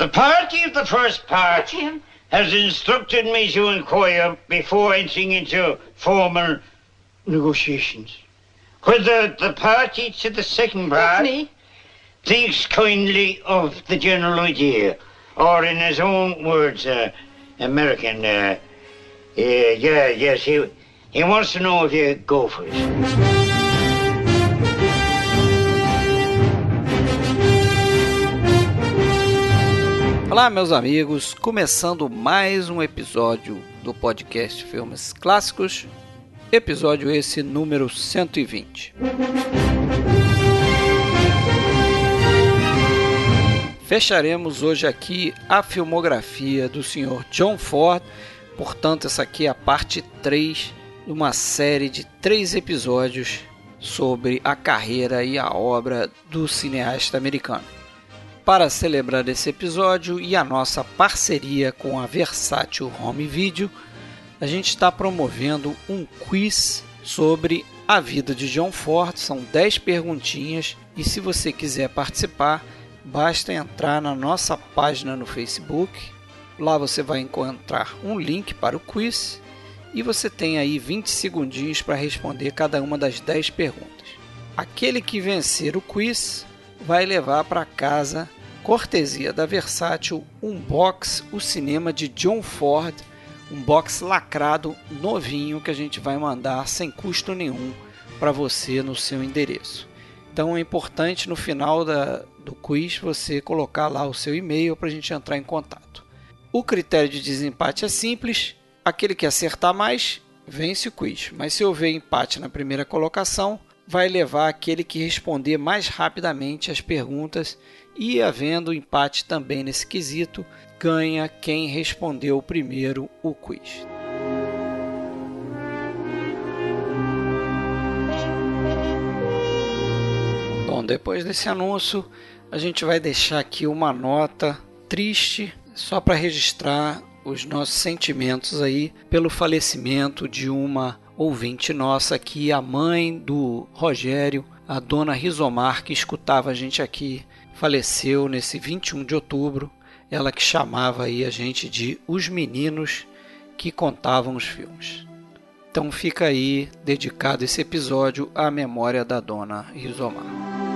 The party of the first part Jim. has instructed me to inquire before entering into formal negotiations whether the party to the second part thinks kindly of the general idea, or in his own words, uh, American. Uh, yeah, yeah, yes, he he wants to know if you go for it. Olá, meus amigos, começando mais um episódio do podcast Filmes Clássicos, episódio esse número 120. Fecharemos hoje aqui a filmografia do Sr. John Ford, portanto, essa aqui é a parte 3 de uma série de três episódios sobre a carreira e a obra do cineasta americano. Para celebrar esse episódio e a nossa parceria com a Versátil Home Video, a gente está promovendo um quiz sobre a vida de John Ford. São 10 perguntinhas e se você quiser participar, basta entrar na nossa página no Facebook. Lá você vai encontrar um link para o quiz e você tem aí 20 segundinhos para responder cada uma das 10 perguntas. Aquele que vencer o quiz vai levar para casa, cortesia da Versátil, um box O Cinema de John Ford, um box lacrado novinho que a gente vai mandar sem custo nenhum para você no seu endereço. Então é importante no final da, do quiz você colocar lá o seu e-mail para a gente entrar em contato. O critério de desempate é simples: aquele que acertar mais vence o quiz, mas se houver empate na primeira colocação, vai levar aquele que responder mais rapidamente as perguntas e, havendo empate também nesse quesito, ganha quem respondeu primeiro o quiz. Bom, depois desse anúncio, a gente vai deixar aqui uma nota triste só para registrar os nossos sentimentos aí pelo falecimento de uma ouvinte nossa aqui, a mãe do Rogério, a dona Rizomar, que escutava a gente aqui, faleceu nesse 21 de outubro. Ela que chamava aí a gente de os meninos que contavam os filmes. Então fica aí dedicado esse episódio à memória da dona Rizomar.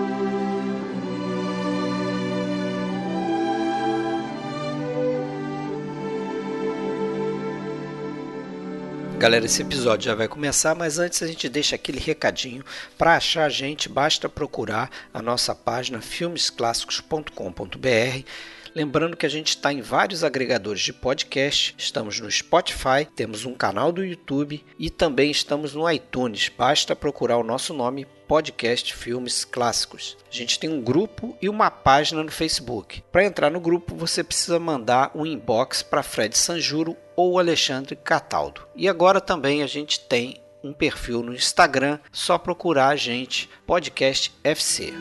Galera, esse episódio já vai começar, mas antes a gente deixa aquele recadinho. Para achar a gente, basta procurar a nossa página filmesclassicos.com.br. Lembrando que a gente está em vários agregadores de podcast, estamos no Spotify, temos um canal do YouTube e também estamos no iTunes. Basta procurar o nosso nome, Podcast Filmes Clássicos. A gente tem um grupo e uma página no Facebook. Para entrar no grupo, você precisa mandar um inbox para Fred Sanjuro ou Alexandre Cataldo. E agora também a gente tem um perfil no Instagram, só procurar a gente, Podcast FC.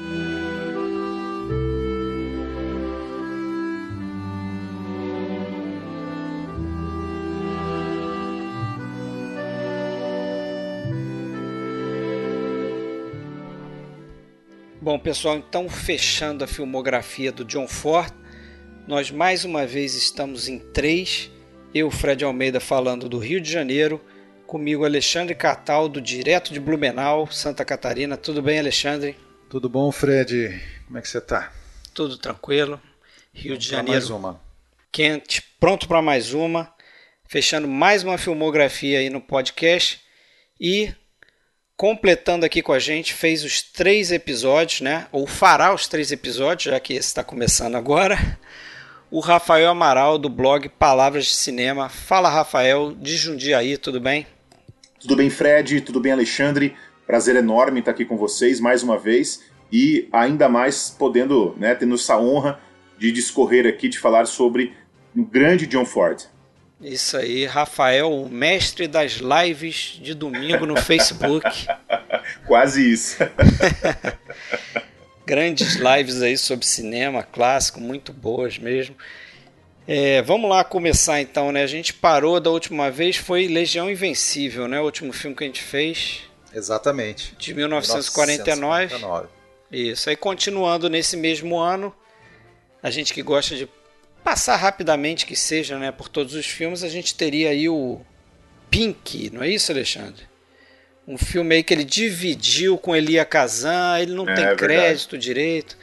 Bom, pessoal, então fechando a filmografia do John Ford, nós mais uma vez estamos em três. Eu, Fred Almeida, falando do Rio de Janeiro, comigo Alexandre Cataldo, direto de Blumenau, Santa Catarina. Tudo bem, Alexandre? Tudo bom, Fred? Como é que você tá? Tudo tranquilo. Rio de Janeiro Mais uma. quente, pronto para mais uma. Fechando mais uma filmografia aí no podcast. E completando aqui com a gente, fez os três episódios, né? Ou fará os três episódios, já que esse está começando agora. O Rafael Amaral, do blog Palavras de Cinema. Fala, Rafael, de Jundiaí, tudo bem? Tudo bem, Fred? Tudo bem, Alexandre? Prazer enorme estar aqui com vocês mais uma vez e ainda mais podendo, né, tendo essa honra de discorrer aqui, de falar sobre o grande John Ford. Isso aí, Rafael, o mestre das lives de domingo no Facebook. Quase isso. Grandes lives aí sobre cinema clássico, muito boas mesmo. É, vamos lá começar então, né? A gente parou da última vez, foi Legião Invencível, né? O último filme que a gente fez, Exatamente. de 1949. 1949. Isso. Aí continuando nesse mesmo ano, a gente que gosta de passar rapidamente que seja, né, por todos os filmes, a gente teria aí o Pink, não é isso, Alexandre? Um filme aí que ele dividiu com Elia Kazan, ele não É, tem é crédito direito.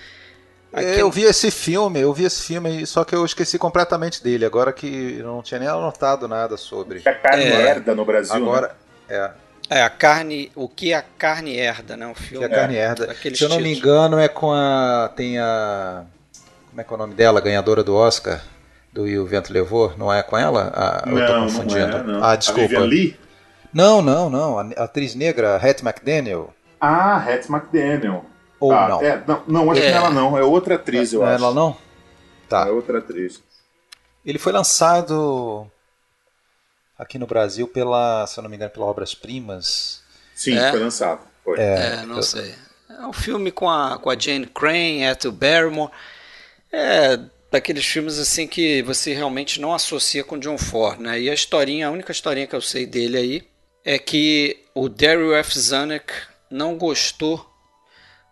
Aquele- Eu vi esse filme, eu vi esse filme, só que eu esqueci completamente dele. Agora que eu não tinha nem anotado nada sobre. Que a carne É. herda no Brasil. né? Agora, é, É, a carne, o que a carne herda, né? O que filme. a carne herda. Se eu não me engano, é com a. Tem a. Como é que é o nome dela? Ganhadora do Oscar? Do E o Vento Levou? Não é com ela? Ah, eu tô Não, não confundindo. é, não. Ah, A desculpa. Vivian Lee? Não, não, não. A atriz negra, Hattie McDaniel. Ah, Hattie McDaniel. Ou Ah, não? É, não, não, acho É. que não é ela não. É outra atriz, eu não é acho. ela não? Tá. É outra atriz. Ele foi lançado aqui no Brasil pela, se eu não me engano, pela Obras Primas. Sim, É? foi lançado. Foi. É, não sei. É um filme com a, com a Jane Crane, Ethel Barrymore. É daqueles filmes assim que você realmente não associa com John Ford, né? E a historinha, a única historinha que eu sei dele aí é que o Daryl F. Zanuck não gostou,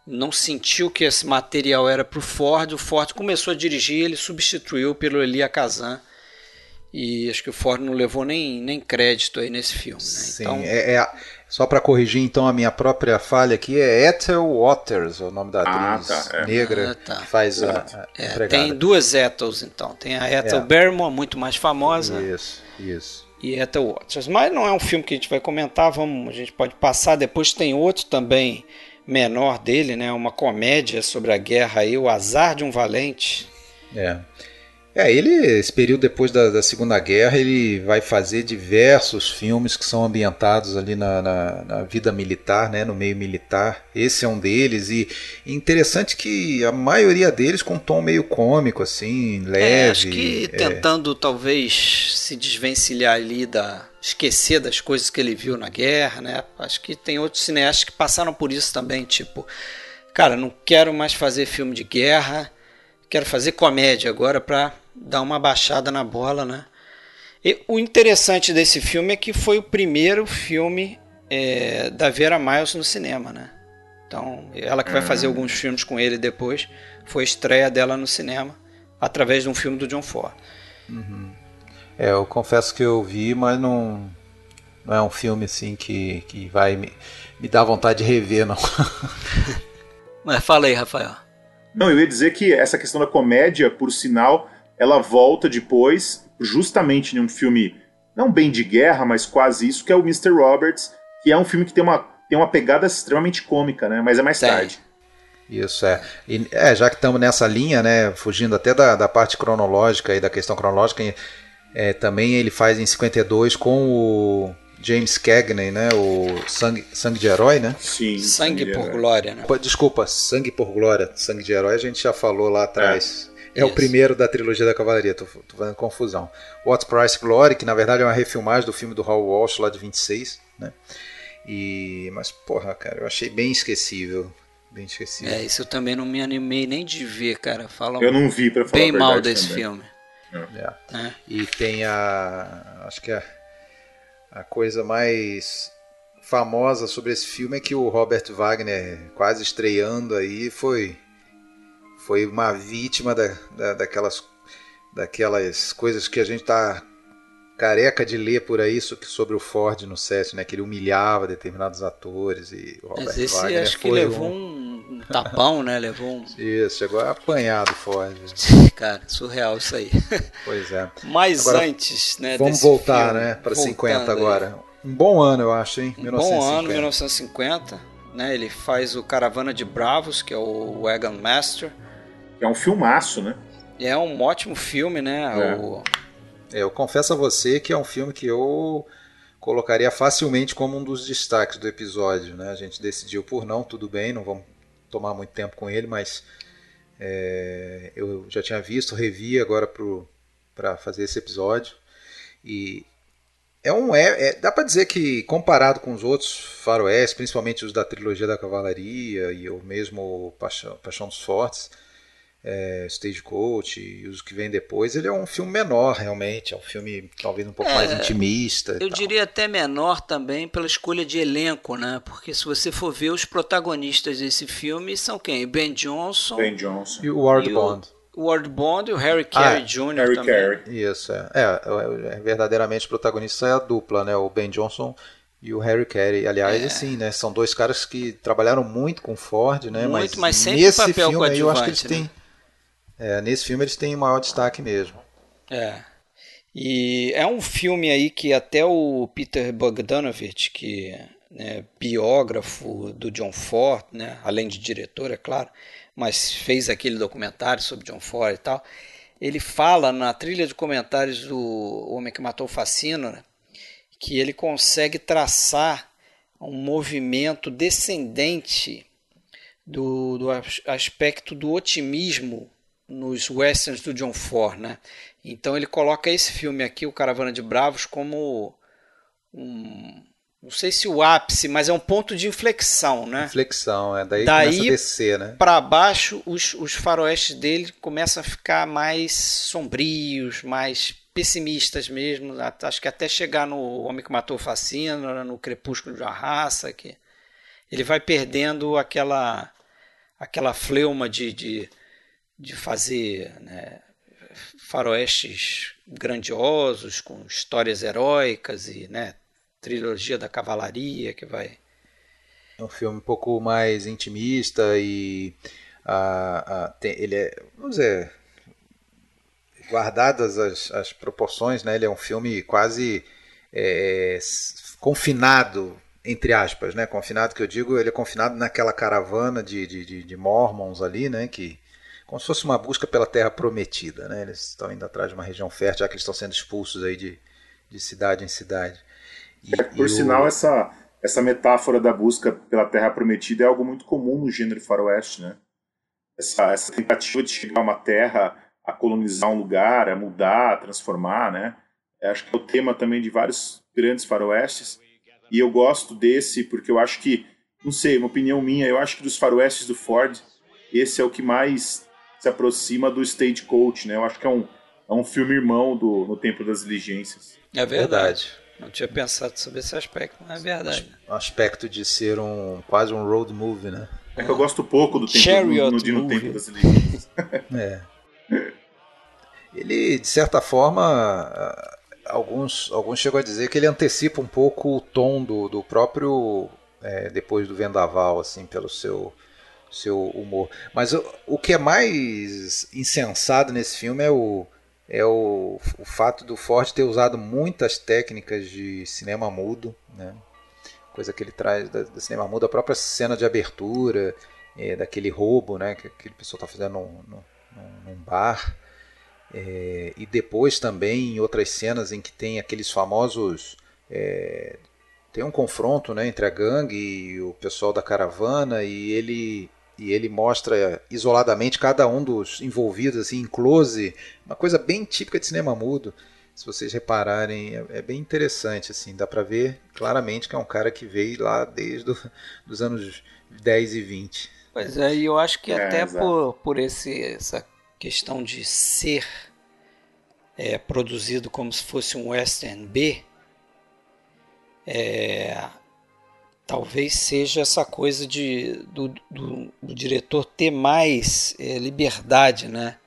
não sentiu que esse material era para o Ford. O Ford começou a dirigir, ele substituiu pelo Elia Kazan. E acho que o Ford não levou nem, nem crédito aí nesse filme. Né? Sim, Então, é, é- só para corrigir então a minha própria falha aqui, é Ethel Waters, o nome da Ah, atriz tá, é. negra Ah, tá. que faz a, Exato. a É, tem duas Ethels, então. Tem a Ethel É. Barrymore, muito mais famosa, Isso, isso. e Ethel Waters. Mas não é um filme que a gente vai comentar, vamos, a gente pode passar. Depois tem outro também menor dele, né? Uma comédia sobre a guerra aí, O Azar de um Valente. É. É, ele, esse período depois da, da Segunda Guerra, ele vai fazer diversos filmes que são ambientados ali na, na, na vida militar, né, no meio militar. Esse é um deles, e interessante que a maioria deles com um tom meio cômico, assim, leve. É, acho que é. tentando talvez se desvencilhar ali da. esquecer das coisas que ele viu na guerra, né? Acho que tem outros cineastas que passaram por isso também, tipo, cara, não quero mais fazer filme de guerra, quero fazer comédia agora pra dar uma baixada na bola, né? E o interessante desse filme é que foi o primeiro filme é, da Vera Miles no cinema, né? Então, ela que vai fazer alguns filmes com ele depois, foi a estreia dela no cinema através de um filme do John Ford. É, eu confesso que eu vi, mas não, não é um filme assim que, que vai me, me dar vontade de rever, não. Mas fala aí, Rafael. Não, eu ia dizer que essa questão da comédia, por sinal, ela volta depois, justamente em um filme, não bem de guerra, mas quase isso, que é o Mr. Roberts, que é um filme que tem uma, tem uma pegada extremamente cômica, né? Mas é mais Tem. tarde. Isso é. E, é, já que estamos nessa linha, né, fugindo até da, da parte cronológica e da questão cronológica, é, também ele faz em 52 com o James Cagney, né, o Sangue, Sangue de Herói, né? Sim. Sangue sim, por glória, né? Desculpa, Sangue por Glória, Sangue de Herói a gente já falou lá atrás. É, o Isso. primeiro da trilogia da Cavalaria, tô, tô fazendo confusão. What Price Glory, que na verdade é uma refilmagem do filme do Hal Walsh lá de 26, né? E, mas, porra, cara, eu achei bem esquecível. Bem esquecível. É, isso eu também não me animei nem de ver, cara. Falam Eu não vi, pra falar bem mal desse também. filme. É. né? E tem a. Acho que a, a coisa mais famosa sobre esse filme é que o Robert Wagner, quase estreando aí, foi, foi uma vítima da, da- daquelas, daquelas coisas que a gente tá careca de ler por aí so- sobre o Ford no set, né? Que ele humilhava determinados atores e o Robert Mas esse Wagner acho que levou um... um, tapão, né? Levou um. Isso, chegou a apanhar do Ford. Cara, surreal isso aí. Pois é. Mas Agora, antes, né? Vamos voltar, filme, né, para voltando 50 aí. agora. Um bom ano, eu acho, hein? Um bom ano, 1950. Né, ele faz o Caravana de Bravos, que é o Wagon Master. É um filmaço, né? É um ótimo filme, né? É. O, É, eu confesso a você que é um filme que eu colocaria facilmente como um dos destaques do episódio, né? A gente decidiu por não, tudo bem, não vamos tomar muito tempo com ele, mas é, eu já tinha visto, revi agora para fazer esse episódio e é um é, é- dá para dizer que comparado com os outros faroés, principalmente os da trilogia da cavalaria e o mesmo Paixão, Paixão dos Fortes, é, Stagecoach e os que vêm depois, ele é um filme menor realmente, é um filme talvez um pouco É, mais intimista. eu diria até menor também pela escolha de elenco, né? Porque se você for ver os protagonistas desse filme são quem? Ben Johnson, Ben Johnson. E o Ward e o- Bond. o Ward Bond e o Harry Carey ah, Jr. Harry também. Carey. Isso, é. É, é. Verdadeiramente o protagonista é a dupla, né? O Ben Johnson e o Harry Carey. Aliás, é. assim, né? São dois caras que trabalharam muito com Ford, né? Muito, mas, mas sempre nesse papel filme aí, eu acho que eles né? têm. É, nesse filme eles têm maior destaque mesmo. É. E é um filme aí que até o Peter Bogdanovich, que né, biógrafo do John Ford, né, além de diretor, é claro, mas fez aquele documentário sobre John Ford e tal. Ele fala na trilha de comentários do Homem que Matou o Fascino né, que ele consegue traçar um movimento descendente do, do aspecto do otimismo nos westerns do John Ford, né? Então ele coloca esse filme aqui, o Caravana de Bravos, como um, não sei se o ápice, mas é um ponto de inflexão, né? Inflexão, é daí, daí começa a descer, né? Para baixo, os, os faroestes dele começam a ficar mais sombrios, mais pessimistas mesmo. Acho que até chegar no Homem que Matou o Fascino, no Crepúsculo de uma Raça, que ele vai perdendo aquela aquela fleuma de, de de fazer né, faroestes grandiosos, com histórias heróicas e né, trilogia da cavalaria que vai. É um filme um pouco mais intimista e tem, ele é, vamos dizer, guardadas as, as proporções, né, ele é um filme quase é, confinado entre aspas, né? Confinado que eu digo, ele é confinado naquela caravana de, de, de mormons ali, né? Que como se fosse uma busca pela terra prometida. Né? Eles estão indo atrás de uma região fértil, já que eles estão sendo expulsos aí de, de cidade em cidade. E, é, por sinal, o... essa, essa metáfora da busca pela terra prometida é algo muito comum no gênero faroeste. Né? Essa, essa tentativa de chegar a uma terra, a colonizar um lugar, a mudar, a transformar. Né? Eu acho que é o tema também de vários grandes faroestes. E eu gosto desse porque eu acho que, não sei, uma opinião minha, eu acho que dos faroestes do Ford, esse é o que mais se aproxima do Stagecoach, né? Eu acho que é um, é um filme irmão do No Tempo das Diligências. É verdade. Não tinha pensado sobre esse aspecto, mas é verdade. O aspecto de ser um quase um road movie, né? É que eu gosto pouco do tempo, no, no, no Tempo das Diligências. é. Ele, de certa forma, alguns, alguns chegam a dizer que ele antecipa um pouco o tom do, do próprio é, depois do Vendaval, assim, pelo seu seu humor. Mas o, o que é mais insensado nesse filme é o, é o, o fato do Ford ter usado muitas técnicas de cinema mudo, né? coisa que ele traz do cinema mudo, a própria cena de abertura, é, daquele roubo né? que aquele pessoal está fazendo num, num, num bar. É, e depois também em outras cenas em que tem aqueles famosos é, tem um confronto né, entre a gangue e o pessoal da caravana e ele e ele mostra isoladamente cada um dos envolvidos assim em close, uma coisa bem típica de cinema mudo. Se vocês repararem, é, é bem interessante assim, dá para ver claramente que é um cara que veio lá desde os anos 10 e 20. Pois é, e eu acho que é, até por, por esse, essa questão de ser é, produzido como se fosse um western B, é, talvez seja essa coisa de do, do, do diretor ter mais é, liberdade, né,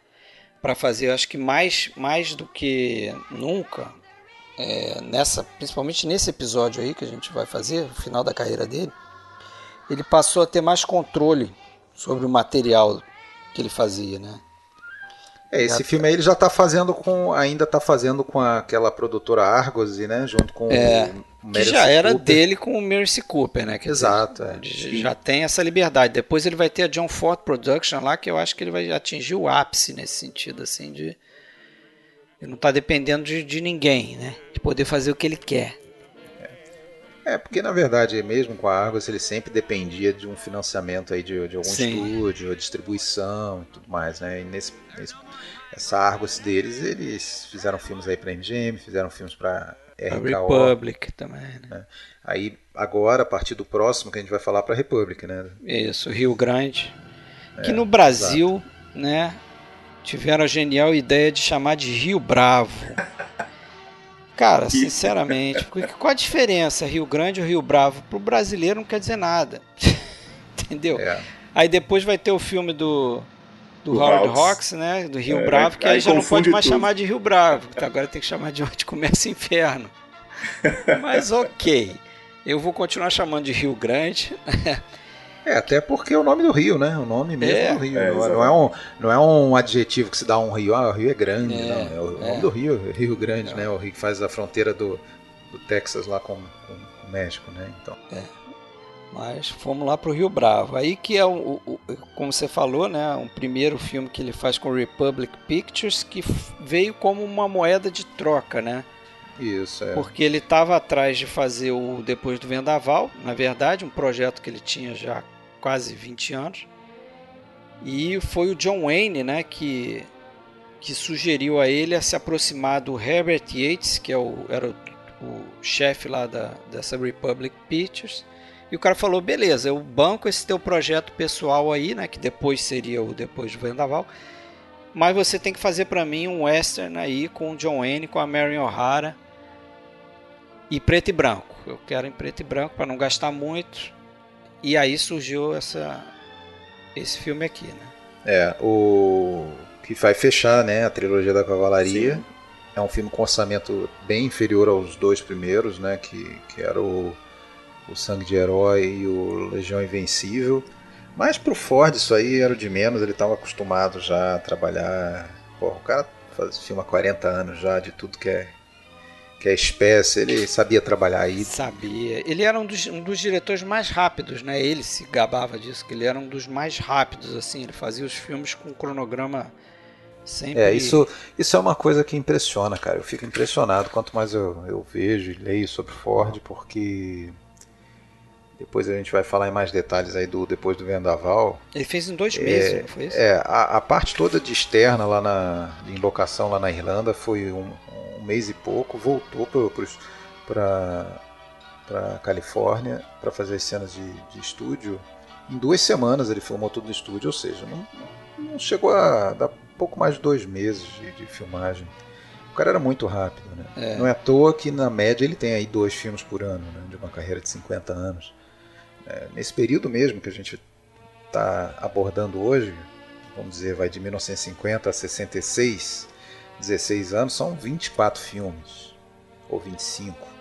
para fazer. Eu acho que mais mais do que nunca é, nessa, principalmente nesse episódio aí que a gente vai fazer, o final da carreira dele, ele passou a ter mais controle sobre o material que ele fazia, né? É, esse filme aí ele já está fazendo com. Ainda está fazendo com aquela produtora Argos, né? Junto com é, o Que já era Cooper. dele com o Mercy Cooper, né? Quer Exato. Dizer, é. Já tem essa liberdade. Depois ele vai ter a John Ford Production lá, que eu acho que ele vai atingir o ápice nesse sentido, assim, de. Ele não está dependendo de, de ninguém, né? De poder fazer o que ele quer. É, porque na verdade, mesmo com a Argos, ele sempre dependia de um financiamento aí de, de algum Sim. estúdio, distribuição e tudo mais, né? E nesse, nesse, essa Argos deles, eles fizeram filmes aí para MGM, fizeram filmes para RKO. Republic também, né? né? Aí agora, a partir do próximo, que a gente vai falar para Republic, né? Isso, Rio Grande. É, que no Brasil, exato. né, tiveram a genial ideia de chamar de Rio Bravo. Cara, sinceramente, qual a diferença Rio Grande ou Rio Bravo? Pro brasileiro não quer dizer nada. Entendeu? É. Aí depois vai ter o filme do do, do Howard Hawks, né? Do Rio é, Bravo, que aí, aí já não pode mais tudo. chamar de Rio Bravo, agora tem que chamar de Onde Começa Inferno. Mas ok. Eu vou continuar chamando de Rio Grande. É, até porque é o nome do rio, né? O nome mesmo é, do rio. É, não, é um, não é um adjetivo que se dá a um rio, ah, o rio é grande, é, não. É o nome é. do rio, Rio Grande, né? O rio que faz a fronteira do, do Texas lá com, com, com o México, né? Então. É. Mas fomos lá pro Rio Bravo. Aí que é, o, o, como você falou, né? Um primeiro filme que ele faz com Republic Pictures, que veio como uma moeda de troca, né? Isso, é. Porque ele estava atrás de fazer o Depois do Vendaval, na verdade, um projeto que ele tinha já quase 20 anos. E foi o John Wayne, né, que, que sugeriu a ele a se aproximar do Herbert Yates, que é o, era o, o chefe lá da, dessa Republic Pictures. E o cara falou: beleza, eu banco esse teu projeto pessoal aí, né, que depois seria o Depois do Vendaval. Mas você tem que fazer para mim um western aí com o John Wayne, com a Marion O'Hara e preto e branco. Eu quero em preto e branco para não gastar muito. E aí surgiu essa esse filme aqui, né? É, o que vai fechar, né, a trilogia da Cavalaria. Sim. É um filme com orçamento bem inferior aos dois primeiros, né, que, que era o, o Sangue de Herói e o Legião Invencível. Mas pro Ford isso aí era o de menos, ele estava acostumado já a trabalhar. Porra, o cara faz filme há 40 anos já de tudo que é que é espécie, ele sabia trabalhar aí. Sabia. Ele era um dos, um dos diretores mais rápidos, né? Ele se gabava disso, que ele era um dos mais rápidos, assim. Ele fazia os filmes com um cronograma sempre. É, isso, isso é uma coisa que impressiona, cara. Eu fico impressionado quanto mais eu, eu vejo e leio sobre Ford, porque depois a gente vai falar em mais detalhes aí do depois do Vendaval. Ele fez em dois meses, é, não foi isso? É, a, a, parte toda de externa lá na em locação lá na Irlanda foi um mês e pouco, voltou para para Califórnia para fazer as cenas de, de estúdio. Em duas semanas ele filmou tudo no estúdio, ou seja, não, não chegou a dar pouco mais de dois meses de, de filmagem. O cara era muito rápido, né? É. Não é à toa que na média ele tem aí dois filmes por ano, né? de uma carreira de 50 anos. É, nesse período mesmo que a gente está abordando hoje, vamos dizer, vai de 1950 a 66, 16 anos, são 24 filmes, ou 25.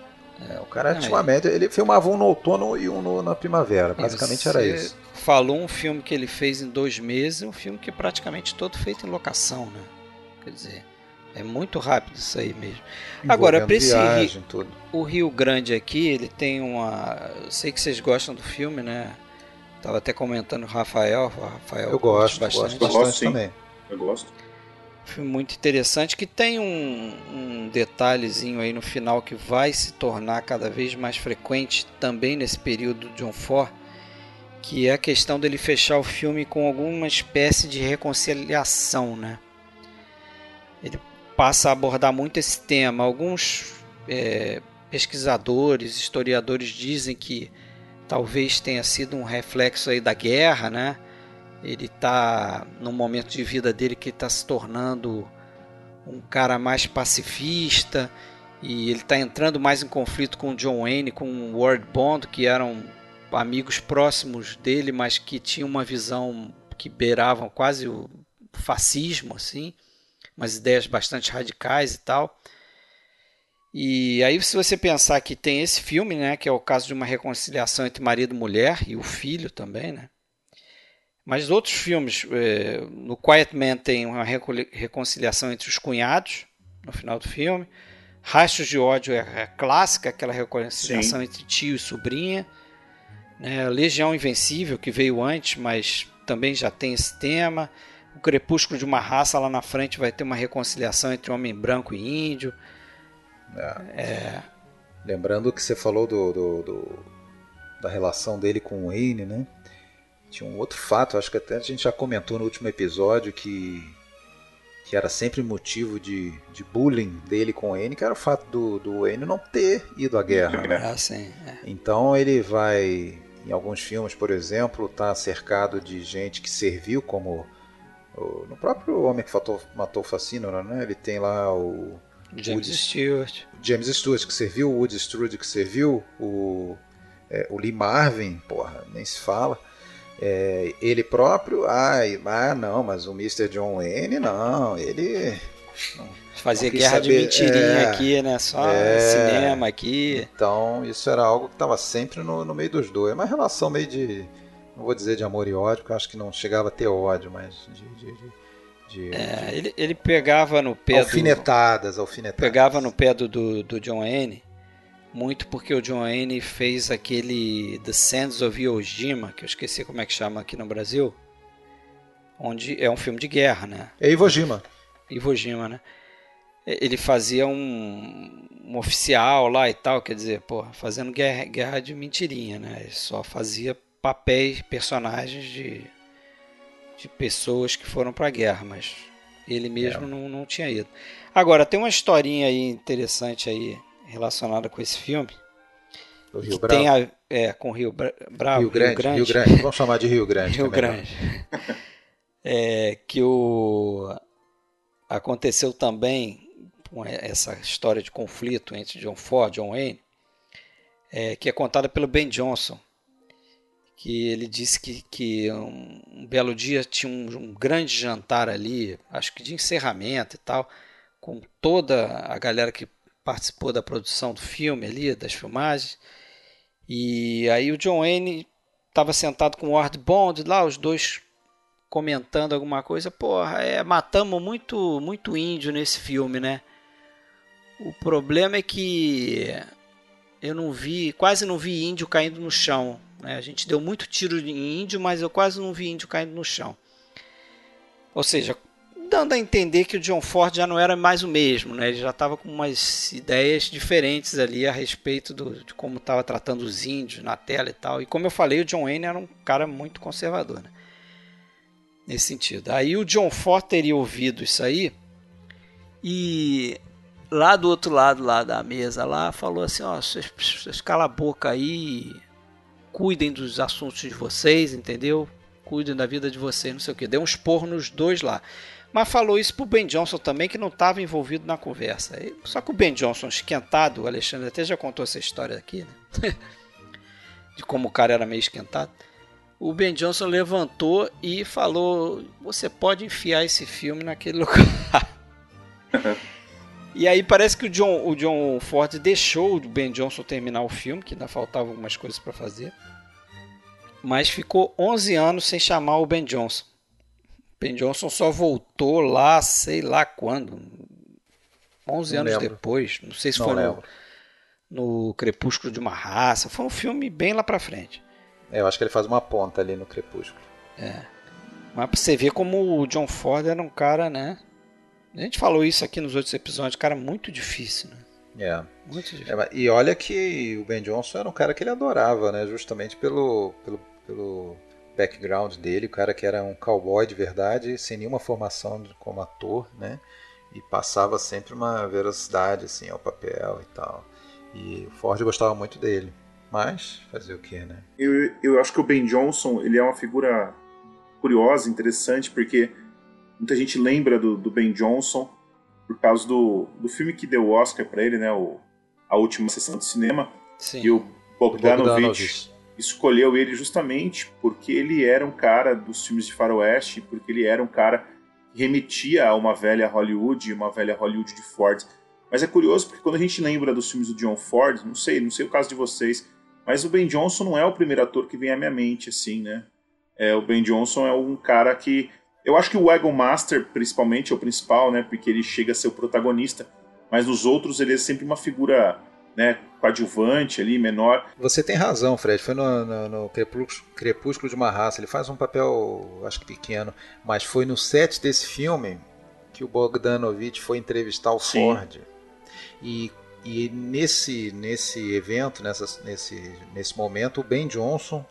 É, o cara Não, tinha uma média, ele filmava um no outono e um no, na primavera, basicamente era isso. Falou um filme que ele fez em dois meses, um filme que é praticamente todo feito em locação, né? Quer dizer, é muito rápido isso aí mesmo. Agora, para esse viagem, Rio, o Rio Grande aqui, ele tem uma. Eu sei que vocês gostam do filme, né? Tava até comentando o Rafael. O Rafael eu gosto, bastante. gosto bastante gosto, também. Eu gosto. Filme muito interessante que tem um, um detalhezinho aí no final que vai se tornar cada vez mais frequente também nesse período de John Ford, que é a questão dele fechar o filme com alguma espécie de reconciliação, né? Ele passa a abordar muito esse tema. Alguns é, pesquisadores, historiadores dizem que talvez tenha sido um reflexo aí da guerra, né? Ele está num momento de vida dele que está se tornando um cara mais pacifista e ele está entrando mais em conflito com John Wayne, com o Ward Bond, que eram amigos próximos dele, mas que tinham uma visão que beiravam quase o fascismo, assim umas ideias bastante radicais e tal. E aí, se você pensar que tem esse filme, né, que é o caso de uma reconciliação entre marido e mulher e o filho também, né? Mas outros filmes, é, no Quiet Man tem uma reconciliação entre os cunhados no final do filme. Rastros de ódio é, é clássica, aquela reconciliação Sim. entre tio e sobrinha. Né? Legião Invencível, que veio antes, mas também já tem esse tema o crepúsculo de uma raça lá na frente vai ter uma reconciliação entre homem branco e índio. É. É... Lembrando que você falou do, do, do, da relação dele com o Wayne, né? Tinha um outro fato, acho que até a gente já comentou no último episódio que, que era sempre motivo de, de bullying dele com o Wayne, que era o fato do, do Wayne não ter ido à guerra. Né? Ah, sim, é. Então ele vai, em alguns filmes, por exemplo, tá cercado de gente que serviu como no próprio Homem que Fatou, Matou o Facínora, né? Ele tem lá o. James Stewart. James Stewart, que serviu o Woody Stewart, que serviu o, é, o Lee Marvin, porra, nem se fala. É, ele próprio, ah, ah, não, mas o Mr. John Wayne, não, ele. Fazia guerra saber, de mentirinha é, aqui, né? Só é, cinema aqui. Então, isso era algo que estava sempre no, no meio dos dois. É uma relação meio de. Não vou dizer de amor e ódio, porque eu acho que não chegava a ter ódio, mas de, de, de de, é, ele, ele pegava no pé alfinetadas, do, alfinetadas. Pegava no pé do, do, do, John Wayne, muito porque o John Wayne fez aquele The Sands of Iwo Jima, que eu esqueci como é que chama aqui no Brasil, onde é um filme de guerra, né? É Iwo Jima. Iwo Jima, né? Ele fazia um, um oficial lá e tal, quer dizer, pô, fazendo guerra, guerra de mentirinha, né? Ele só fazia papéis, personagens de de pessoas que foram para a guerra, mas ele mesmo é. não, não tinha ido. Agora, tem uma historinha aí interessante aí relacionada com esse filme. O Rio Bravo. Tem a, é, com Rio Bra Bravo, Rio Grande, Rio Grande. Rio Grande. Vamos chamar de Rio Grande. Rio é Grande. É, que o aconteceu também com essa história de conflito entre John Ford e John Wayne, é, que é contada pelo Ben Johnson que ele disse que, que um, um belo dia tinha um, um, grande jantar ali, acho que de encerramento e tal, com toda a galera que participou da produção do filme ali, das filmagens. E aí o John Wayne estava sentado com o Ward Bond lá, os dois comentando alguma coisa. Porra, é, matamos muito, muito índio nesse filme, né? O problema é que eu não vi, quase não vi índio caindo no chão né? A gente deu muito tiro em índio, mas eu quase não vi índio caindo no chão. Ou seja, dando a entender que o John Ford já não era mais o mesmo, né? ele já estava com umas ideias diferentes ali a respeito do, de como estava tratando os índios na tela e tal. E como eu falei, o John Wayne era um cara muito conservador. Né? Nesse sentido. Aí o John Ford teria ouvido isso aí e lá do outro lado lá da mesa lá falou assim, ó, vocês, vocês cala a boca aí cuidem dos assuntos de vocês, entendeu? Cuidem da vida de vocês, não sei o que. Deu um esporro nos dois lá. Mas falou isso pro Ben Johnson também, que não estava envolvido na conversa. Só que o Ben Johnson, esquentado, o Alexandre até já contou essa história aqui, né? de como o cara era meio esquentado. O Ben Johnson levantou e falou: Você pode enfiar esse filme naquele lugar. E aí parece que o John, o John Ford deixou o Ben Johnson terminar o filme, que ainda faltavam algumas coisas para fazer. Mas ficou 11 anos sem chamar o Ben Johnson. Ben Johnson só voltou lá, sei lá quando. 11 não anos lembro. depois. Não sei se não foi no, no, Crepúsculo de uma Raça. Foi um filme bem lá pra frente. É, eu acho que ele faz uma ponta ali no Crepúsculo. É. Mas pra você ver como o John Ford era um cara, né? A gente falou isso aqui nos outros episódios, cara, muito difícil, né? É. Muito difícil. É, e olha que o Ben Johnson era um cara que ele adorava, né? Justamente pelo, pelo, pelo background dele, o cara que era um cowboy de verdade, sem nenhuma formação como ator, né? E passava sempre uma velocidade assim ao papel e tal. E o Ford gostava muito dele. Mas fazer o que, né? Eu, eu acho que o Ben Johnson ele é uma figura curiosa, interessante, porque Muita gente lembra do, do Ben Johnson por causa do, do filme que deu o Oscar para ele, né? O, a última sessão de cinema. Sim. E o Bogdanovich, Bogdanovich escolheu ele justamente porque ele era um cara dos filmes de faroeste, porque ele era um cara que remetia a uma velha Hollywood, uma velha Hollywood de Ford. Mas é curioso porque quando a gente lembra dos filmes do John Ford, não sei, não sei o caso de vocês, mas o Ben Johnson não é o primeiro ator que vem à minha mente, assim, né? É, o Ben Johnson é um cara que eu acho que o Wagon Master, principalmente, é o principal, né? Porque ele chega a ser o protagonista. Mas nos outros ele é sempre uma figura né, coadjuvante ali, menor. Você tem razão, Fred. Foi no, no, no Crepúsculo de uma Raça. Ele faz um papel, acho que pequeno. Mas foi no set desse filme que o Bogdanovich foi entrevistar o Sim. Ford. E, e nesse, nesse evento, nessa, nesse, nesse momento, o Ben Johnson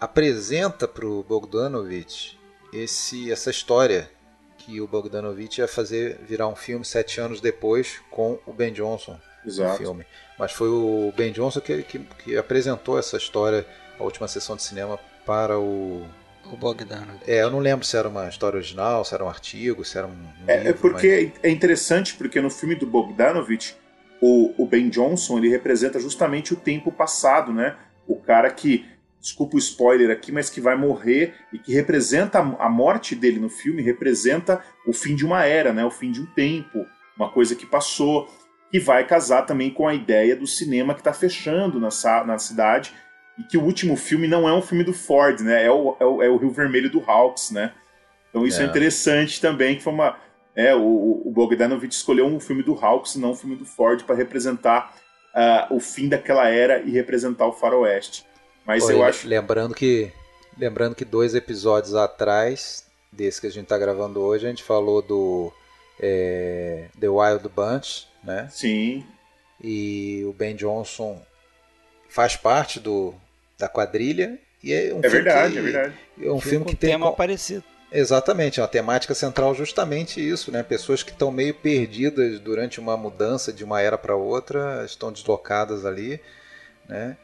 apresenta para o Bogdanovich esse, essa história que o Bogdanovich ia fazer virar um filme sete anos depois com o Ben Johnson Exato. filme. Mas foi o Ben Johnson que, que, que, apresentou essa história, a última sessão de cinema, para o. O Bogdanovich. É, eu não lembro se era uma história original, se era um artigo, se era um. um é, livro, é, porque mas... é interessante, porque no filme do Bogdanovich, o, o Ben Johnson ele representa justamente o tempo passado, né? O cara que desculpa o spoiler aqui, mas que vai morrer e que representa a morte dele no filme, representa o fim de uma era, né? O fim de um tempo, uma coisa que passou, que vai casar também com a ideia do cinema que está fechando na, na cidade e que o último filme não é um filme do Ford, né? É o, é o, é o Rio Vermelho do Hawks, né? Então isso é, é interessante também, que foi uma... É, o, o Bogdanovich escolheu um filme do Hawks e não um filme do Ford para representar uh, o fim daquela era e representar o faroeste. Mas Oi, eu acho. Lembrando que, lembrando que dois episódios atrás, desse que a gente está gravando hoje, a gente falou do é, The Wild Bunch, né? Sim. E o Ben Johnson faz parte do, da quadrilha. E é, um é verdade, que, é verdade. É um filme, que tem tema parecido. Exatamente, é uma temática central justamente isso, né? Pessoas que estão meio perdidas durante uma mudança de uma era para outra, estão deslocadas ali, né?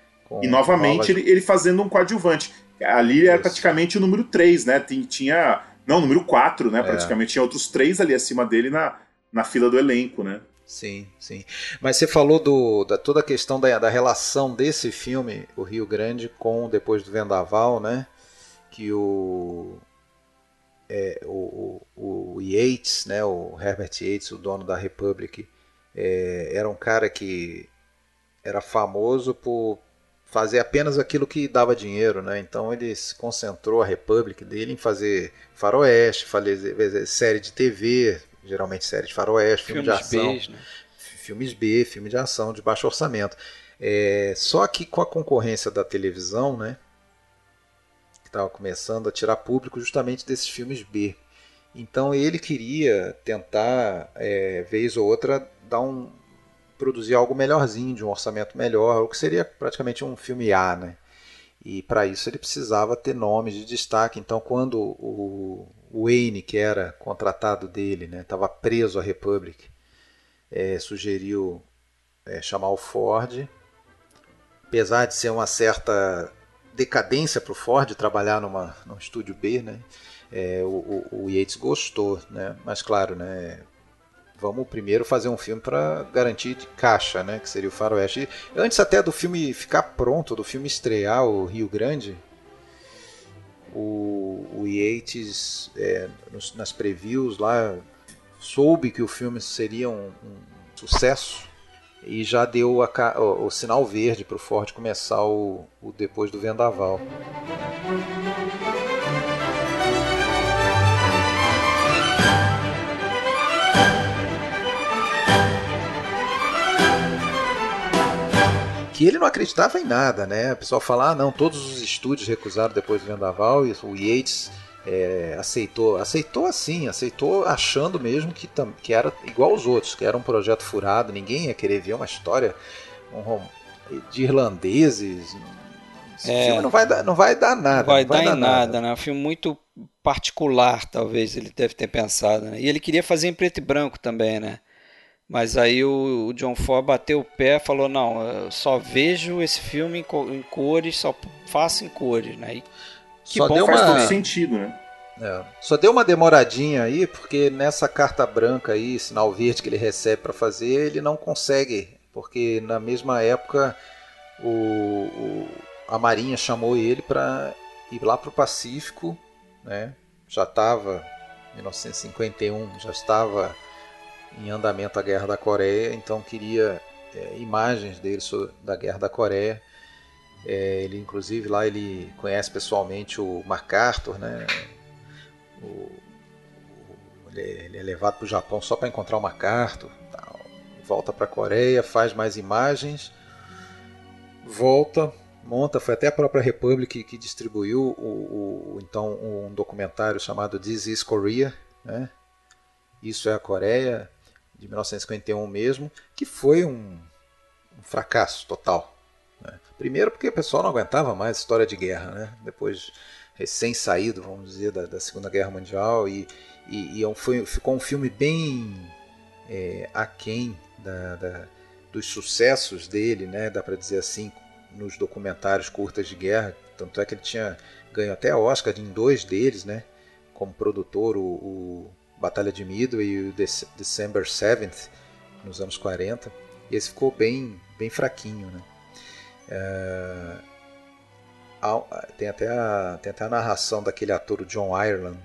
e novamente novas... ele, ele, fazendo um coadjuvante. Ali era Isso. praticamente o número 3, né? Tinha. Não, número 4, né? É. Praticamente tinha outros três ali acima dele na, na fila do elenco, né? Sim, sim. Mas você falou do, da toda a questão da, da relação desse filme, o Rio Grande, com Depois do Vendaval, né? Que o, é, o, o, o, Yates, né? O Herbert Yates, o dono da Republic, é, era um cara que era famoso por fazer apenas aquilo que dava dinheiro, né? Então ele se concentrou a Republic dele em fazer faroeste, fazer série de TV, geralmente série de faroeste, filme Filmes de ação, B, né? filmes B, filme de ação de baixo orçamento. É, só que com a concorrência da televisão, né? Que estava começando a tirar público justamente desses filmes B. Então ele queria tentar, é, vez ou outra, dar um, produzir algo melhorzinho, de um orçamento melhor, o que seria praticamente um filme A, né? E para isso ele precisava ter nomes de destaque. Então, quando o Wayne, que era contratado dele, estava né, preso à Republic, é, sugeriu é, chamar o Ford. Apesar de ser uma certa decadência para o Ford trabalhar numa, num estúdio B, né? É, o, o, o, Yates gostou, né? Mas claro, né? Vamos primeiro fazer um filme para garantir de caixa, né? Que seria o Faroeste. E antes até do filme ficar pronto, do filme estrear o Rio Grande, o, o Yates é, nos, nas previews lá soube que o filme seria um, um sucesso e já deu a, o, o, sinal verde para o Ford começar o, o depois do Vendaval. Que ele não acreditava em nada, né? O pessoal fala, ah, não, todos os estúdios recusaram depois do Vendaval e o Yates é, aceitou, aceitou assim, aceitou achando mesmo que, que era igual aos outros, que era um projeto furado, ninguém ia querer ver uma história um, de irlandeses. Esse é, filme não vai dar, não vai dar nada. Vai, vai dar, dar em nada, nada, né? É um filme muito particular, talvez ele deve ter pensado. Né? E ele queria fazer em preto e branco também, né? Mas aí o, o John Ford bateu o pé falou: não, eu só vejo esse filme em, em cores, só faço em cores, né? E que só bom deu faz uma... todo sentido, né? É. Só deu uma demoradinha aí, porque nessa carta branca aí, sinal verde que ele recebe para fazer, ele não consegue, porque na mesma época o, o a Marinha chamou ele para ir lá para o Pacífico, né? Já estava 1951, já estava em andamento a Guerra da Coreia, então queria é, imagens dele sobre, da Guerra da Coreia. É, ele, inclusive, lá ele conhece pessoalmente o MacArthur, né? O, o, ele, é, ele, é levado para o Japão só para encontrar o MacArthur. Tal. Volta para a Coreia, faz mais imagens, volta, monta. Foi até a própria Republic que, que distribuiu o, o, então um documentário chamado This is Korea, né? Isso é a Coreia de 1951 mesmo, que foi um, um fracasso total. Né? Primeiro porque o pessoal não aguentava mais história de guerra, né? depois recém-saído, vamos dizer, da, da, Segunda Guerra Mundial, e, e, e é foi, ficou um filme bem é, aquém da, da, dos sucessos dele, né? dá para dizer assim, nos documentários curtas de guerra, tanto é que ele tinha ganho até Oscar em dois deles, né? como produtor, o, o Batalha de Midway e o December 7th, nos anos 40. E esse ficou bem, bem fraquinho. Né? É... tem, até a, tem até a narração daquele ator, o John Ireland.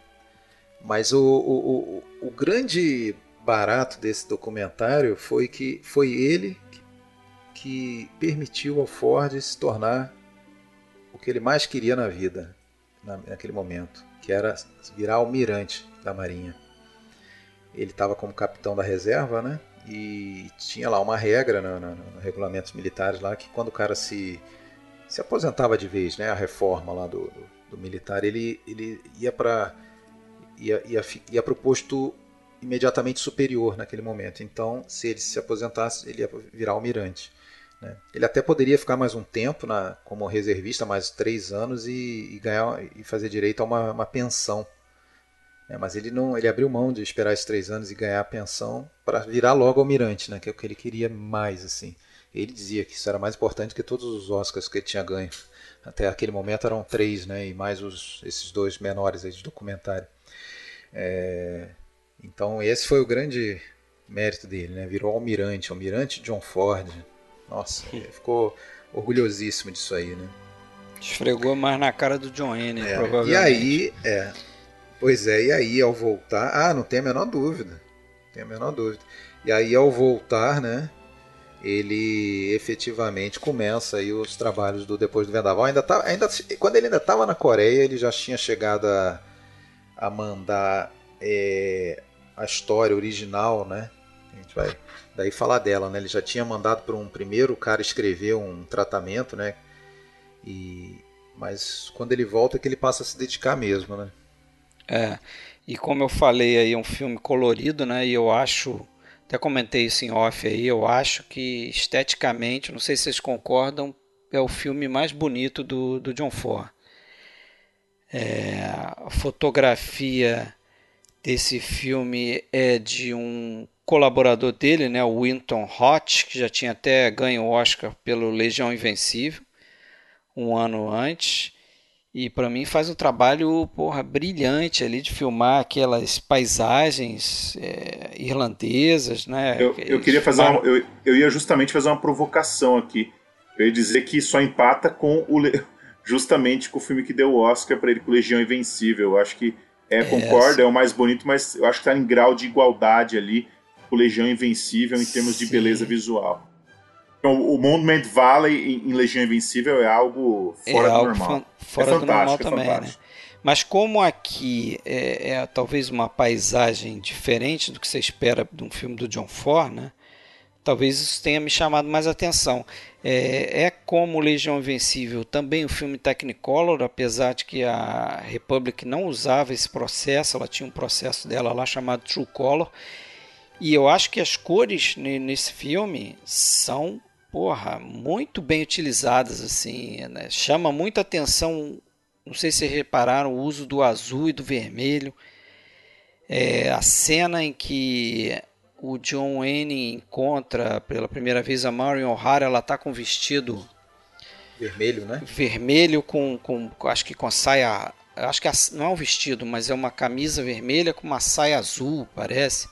Mas o, o, o, o grande barato desse documentário foi que foi ele que, que permitiu ao Ford se tornar o que ele mais queria na vida, naquele momento, que era virar almirante da Marinha. Ele estava como capitão da reserva, né? E tinha lá uma regra nos no, no regulamentos militares lá que quando o cara se se aposentava de vez, né? A reforma lá do, do, do militar, ele, ele ia para ia, ia, ia para o posto imediatamente superior naquele momento. Então, se ele se aposentasse, ele ia virar almirante. Né? Ele até poderia ficar mais um tempo na, como reservista, mais três anos e, e ganhar e fazer direito a uma, uma pensão. Né? Mas ele não, ele abriu mão de esperar esses três anos e ganhar a pensão para virar logo almirante, né? que é o que ele queria mais assim. Ele dizia que isso era mais importante que todos os Oscars que ele tinha ganho. Até aquele momento eram três, né? E mais os, esses dois menores aí de documentário. É, então esse foi o grande mérito dele, né? Virou almirante, almirante John Ford. Nossa, ficou orgulhosíssimo disso aí, né? Esfregou mais na cara do John N, é, provavelmente. E aí, é. Pois é, e aí ao voltar, ah, não tem a menor dúvida. Não tem a menor dúvida. E aí ao voltar, né? ele efetivamente começa aí os trabalhos do Depois do Vendaval. Ainda tá, ainda, quando ele ainda estava na Coreia, ele já tinha chegado a, a mandar é, a história original, né? A gente vai daí falar dela, né? Ele já tinha mandado para um primeiro cara escrever um tratamento, né? E mas quando ele volta é que ele passa a se dedicar mesmo, né? É. E como eu falei aí, é um filme colorido, né? E eu acho até comentei isso em off aí, eu acho que esteticamente, não sei se vocês concordam, é o filme mais bonito do, do John Ford. É, a fotografia desse filme é de um colaborador dele, né, o Winton Hot, que já tinha até ganho o Oscar pelo Legião Invencível um ano antes. E para mim faz um trabalho porra, brilhante ali de filmar aquelas paisagens é, irlandesas, né? Eu, eu queria fazer uma, eu, eu ia justamente fazer uma provocação aqui. Eu ia dizer que só empata com o justamente com o filme que deu o Oscar para ele com Legião Invencível. Eu acho que é, concordo, é, é o mais bonito, mas eu acho que está em grau de igualdade ali com Legião Invencível em termos Sim. de beleza visual. Então, o Monument Valley em Legião Invencível é algo fora é do algo normal. Fora é do normal é também, né? Mas como aqui é, é, talvez uma paisagem diferente do que você espera de um filme do John Ford, né? Talvez isso tenha me chamado mais atenção. É, é como Legião Invencível, também o filme Technicolor, apesar de que a Republic não usava esse processo, ela tinha um processo dela lá chamado True Color. E eu acho que as cores nesse filme são porra, muito bem utilizadas, assim, né? chama muita atenção, não sei se repararam, o uso do azul e do vermelho, é, a cena em que o John Wayne encontra pela primeira vez a Marion O'Hara, ela tá com vestido vermelho, né? Vermelho com, com acho que com saia, acho que não é um vestido, mas é uma camisa vermelha com uma saia azul, parece.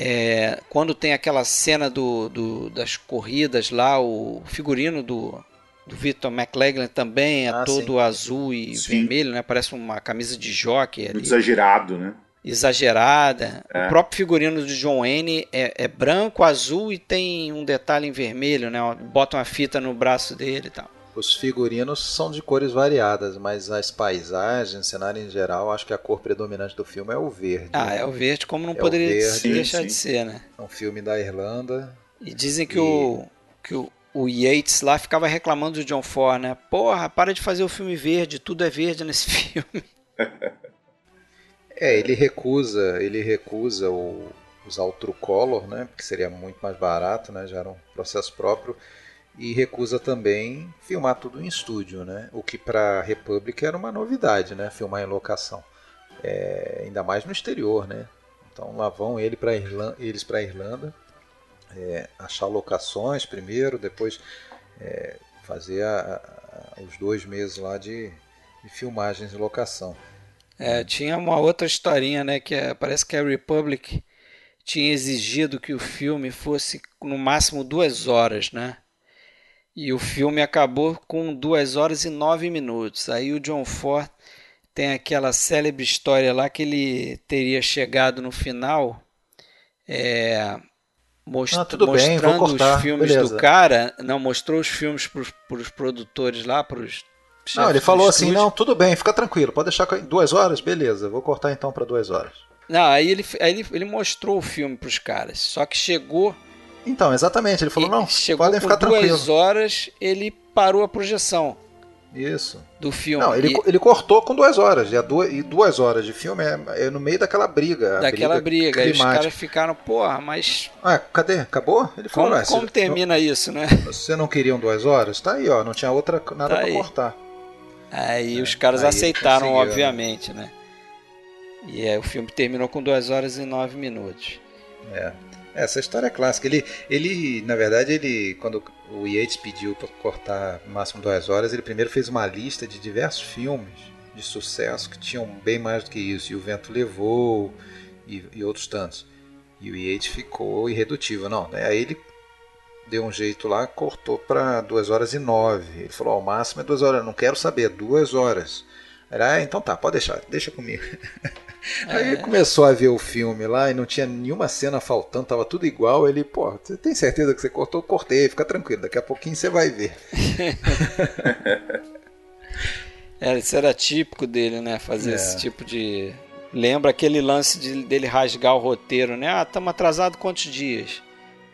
É, quando tem aquela cena do, do, das corridas lá, o figurino do, do Victor McLaglen também é ah, todo sim. azul e sim. vermelho, né? Parece uma camisa de jockey ali. Exagerado, né? Exagerada. É. O próprio figurino de John Wayne é, é, branco, azul e tem um detalhe em vermelho, né? Bota uma fita no braço dele e tal. Os figurinos são de cores variadas, mas as paisagens, o cenário em geral, acho que a cor predominante do filme é o verde. Ah, né? é o verde, como não é poderia verde, deixar sim. de ser, né? É um filme da Irlanda. E dizem que, e... o, que o, o Yates lá ficava reclamando do John Ford, né? Porra, para de fazer o filme verde, tudo é verde nesse filme. é, ele recusa, ele recusa o, usar o True Color, né? Porque seria muito mais barato, né? Já era um processo próprio e recusa também filmar tudo em estúdio, né? O que para a Republic era uma novidade, né? Filmar em locação, é, ainda mais no exterior, né? Então lá vão ele pra Irlanda, eles para a Irlanda, é, achar locações primeiro, depois é, fazer a, a, os dois meses lá de, de filmagens e locação. É, tinha uma outra historinha, né? Que é, parece que a Republic tinha exigido que o filme fosse no máximo duas horas, né? E o filme acabou com 2 horas e 9 minutos. Aí o John Ford tem aquela célebre história lá que ele teria chegado no final é, most, ah, mostrando bem, os filmes Beleza. do cara. Não, mostrou os filmes para os produtores lá, para os não, ele falou assim, não, tudo bem, fica tranquilo, pode deixar duas horas, beleza, vou cortar então para duas horas. Não, aí ele, aí ele, ele mostrou o filme para os caras, só que chegou... Então, exatamente, ele falou, não, chegou podem ficar tranquilos. duas horas, ele parou a projeção. Isso. Do filme. Não, ele, e... ele cortou com duas horas. E, a duas, e duas horas de filme é, é no meio daquela briga. Daquela briga. Aí os caras ficaram, porra, mas. Ah, cadê? Acabou? Ele falou, como, como termina não, isso, né? Você não queriam duas horas? Tá aí, ó. Não tinha outra nada tá pra aí. cortar. Aí é, os caras aí aceitaram, né? obviamente, né? E aí o filme terminou com duas horas e nove minutos. É. Essa história é clássica. Ele, ele, na verdade, ele, quando o Yates pediu para cortar máximo duas horas, ele primeiro fez uma lista de diversos filmes de sucesso que tinham bem mais do que isso. E o Vento Levou e, e outros tantos. E o Yates ficou irredutível. Não, né? aí ele deu um jeito lá, cortou para duas horas e nove. Ele falou: ao máximo é duas horas. Não quero saber, duas horas. Era, ah, então tá, pode deixar, deixa comigo. É. Aí começou a ver o filme lá e não tinha nenhuma cena faltando, tava tudo igual. Ele, pô, você tem certeza que você cortou? Cortei, fica tranquilo, daqui a pouquinho você vai ver. é, isso era típico dele, né? Fazer é. esse tipo de. Lembra aquele lance de, dele rasgar o roteiro, né? Ah, estamos atrasados quantos dias?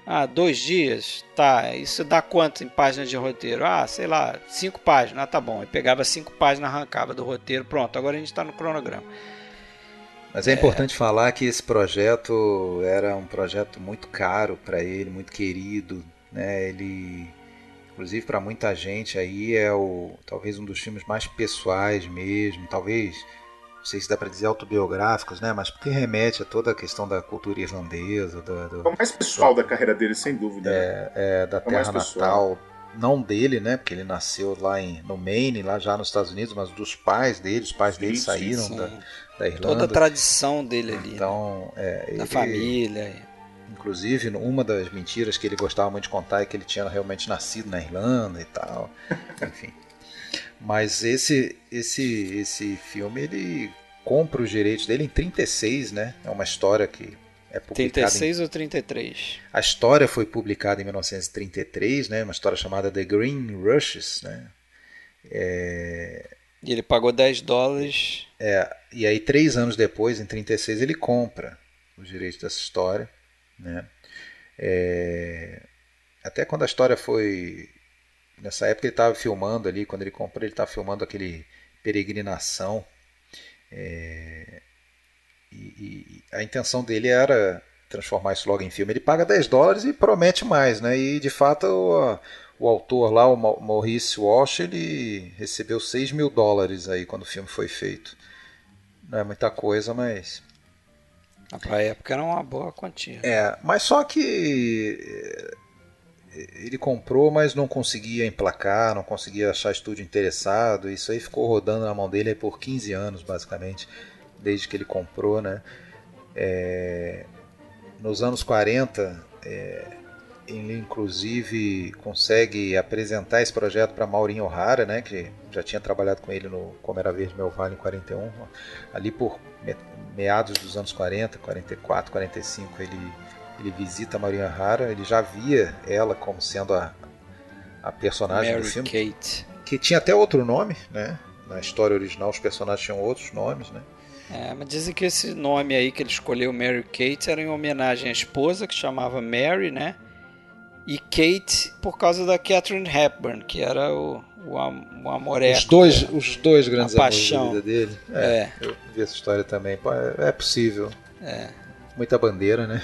Ah, dois dias? Tá, isso dá quanto em páginas de roteiro? Ah, sei lá, cinco páginas. Ah, tá bom. Ele pegava cinco páginas, arrancava do roteiro, pronto, agora a gente está no cronograma. Mas é, é, importante falar que esse projeto era um projeto muito caro para ele, muito querido, né? Ele, inclusive para muita gente aí é o talvez um dos filmes mais pessoais mesmo, talvez não sei se dá para dizer autobiográficos, né? Mas porque remete a toda a questão da cultura irlandesa, do, do, é o mais pessoal da carreira dele, sem dúvida. Né? É, é da é terra natal, não dele, né? Porque ele nasceu lá em, no Maine, lá já nos Estados Unidos, mas dos pais dele, os pais sim, dele saíram sim, sim. Da, da Irlanda. Toda a tradição dele ali. Então, é, da família. Inclusive, uma das mentiras que ele gostava muito de contar é que ele tinha realmente nascido na Irlanda e tal. Enfim. Mas esse, esse, esse filme ele compra os direitos dele em 36, né? É uma história que é publicada 36 em... ou 33? A história foi publicada em 1933, né? Uma história chamada The Green Rushes, né? É... E ele pagou 10 dólares. É, e aí três anos depois, em 36, ele compra os direitos dessa história, né? É... Até quando a história foi nessa época ele estava filmando ali, quando ele comprou, ele estava filmando aquele Peregrinação. É, e, e, a intenção dele era transformar isso logo em filme. Ele paga 10 dólares e promete mais, né? E de fato o, autor lá, o Maurice Walsh, ele recebeu 6 mil dólares aí quando o filme foi feito. Não é muita coisa, mas. Para a época era uma boa quantia. É, mas só que ele comprou, mas não conseguia emplacar, não conseguia achar estúdio interessado. Isso aí ficou rodando na mão dele por 15 anos, basicamente, desde que ele comprou, né? É, nos anos 40, é, ele inclusive consegue apresentar esse projeto para Maurinho O'Hara, né, que já tinha trabalhado com ele no Como Era Verde Meu Vale em 41. Ali por meados dos anos 40, 44, 45, ele ele visita a Maria Rara, ele já via ela como sendo a, a personagem Mary do filme. Kate. Que tinha até outro nome, né? Na história original os personagens tinham outros nomes, né? É, mas dizem que esse nome aí que ele escolheu, Mary Kate, era em homenagem à esposa, que chamava Mary, né? E Kate por causa da Catherine Hepburn, que era o, o, o amoreco. Os dois, os dois grandes amores da vida dele. É, é, Eu vi essa história também. É, é possível. É. Muita bandeira, né?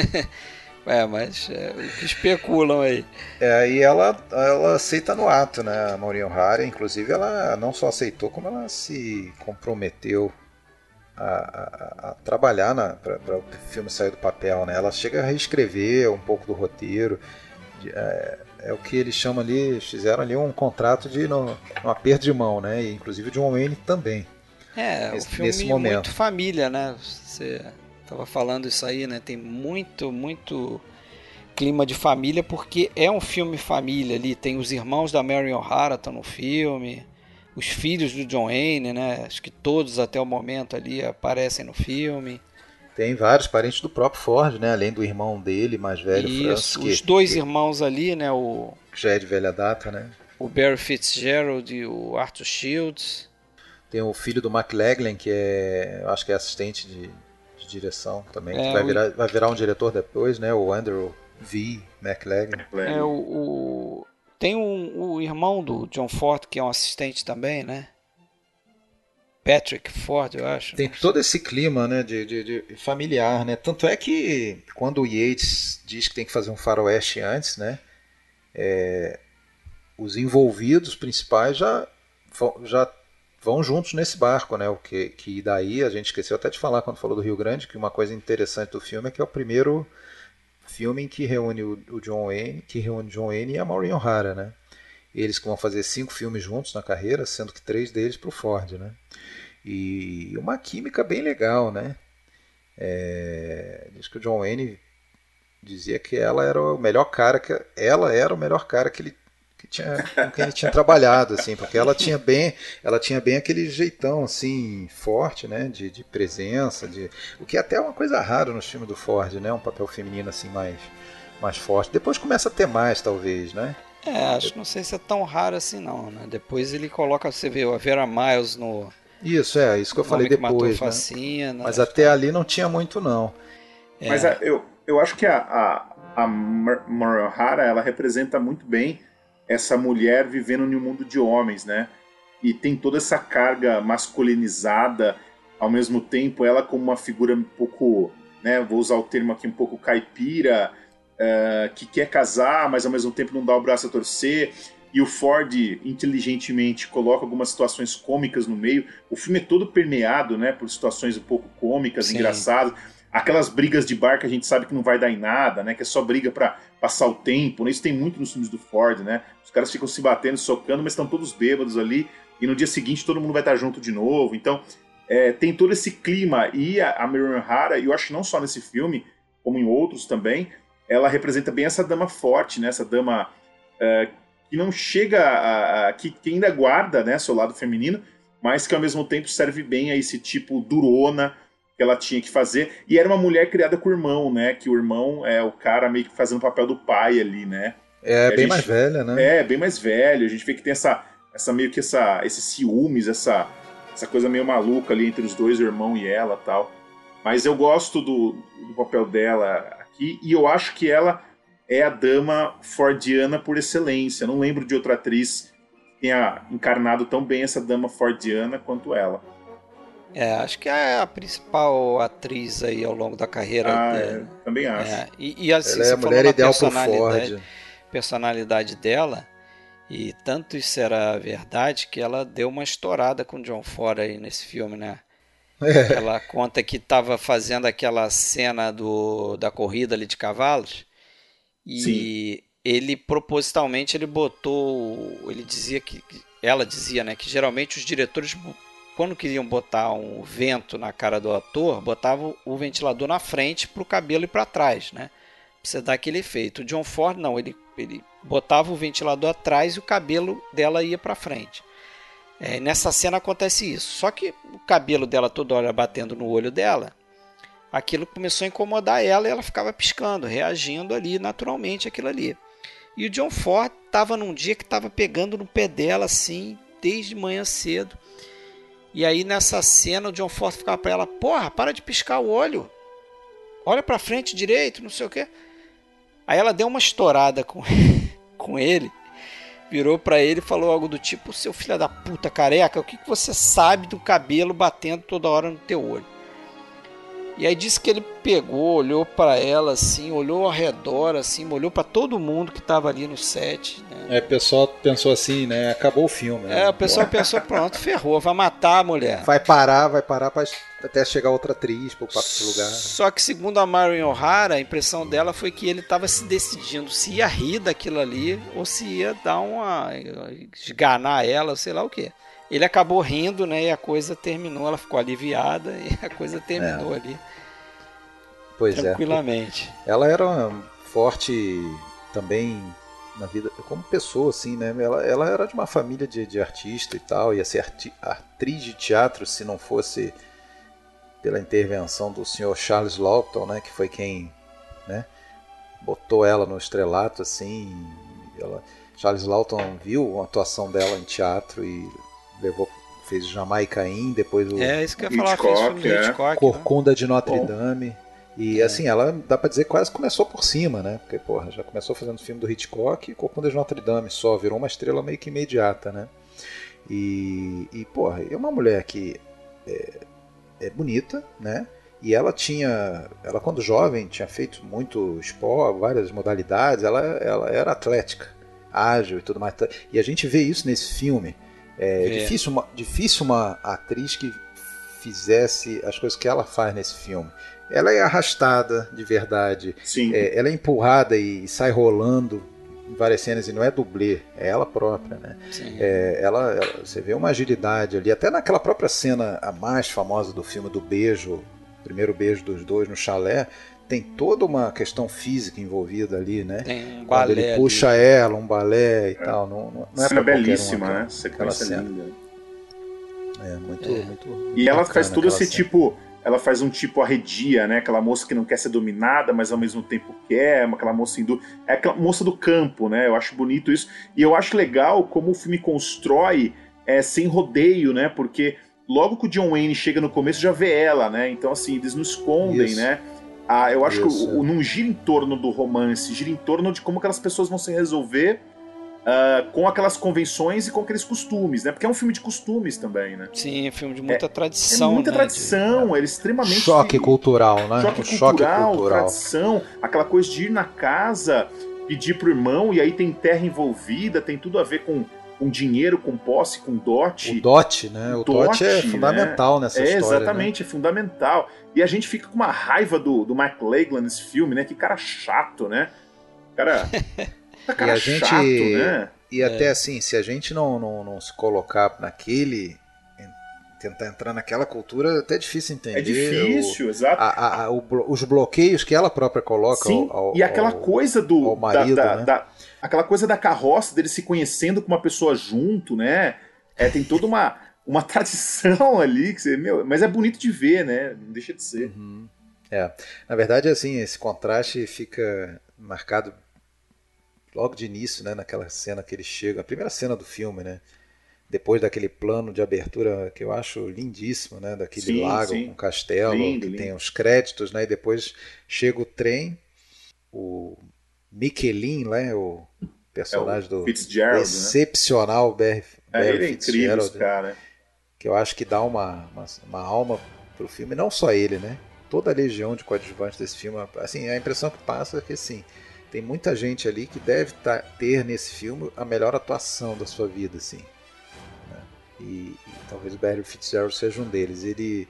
é, mas é, especulam aí. É, e ela, ela aceita no ato, né? A Maureen O'Hara, inclusive, ela não só aceitou, como ela se comprometeu a, a, a trabalhar para o filme sair do papel, né? Ela chega a reescrever um pouco do roteiro. É, é o que eles chamam ali, fizeram ali um contrato de no, um aperto de mão, né? E, inclusive de um Wayne também. É, nesse, o filme nesse momento. muito família, né? Você Tava falando isso aí, né? Tem muito, muito clima de família, porque é um filme família ali. Tem os irmãos da Marion O'Hara estão no filme, os filhos do John Wayne, né? Acho que todos até o momento ali aparecem no filme. Tem vários parentes do próprio Ford, né? Além do irmão dele, mais velho, Isso, Francis, os que, dois que irmãos ali, né? O, já é de velha data, né? o Barry Fitzgerald e o Arthur Shields. Tem o filho do McLaglen, que é, eu acho que é assistente de, de direção também, É, que vai o- virar, vai virar um diretor depois, né? O Andrew V. McLaglen. É, É o, o- tem um, o irmão do John Ford que é um assistente também, né? Patrick Ford, eu acho. Tem todo esse clima, né, de, de- de familiar, né? Tanto é que quando o Yates diz que tem que fazer um faroeste antes, né? é, os envolvidos principais já já vão juntos nesse barco, né? O que, que daí a gente esqueceu até de falar quando falou do Rio Grande que uma coisa interessante do filme é que é o primeiro filme em que reúne o, John Wayne, que reúne John Wayne e a Maureen O'Hara, né? Eles que vão fazer cinco filmes juntos na carreira, sendo que três deles para o Ford, né? E uma química bem legal, né? É, diz que o John Wayne dizia que ela era o melhor cara que ela era o melhor cara que ele que tinha com quem ele tinha trabalhado assim porque ela tinha bem ela tinha bem aquele jeitão assim forte né de, de presença de o que até é uma coisa rara nos filmes do Ford né um papel feminino assim mais mais forte depois começa a ter mais talvez né É, acho que não sei se é tão raro assim não, né? Depois ele coloca, você vê, a Vera Miles no isso é isso que eu falei que Matou depois né? Mas até ali não tinha muito não É. Mas a- eu, eu acho que a, a, a O'Hara, ela representa muito bem essa mulher vivendo em um mundo de homens, né? E tem toda essa carga masculinizada, ao mesmo tempo ela como uma figura um pouco, né, vou usar o termo aqui, um pouco caipira, eh, que quer casar, mas ao mesmo tempo não dá o braço a torcer. E o Ford, inteligentemente, coloca algumas situações cômicas no meio. O filme é todo permeado, né, por situações um pouco cômicas, Sim. engraçadas aquelas brigas de bar que a gente sabe que não vai dar em nada, né? Que é só briga pra passar o tempo, né? Isso tem muito nos filmes do Ford, né? Os caras ficam se batendo, socando, mas estão todos bêbados ali e no dia seguinte todo mundo vai estar junto de novo. Então, é, tem todo esse clima e a, a Marion O'Hara, e eu acho não só nesse filme, como em outros também, ela representa bem essa dama forte, né? Essa dama é, que não chega a, a- que, que ainda guarda, né, seu lado feminino, mas que ao mesmo tempo serve bem a esse tipo durona que ela tinha que fazer. E era uma mulher criada com o irmão, né? Que o irmão é o cara meio que fazendo o papel do pai ali, né? é bem gente- mais velha né É, bem mais velho. A gente vê que tem essa, essa meio que essa, esses ciúmes, essa, essa coisa meio maluca ali entre os dois, o irmão e ela tal. Mas eu gosto do, do papel dela aqui e eu acho que ela é a dama fordiana por excelência. Eu não lembro de outra atriz que tenha encarnado tão bem essa dama fordiana quanto ela. É, acho que é a principal atriz aí ao longo da carreira. Ah, é, é, também acho. é. E, e assim, ela é você a falou mulher ideal pro personalidade, Ford personalidade dela, e tanto isso era verdade que ela deu uma estourada com o John Ford aí nesse filme, né? É. Ela conta que estava fazendo aquela cena do, da corrida ali de cavalos e ele propositalmente ele botou, ele dizia que que- ela dizia, né, que geralmente os diretores quando queriam botar um vento na cara do ator, botavam o ventilador na frente para o cabelo ir para trás, né? Você dar aquele efeito. O John Ford não, ele, ele botava o ventilador atrás e o cabelo dela ia para frente. É, nessa cena acontece isso. Só que o cabelo dela toda hora batendo no olho dela, aquilo começou a incomodar ela e ela ficava piscando, reagindo ali naturalmente aquilo ali. E o John Ford estava num dia que estava pegando no pé dela assim, desde manhã cedo. E aí nessa cena o John Ford ficava para ela: "Porra, para de piscar o olho. Olha para frente direito, não sei o quê". Aí ela deu uma estourada com com ele virou pra ele e falou algo do tipo: Seu filho da puta careca, o que, que você sabe do cabelo batendo toda hora no teu olho? E aí disse que ele pegou, olhou pra ela assim, olhou ao redor assim, olhou pra todo mundo que tava ali no set. Né? É, o pessoal pensou assim, né? Acabou o filme. né? É, o pessoal pensou: pronto, ferrou, vai matar a mulher. Vai parar, vai parar pra, até chegar outra atriz para outro lugar. Só que segundo a Marion O'Hara, a impressão dela foi que ele estava se decidindo se ia rir daquilo ali ou se ia dar uma esganar ela, sei lá o que. Ele acabou rindo, né? E a coisa terminou, ela ficou aliviada e a coisa terminou ali Pois é. tranquilamente. Ela era forte também na vida como pessoa, assim, né? Ela, ela era de uma família de, de artista e tal, ia ser arti, atriz de teatro se não fosse pela intervenção do senhor Charles Lawton, né? Que foi quem, né? Botou ela no estrelato, assim. Ela, Charles Lawton viu a atuação dela em teatro e levou fez Jamaicaim, depois o É, isso que eu ia falar, fez filme é. Hitchcock, né? Corcunda de Notre Dame. E É. assim, ela dá pra dizer quase começou por cima, né? Porque, porra, já começou fazendo filme do Hitchcock e Corcunda de Notre Dame só, virou uma estrela meio que imediata, né? E, e porra, é uma mulher que é, é bonita, né? E ela tinha, ela quando jovem tinha feito muito esporte, várias modalidades, ela, ela era atlética, ágil e tudo mais. E a gente vê isso nesse filme. É, É. Difícil, uma, difícil uma atriz que fizesse as coisas que ela faz nesse filme. Ela é arrastada de verdade, Sim. é, ela é empurrada e sai rolando em várias cenas e não é dublê, é ela própria, né? É, ela, ela- você vê uma agilidade ali, até naquela própria cena a mais famosa do filme do beijo, primeiro beijo dos dois no chalé, tem toda uma questão física envolvida ali, né? Tem um Quando ele ali. puxa ela, um balé e tal, não, não, não é cena um belíssima, né? Sequência cena. linda. É muito, É. muito, muito E ela faz todo esse cena. tipo. Ela faz um tipo arredia, né? Aquela moça que não quer ser dominada, mas ao mesmo tempo quer, aquela moça hindu. É aquela moça do campo, né? Eu acho bonito isso. E eu acho legal como o filme constrói é, sem rodeio, né? Porque logo que o John Wayne chega no começo já vê ela, né? Então, assim, eles não escondem, Isso. né? Ah, eu acho Isso, que o, o- não gira em torno do romance, gira em torno de como aquelas pessoas vão se resolver ah, com aquelas convenções e com aqueles costumes, né? Porque é um filme de costumes também, né? Sim, é filme de muita É tradição. muita né, tradição, ele é extremamente. Choque cultural, né? choque O cultural, tradição, aquela coisa de ir na casa, pedir pro irmão, e aí tem terra envolvida, tem tudo a ver com, com dinheiro, com posse, com dote. O dote, né? O dote, Dote, é né? fundamental nessa é, história. né? exatamente, é fundamental. E a gente fica com uma raiva do, do Mike Lakeland nesse filme, né? Que cara chato, né? Cara. cara a gente- chato, né? E É. até assim, se a gente não, não, não se colocar naquele. tentar entrar naquela cultura, é até difícil entender. É difícil, exato. o- a- a- a- o os bloqueios que ela própria coloca Sim, ao, ao- e aquela ao- coisa do. ao marido, da, da- né? da- aquela coisa da carroça, dele se conhecendo com uma pessoa junto, né? É, tem toda uma, uma tradição ali, que você, meu, mas é bonito de ver, né? Não deixa de ser. Uhum. É. Na verdade, assim, esse contraste fica marcado logo de início, né? Naquela cena que ele chega, a primeira cena do filme, né? Depois daquele plano de abertura que eu acho lindíssimo, né? Daquele Sim, lago sim. com castelo, Lindo, que lindo. tem os créditos, né? E depois chega o trem, o Michelin, né? O É personagem o do Fitzgerald, né? excepcional Barry, É, Barry ele é incrível, esse Fitzgerald, cara. que eu acho que dá uma, uma, uma alma pro filme, não só ele, né? Toda a legião de coadjuvantes desse filme, assim, a impressão que passa é que assim, tem muita gente ali que deve tá- ter nesse filme a melhor atuação da sua vida, assim. né? E, e talvez o Barry Fitzgerald seja um deles. Ele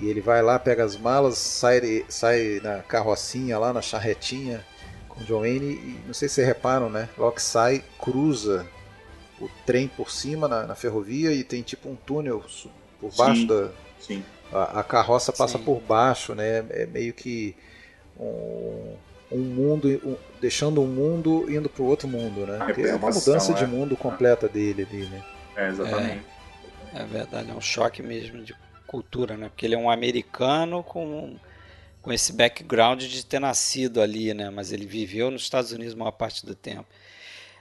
e ele vai lá, pega as malas, sai, sai na carrocinha lá, na charretinha John Wayne e não sei se vocês reparam, né? Que sai, cruza o trem por cima na, na ferrovia e tem tipo um túnel por baixo Sim. da. Sim. A, a carroça passa Sim. por baixo, né? É meio que um, um mundo, um- deixando um mundo indo para o outro mundo, né? É uma mudança de é. mundo completa dele ali, né? É, exatamente. É verdade, é um choque mesmo de cultura, né? Porque ele é um americano com, com esse background de ter nascido ali, né? Mas ele viveu nos Estados Unidos a maior parte do tempo.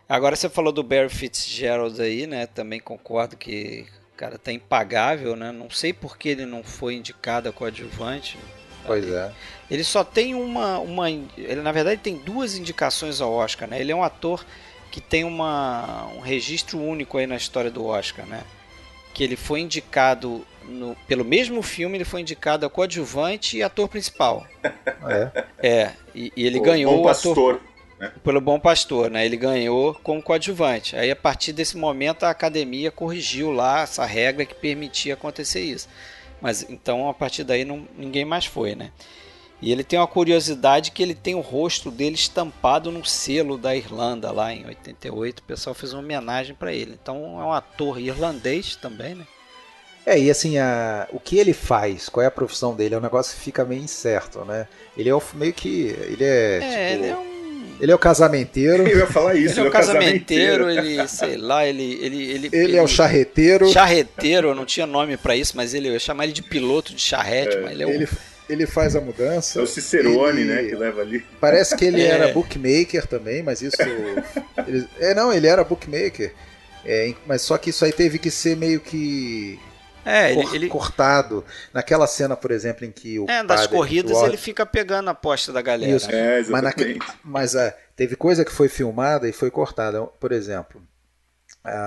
Agora você falou do Barry Fitzgerald aí, né? Também concordo que o cara tá impagável, né? Não sei por que ele não foi indicado a coadjuvante. Pois é. Ele só tem uma, uma. Ele, na verdade, tem duas indicações ao Oscar, né? Ele é um ator que tem uma, um registro único aí na história do Oscar, né? Que ele foi indicado no- pelo mesmo filme, ele foi indicado a coadjuvante e ator principal. É. É, e, e ele O ganhou Bom o ator Pastor. pelo Bom Pastor, né? Ele ganhou como coadjuvante. Aí a partir desse momento a academia corrigiu lá essa regra que permitia acontecer isso. Mas então a partir daí não, ninguém mais foi, né? E ele tem uma curiosidade que ele tem o rosto dele estampado num selo da Irlanda lá em 88. O pessoal fez uma homenagem para ele. Então é um ator irlandês também, né? É, e assim, a, o que ele faz, qual é a profissão dele, é um negócio que fica meio incerto, né? Ele é o, meio que. Ele é. É, tipo, ele é um. ele é o casamenteiro, Eu ia falar isso, Ele é um casamenteiro. casamenteiro, ele, sei lá, ele. Ele, ele, ele é o charreteiro. Charreteiro, eu não tinha nome pra isso, mas ele, eu ia chamar ele de piloto de charrete, mas ele é um. Ele, ele faz a mudança. É o Cicerone, Ele- né, que leva ali. Parece que ele É. era bookmaker também, mas isso. ele- é, não, ele era bookmaker. É, mas só que isso aí teve que ser meio que É, ele, cor- ele- cortado. Naquela cena, por exemplo, em que o. é, das corridas ele fica pegando a aposta da galera. Isso. É, Mas, mas ah, teve coisa que foi filmada e foi cortada. Por exemplo,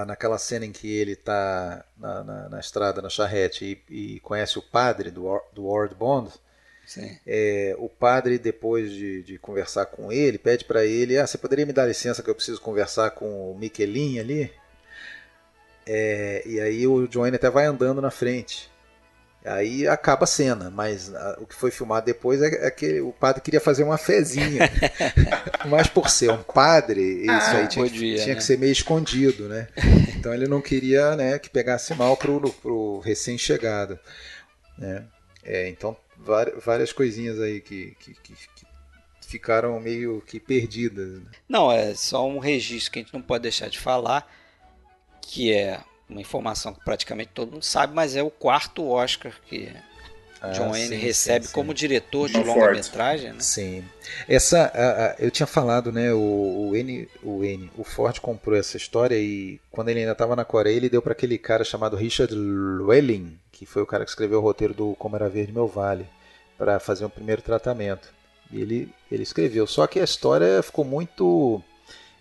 naquela cena em que ele está na, na- na estrada, na charrete, e, e conhece o padre do, do Ward Bond, Sim. é, o padre, depois de, de conversar com ele, pede para ele: ah, Você poderia me dar licença que eu preciso conversar com o Michelin ali? É, e aí o Johnny até vai andando na frente. Aí acaba a cena, mas ah, o que foi filmado depois é, é que o padre queria fazer uma fezinha. mas por ser um padre, isso aí tinha, que- tinha né? que ser meio escondido, né? Então ele não queria né, que pegasse mal pro, pro recém-chegado. Né? É, então várias coisinhas aí que, que, que- que ficaram meio que perdidas. né? Não, é só um registro que a gente não pode deixar de falar, que é uma informação que praticamente todo mundo sabe, mas é o quarto Oscar que Ah, John Wayne recebe sim. como diretor de longa-metragem, né? Sim. Essa, a- a- eu tinha falado, né? O, o N, o N, o Ford comprou essa história e quando ele ainda estava na Coreia, ele deu para aquele cara chamado Richard Llewellyn, que foi o cara que escreveu o roteiro do Como Era Verde Meu Vale, para fazer um primeiro tratamento. E ele, ele escreveu. Só que a história ficou muito,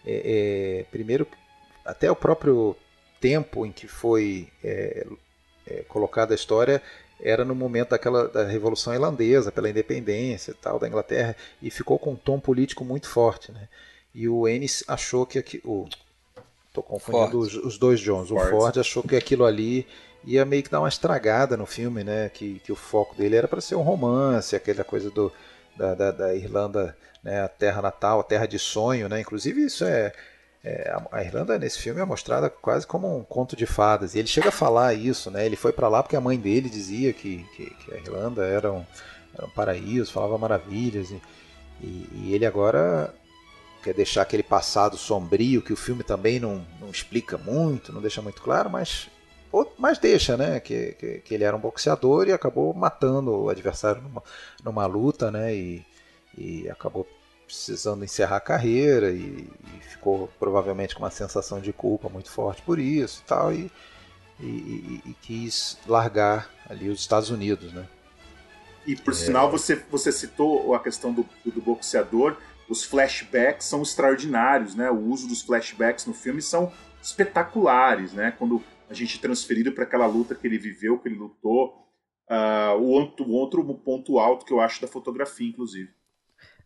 é, é, primeiro, até o próprio tempo em que foi é, é, colocada a história era no momento daquela da Revolução Irlandesa, pela independência e tal da Inglaterra, e ficou com um tom político muito forte, né? E o Ennis achou que aqui, o tô confundindo os, os dois Johns. O Ford. Ford achou que aquilo ali ia meio que dar uma estragada no filme, né? Que, que o foco dele era para ser um romance, aquela coisa do da, da, da Irlanda, né? A terra natal, a terra de sonho, né? Inclusive isso é é, a- Irlanda nesse filme é mostrada quase como um conto de fadas. E ele chega a falar isso, né? Ele foi para lá porque a mãe dele dizia que, que, que a Irlanda era um, era um paraíso, falava maravilhas. E, e, e ele agora quer deixar aquele passado sombrio que o filme também não, não explica muito, não deixa muito claro, mas, mas deixa, né? Que, que, que ele era um boxeador e acabou matando o adversário numa, numa luta, né? E, e acabou precisando encerrar a carreira e, e ficou provavelmente com uma sensação de culpa muito forte por isso e tal e, e, e- e quis largar ali os Estados Unidos, né? E por sinal, você, você citou a questão do, do boxeador. Os flashbacks são extraordinários, né? O uso dos flashbacks no filme são espetaculares, né? Quando a gente é transferido para aquela luta que ele viveu, que ele lutou. Ah, o, outro, o outro ponto alto que eu acho da fotografia, inclusive.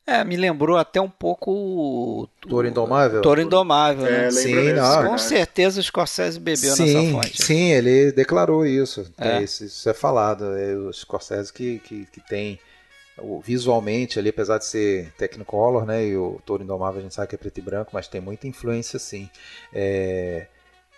É, me lembrou até um pouco o Toro Indomável? Toro Indomável, É, né? lembra Sim, não. Com certeza o Scorsese bebeu sim, nessa fonte. sim, ele declarou isso. É. É, Isso, isso é falado. É o Scorsese que, que, que tem visualmente ali, apesar de ser Technicolor, né? E o Toro Indomável a gente sabe que é preto e branco, mas tem muita influência sim. É,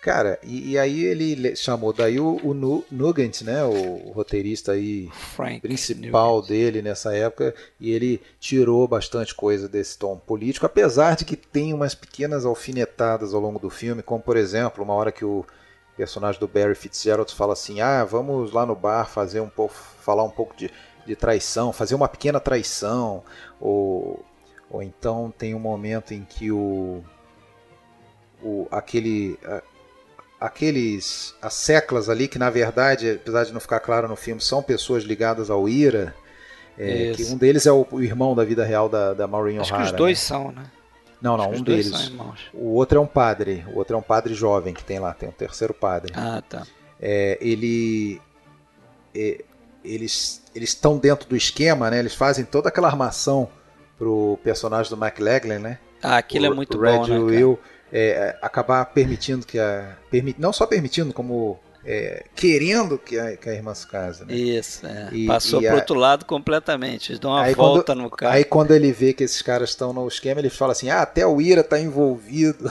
cara, e, e aí ele le- chamou daí o, o Nu- Nugent, né? O, o roteirista aí Frank principal Nugent. dele nessa época e ele tirou bastante coisa desse tom político, apesar de que tem umas pequenas alfinetadas ao longo do filme, como por exemplo, uma hora que o personagem do Barry Fitzgerald fala assim: "Ah, vamos lá no bar fazer um pouco, falar um pouco de, de traição, fazer uma pequena traição", ou ou então tem um momento em que o, o aquele aqueles as seclas ali que na verdade, apesar de não ficar claro no filme, são pessoas ligadas ao IRA. é, que um deles é o, o irmão da vida real da, da Maureen Acho que O'Hara. os dois né? são, né? Não, Acho não, que um deles. são irmãos. O outro é um padre. O outro é um padre jovem que tem lá, tem um terceiro padre. Ah, tá. É, ele. é, eles eles estão dentro do esquema, né? Eles fazem toda aquela armação pro personagem do McLaglen, né? Ah, aquilo é muito Red bom, né? cara? É, acabar permitindo que a. Permi, não só permitindo, como é, querendo que a, que a irmã se case. Né? Isso, é. E- Passou e pro a- outro lado completamente. Eles dão uma volta no carro. Aí quando ele vê que esses caras estão no esquema, ele fala assim: ah, até o Ira tá envolvido.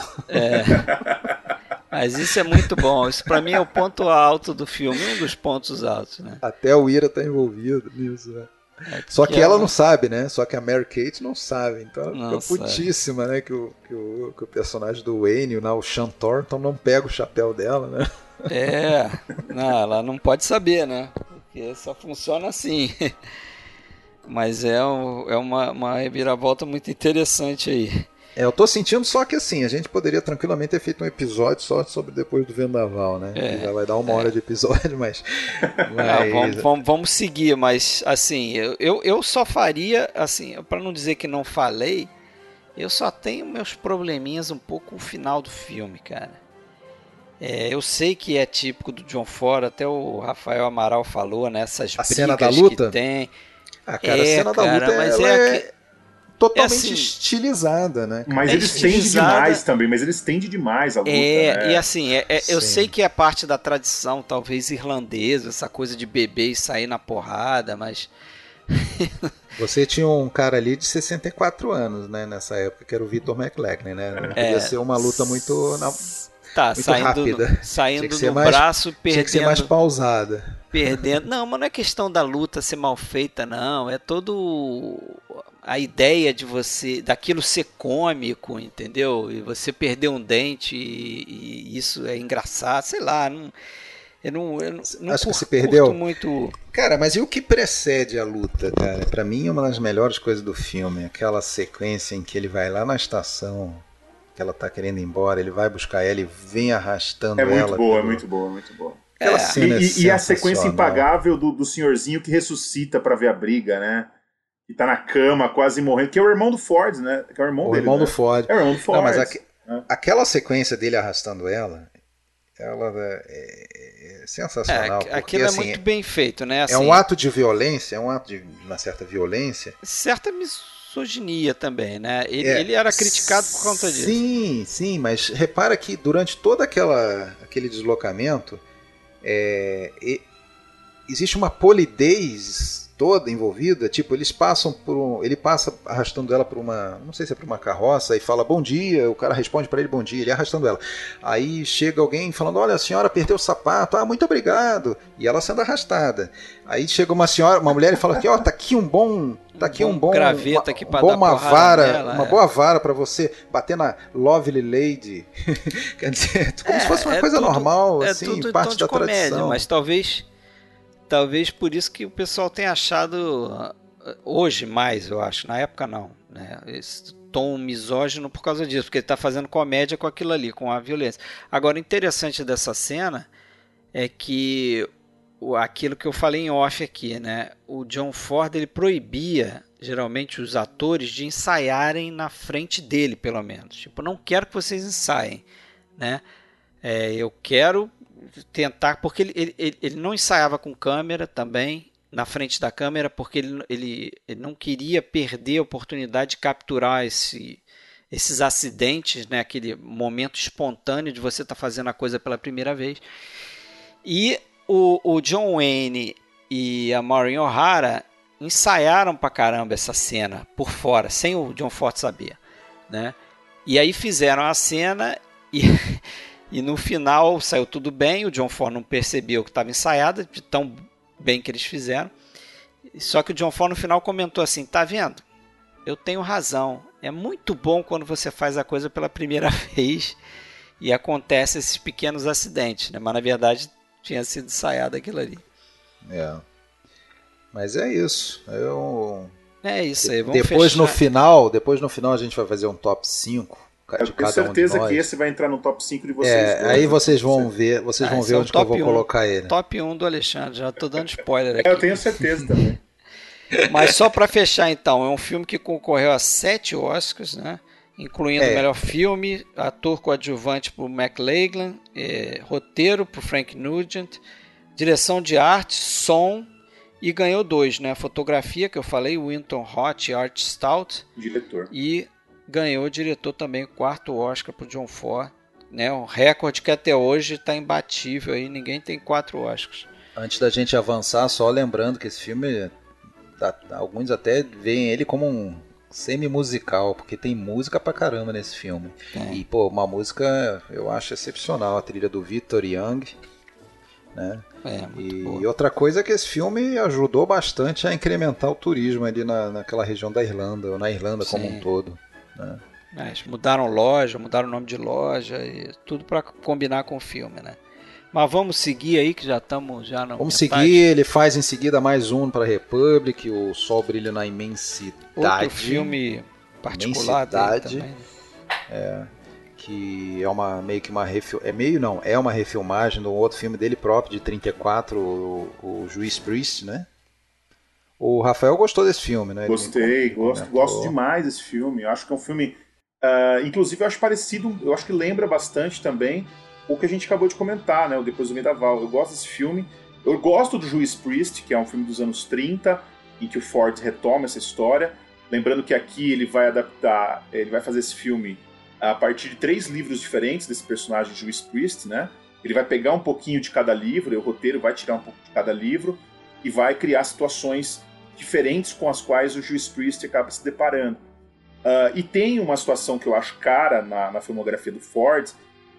Mas isso é muito bom. Isso para mim é o ponto alto do filme, um dos pontos altos, né? Até o Ira tá envolvido nisso, né? É, Só que, que ela, ela não sabe, né? Só que a Mary Kate não sabe. Então ela não fica putíssima, né? Que o, que, o, que o personagem do Wayne, o Sean Thornton, não pega o chapéu dela, né? É, não, ela não pode saber, né? Porque só funciona assim. Mas é, é uma, uma reviravolta muito interessante aí. É, eu tô sentindo só que assim, a gente poderia tranquilamente ter feito um episódio só sobre depois do Vendaval, né? É, já vai dar uma é. hora de episódio, mas. mas... Ah, vamos, vamos, vamos, seguir, mas assim, eu, eu só faria, assim, para não dizer que não falei, eu só tenho meus probleminhas um pouco com o final do filme, cara. É, eu sei que é típico do John Ford, até o Rafael Amaral falou, né? Essas a cena da luta? que tem. Ah, cara, é, a cena cara, da luta mas é, é, totalmente é assim, estilizada, né? Mas é eles tendem demais também, mas eles tendem demais a luta. É, né? e assim, é, é eu sei que é parte da tradição, talvez irlandesa, essa coisa de beber e sair na porrada, mas. Você tinha um cara ali de 64 anos, né, nessa época, que era o Victor McLachlan, né? Não podia é, ser uma luta muito, na, tá, muito saindo rápida. No, saindo no mais, braço, perdendo. Tinha que ser mais pausada. Perdendo. Não, mas não é questão da luta ser mal feita, não. É todo a ideia de você daquilo ser cômico, entendeu? E você perder um dente e, e isso é engraçado, sei lá, não, eu não, eu não acho que se perdeu muito. Cara, mas e o que precede a luta, cara? Para mim é uma das melhores coisas do filme, aquela sequência em que ele vai lá na estação, que ela tá querendo ir embora, ele vai buscar ela e vem arrastando ela. É muito ela boa, pelo... é muito boa, muito boa. Aquela é. cena e, e a sequência impagável do, do senhorzinho que ressuscita para ver a briga, né? E tá na cama, quase morrendo, que é o irmão do Ford, né? Que é o irmão o dele. Irmão né? do Ford. É o irmão do Ford. Não, mas aqu é. aquela sequência dele arrastando ela, ela é, é, é sensacional. É, porque, aquilo é assim, muito bem feito, né? Assim, é um ato de violência, é um ato de uma certa violência. Certa misoginia também, né? Ele, é, ele era criticado por conta disso. Sim, sim, mas repara que durante todo aquela, aquele deslocamento, é, existe uma polidez toda envolvida, tipo, eles passam por um, ele passa arrastando ela por uma, não sei se é por uma carroça e fala bom dia, o cara responde para ele bom dia, ele arrastando ela. Aí chega alguém falando: "Olha, a senhora perdeu o sapato". Ah, muito obrigado. E ela sendo arrastada. Aí chega uma senhora, uma mulher e fala que, ó, oh, tá aqui um bom Tá aqui um bom graveta aqui para dar uma vara, nela, uma é. boa vara para você bater na Lovely Lady. Quer dizer, como é, se fosse uma é coisa tudo, normal, é assim, parte da comédia, tradição. Mas talvez Talvez por isso que o pessoal tenha achado uh, hoje mais, eu acho. Na época não, né? Esse tom misógino por causa disso, porque ele está fazendo comédia com aquilo ali, com a violência. Agora, interessante dessa cena é que aquilo que eu falei em off aqui, né? O John Ford ele proibia geralmente os atores de ensaiarem na frente dele, pelo menos. Tipo, não quero que vocês ensaiem, né? É, eu quero tentar, porque ele, ele, ele não ensaiava com câmera também, na frente da câmera, porque ele, ele, ele não queria perder a oportunidade de capturar esse, esses acidentes, né? aquele momento espontâneo de você estar tá fazendo a coisa pela primeira vez. E o, o John Wayne e a Maureen O'Hara ensaiaram pra caramba essa cena por fora, sem o John Ford saber. Né? E aí fizeram a cena e E no final saiu tudo bem, o John Ford não percebeu que estava ensaiado, de tão bem que eles fizeram. Só que o John Ford no final comentou assim: tá vendo? Eu tenho razão. É muito bom quando você faz a coisa pela primeira vez e acontece esses pequenos acidentes, né? Mas na verdade tinha sido ensaiado aquilo ali. É. Mas é isso. Eu é isso aí. Vamos depois fechar. no final, depois no final a gente vai fazer um top 5 eu tenho certeza um que esse vai entrar no top 5 de vocês. É, dois, aí vocês vão ver, vocês ah, vão ver é onde que eu vou 1, colocar ele. Top 1 do Alexandre, já tô dando spoiler aqui. É, eu tenho certeza também. Mas só para fechar então, é um filme que concorreu a 7 Oscars, né? Incluindo é. melhor filme, ator coadjuvante para o McLaglen, é, roteiro para Frank Nugent, direção de arte, som e ganhou dois, né? Fotografia que eu falei, Winton Hot e Art Stout. Diretor. E ganhou diretor também o quarto Oscar para John Ford. Né, um recorde que até hoje está imbatível aí, ninguém tem quatro Oscars. Antes da gente avançar, só lembrando que esse filme, tá, alguns até veem ele como um semi-musical, porque tem música pra caramba nesse filme. É. E, pô, uma música eu acho excepcional, a trilha do Victor Young. Né? É, E outra coisa é que esse filme ajudou bastante a incrementar o turismo ali na, naquela região da Irlanda, ou na Irlanda como Sim. um todo. É, eles mudaram loja, mudaram o nome de loja e tudo pra combinar com o filme, né? Mas vamos seguir aí que já estamos já na Vamos metade. seguir, ele faz em seguida mais um para Republic, o Sol Brilha na Imensidade. outro filme particular dele Imensidade. também. que é uma meio que uma refil... é meio não, é uma refilmagem de um outro filme dele próprio de 34, o, o Juiz Priest, né? O Rafael gostou desse filme, né? Ele Gostei, gosto, gosto demais desse filme. Eu acho que é um filme. ah, inclusive, eu acho parecido, eu acho que lembra bastante também o que a gente acabou de comentar, né? O Depois do Vendaval. Eu gosto desse filme. Eu gosto do Juiz Priest, que é um filme dos anos 30, em que o Ford retoma essa história. Lembrando que aqui ele vai adaptar, ele vai fazer esse filme a partir de três livros diferentes desse personagem Juiz Priest, né? Ele vai pegar um pouquinho de cada livro, e o roteiro vai tirar um pouco de cada livro e vai criar situações diferentes com as quais o Juiz Priest acaba se deparando. Ah, e tem uma situação que eu acho cara na, na filmografia do Ford,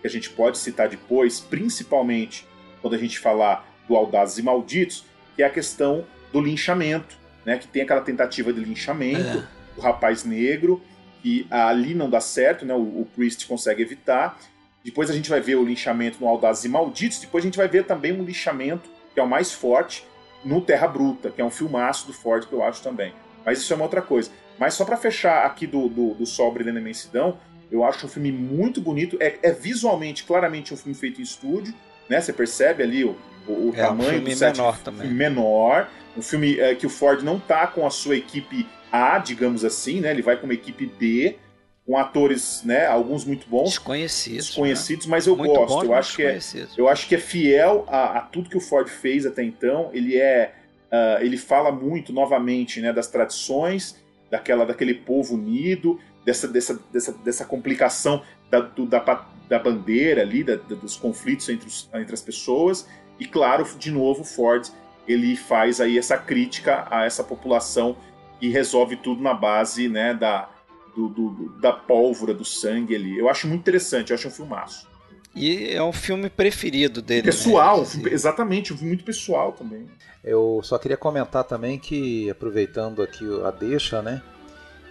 que a gente pode citar depois, principalmente quando a gente falar do Audazes e Malditos, que é a questão do linchamento, né? Que tem aquela tentativa de linchamento do rapaz negro, que ali não dá certo, né? O, o Priest consegue evitar. Depois a gente vai ver o linchamento no Audazes e Malditos, depois a gente vai ver também um linchamento, que é o mais forte, no Terra Bruta, que é um filmaço do Ford que eu acho também. Mas isso é uma outra coisa. Mas só para fechar aqui do, do, do Sol Brilhando Imensidão, eu acho um filme muito bonito. É, é visualmente, claramente, um filme feito em estúdio. Né? Você percebe ali o, o, o É, um tamanho filme do set. menor um também. filme menor. Um filme é, que o Ford não tá com a sua equipe A, digamos assim, né? Ele vai com uma equipe B, com atores, né? Alguns muito bons, Desconhecidos. desconhecidos, mas eu né? Muito gosto. bons, eu acho que é, eu acho que é fiel a, a tudo que o Ford fez até então. Ele é, ah, ele fala muito novamente, né, das tradições daquela, daquele povo unido, dessa, dessa, dessa, dessa complicação da, do- da, da bandeira ali, da- dos conflitos entre, os- entre as pessoas. E claro, de novo, o Ford ele faz aí essa crítica a essa população e resolve tudo na base, né, da do- do- da pólvora, do sangue ali. Eu acho muito interessante, eu acho um filmaço. E é um filme preferido dele. Pessoal, né? filme- exatamente, um filme muito pessoal também. Eu só queria comentar também que, aproveitando aqui a deixa, né?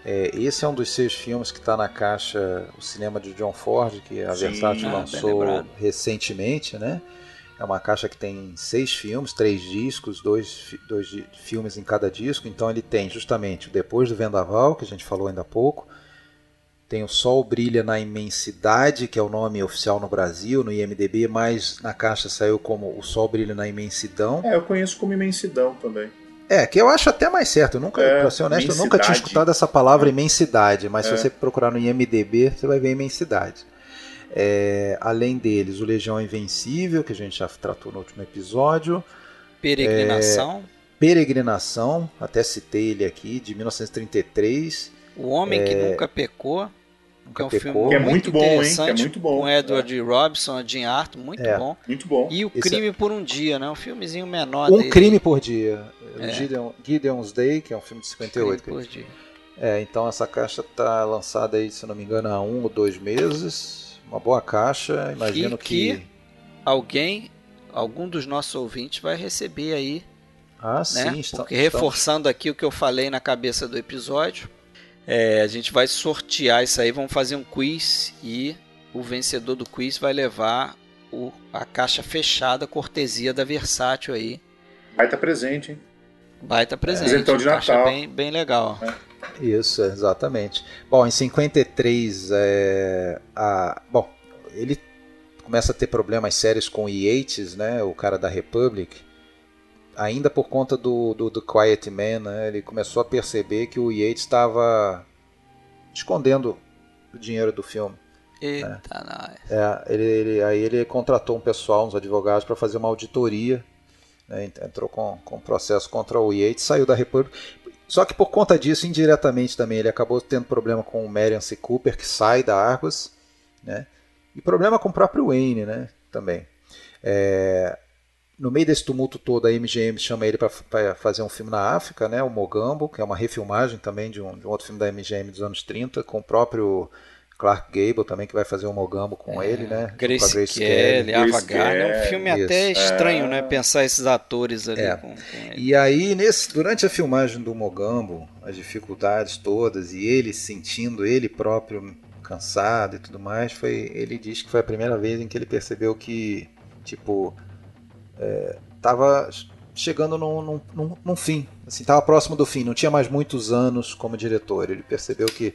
é, esse é um dos seis filmes que está na caixa O Cinema de John Ford, que a Sim, Versátil ah, lançou recentemente, né? É uma caixa que tem seis filmes, três discos, dois, dois filmes em cada disco. Então ele tem justamente o Depois do Vendaval, que a gente falou ainda há pouco. Tem o Sol Brilha na Imensidade, que é o nome oficial no Brasil, no IMDB, mas na caixa saiu como O Sol Brilha na Imensidão. É, eu conheço como imensidão também. É, que eu acho até mais certo. Eu nunca, É, pra ser honesto, eu nunca tinha escutado essa palavra imensidade, mas É. se você procurar no IMDB, você vai ver imensidade. É, além deles, o Legião Invencível, que a gente já tratou no último episódio. Peregrinação. Peregrinação, até citei ele aqui, de 1933. O Homem que Nunca Pecou. Que é um Nunca filme pecou. Que é muito bom, hein? Que é interessante, muito bom. Com Edward Robson, Jim Arthur, muito É. bom. Muito bom. E o Esse Crime por um Dia, né? Um filmezinho menor Um dele. Crime por Dia. É. Gideon, Gideon's Day, que é um filme de Crime 58. por Dia. É, então essa caixa tá lançada aí, se não me engano, há um ou dois meses. Uma boa caixa. Imagino E que... que- Alguém, algum dos nossos ouvintes vai receber aí Ah, né? sim, está, Porque está- reforçando aqui o que eu falei na cabeça do episódio, é, a gente vai sortear isso aí, vamos fazer um quiz e o vencedor do quiz vai levar o- a caixa fechada, cortesia da Versátil aí. Vai estar presente, hein? Vai estar presente. Presentão de caixa Natal. bem, bem legal. Isso, exatamente. Bom, em 53, é, a, bom, ele começa a ter problemas sérios com o Yates, né, o cara da Republic, ainda por conta do, do, do Quiet Man, né, ele começou a perceber que o Yates estava escondendo o dinheiro do filme. Eita, nós. É, ele, ele- aí ele contratou um pessoal, uns advogados, para fazer uma auditoria. né, ent- entrou com, com processo contra o Yates, saiu da República. Só que por conta disso, indiretamente também, ele acabou tendo problema com o Marion C. Cooper, que sai da Argos. Né, e problema com o próprio Wayne né, também. É, no meio desse tumulto todo, a MGM chama ele para fazer um filme na África, né, o Mogambo, que é uma refilmagem também de um, de um outro filme da MGM dos anos 30, com o próprio Clark Gable também, que vai fazer o Mogambo com é, ele, né? Grace, com a Grace Kelly, Ava Gardner. É um filme Isso. até estranho, é. né? Pensar esses atores ali é. com, com E aí, nesse, durante a filmagem do Mogambo, as dificuldades todas, e ele sentindo ele próprio cansado e tudo mais, foi ele diz que foi a primeira vez em que ele percebeu que, tipo, estava é, chegando num, num, num, num fim, assim, estava próximo do fim, não tinha mais muitos anos como diretor. Ele percebeu que,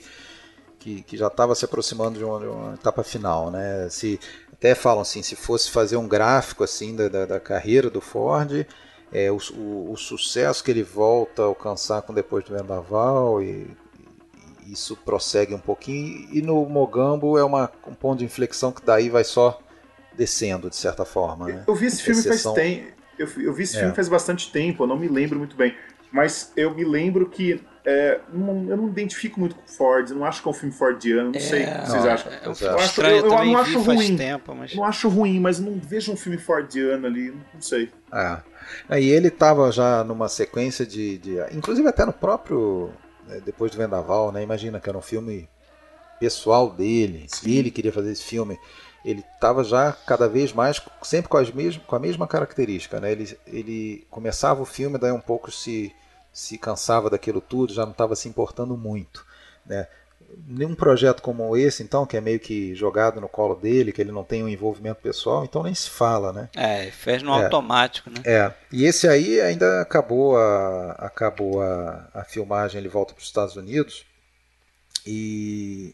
que, que já estava se aproximando de uma, de uma, etapa final, né? Se até falam assim, se fosse fazer um gráfico assim da, da, da carreira do Ford, é, o, o, o, sucesso que ele volta a alcançar com depois do Vendaval e, e isso prossegue um pouquinho e no Mogambo é uma, um ponto de inflexão que daí vai só descendo, de certa forma. Né? Eu vi esse filme Exceção... faz tempo. Eu, eu, vi esse é. filme faz bastante tempo, eu não me lembro muito bem. Mas eu me lembro que é, não, eu não identifico muito com Ford, não acho que é um filme Fordiano, não é, sei o que vocês acham. É um eu, acho, eu, eu, eu não acho ruim. Tempo, mas... Não acho ruim, mas não vejo um filme Fordiano ali, não sei. É. Aí ele estava já numa sequência de, de, Inclusive até no próprio. Né, depois do Vendaval, né? Imagina que era um filme pessoal dele. Sim. Ele queria fazer esse filme ele estava já cada vez mais, sempre com, as mesmas, com a mesma característica. Né? Ele, ele começava o filme, daí um pouco se, se cansava daquilo tudo, já não estava se importando muito. Né? Nenhum projeto como esse, então, que é meio que jogado no colo dele, que ele não tem um envolvimento pessoal, então nem se fala, né? É, fez no é, automático, né? É. E esse aí ainda acabou a, acabou a, a filmagem, ele volta para os Estados Unidos e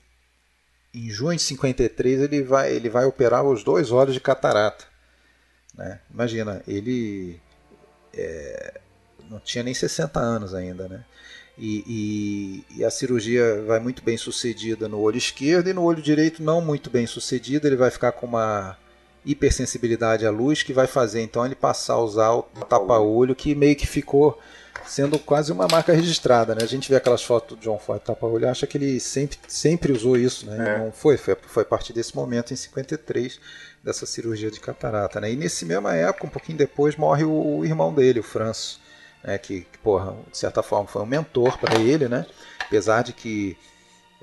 em junho de 53 ele vai, ele vai operar os dois olhos de catarata. Né? Imagina, ele é, não tinha nem 60 anos ainda. Né? E, e, e, a cirurgia vai muito bem sucedida no olho esquerdo e no olho direito não muito bem sucedida. Ele vai ficar com uma hipersensibilidade à luz que vai fazer então ele passar a usar o tapa-olho que meio que ficou sendo quase uma marca registrada, né? A gente vê aquelas fotos do John Ford tapa-olho, acha que ele sempre, sempre usou isso, né? É. Não foi, foi, foi a partir desse momento, em 53, dessa cirurgia de catarata, né? E nesse mesma época, um pouquinho depois, morre o, o irmão dele, o Franz, né? Que, que, porra, de certa forma foi um mentor para ele, né? Apesar de que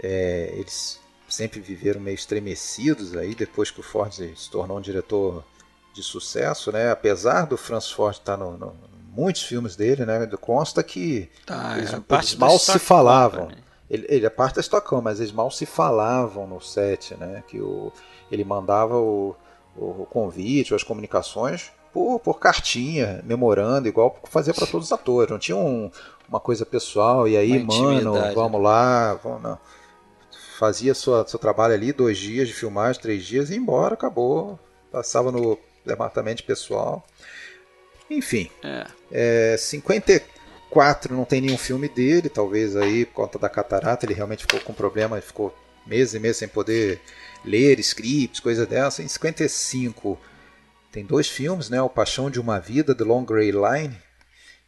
é, eles sempre viveram meio estremecidos aí, depois que o Ford se tornou um diretor de sucesso, né? Apesar do Franz Ford estar no, no muitos filmes dele, né? Consta que tá, eles, é eles mal se falavam. Ele, ele é parte da Stockholm, mas eles mal se falavam no set, né? Que o, ele mandava o, o convite, as comunicações por, por cartinha, memorando, igual fazia para todos os atores. Não tinha um, uma coisa pessoal, e aí, mano, vamos né? lá, vamos, não. Fazia sua, seu trabalho ali, dois dias de filmagem, três dias, e embora, acabou. Passava no departamento pessoal. Enfim. É. é 54 não tem nenhum filme dele, talvez aí por conta da catarata ele realmente ficou com problema, ficou meses e meses sem poder ler scripts, coisa dessa. Em 55 tem dois filmes, né? O Paixão de uma Vida, The Long Grey Line,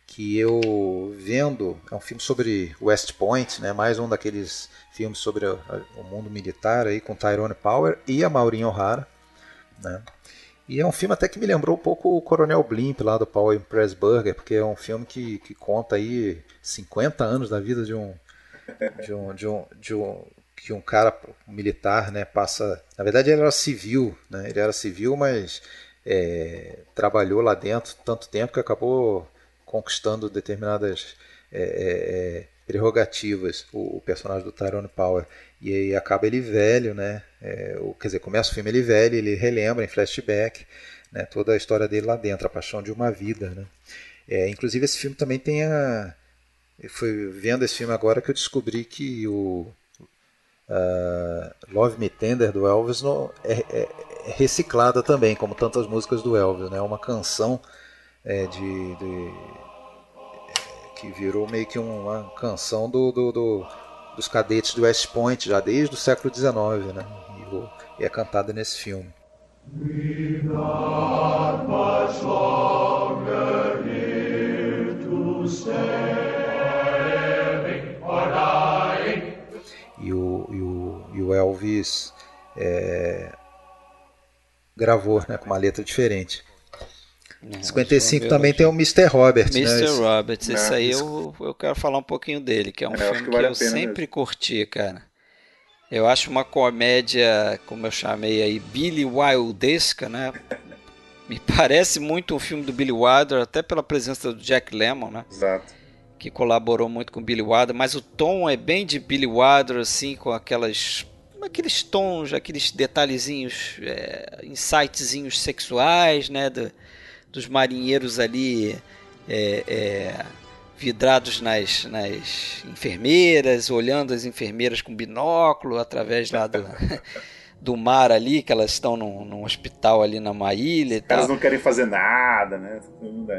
que eu vendo, é um filme sobre West Point, né? Mais um daqueles filmes sobre o mundo militar aí com Tyrone Power e a Maureen O'Hara, né? E é um filme até que me lembrou um pouco o Coronel Blimp lá do Paul Pressburger, porque é um filme que, que conta aí 50 anos da vida de um de um, de um, de um que um cara militar, né, passa. Na verdade ele era civil, né? Ele era civil, mas é, trabalhou lá dentro tanto tempo que acabou conquistando determinadas é, é, é prerrogativas o, o, personagem do Tyrone Power e aí acaba ele velho, né? É, o, quer dizer, começa o filme ele velho, ele relembra em flashback né, toda a história dele lá dentro, a paixão de uma vida, né? É, inclusive esse filme também tem a eu fui vendo esse filme agora que eu descobri que o uh, Love Me Tender do Elvis no, é, é, é, reciclada também, como tantas músicas do Elvis, né? É uma canção é, de, de que virou meio que uma canção do, do, do, dos cadetes do West Point, já desde o século XIX, né? E, é cantada nesse filme. E o, Elvis é, gravou né, com uma letra diferente. É, 55 também tem o Mr. Robert. Mr. Né? Robert, esse aí eu, eu quero falar um pouquinho dele, que é um é, filme que, vale que eu sempre mesmo. curti, cara. Eu acho uma comédia, como eu chamei aí, Billy Wildesca, né? Me parece muito um filme do Billy Wilder, até pela presença do Jack Lemmon, né? Exato. Que colaborou muito com o Billy Wilder, mas o tom é bem de Billy Wilder, assim, com aquelas aqueles tons, aqueles detalhezinhos, é, insightzinhos sexuais, né? Do, dos marinheiros ali é, é, vidrados nas, nas enfermeiras, olhando as enfermeiras com binóculo através lá do, do mar ali, que elas estão num, num hospital ali numa ilha e tal. Elas não querem fazer nada, né?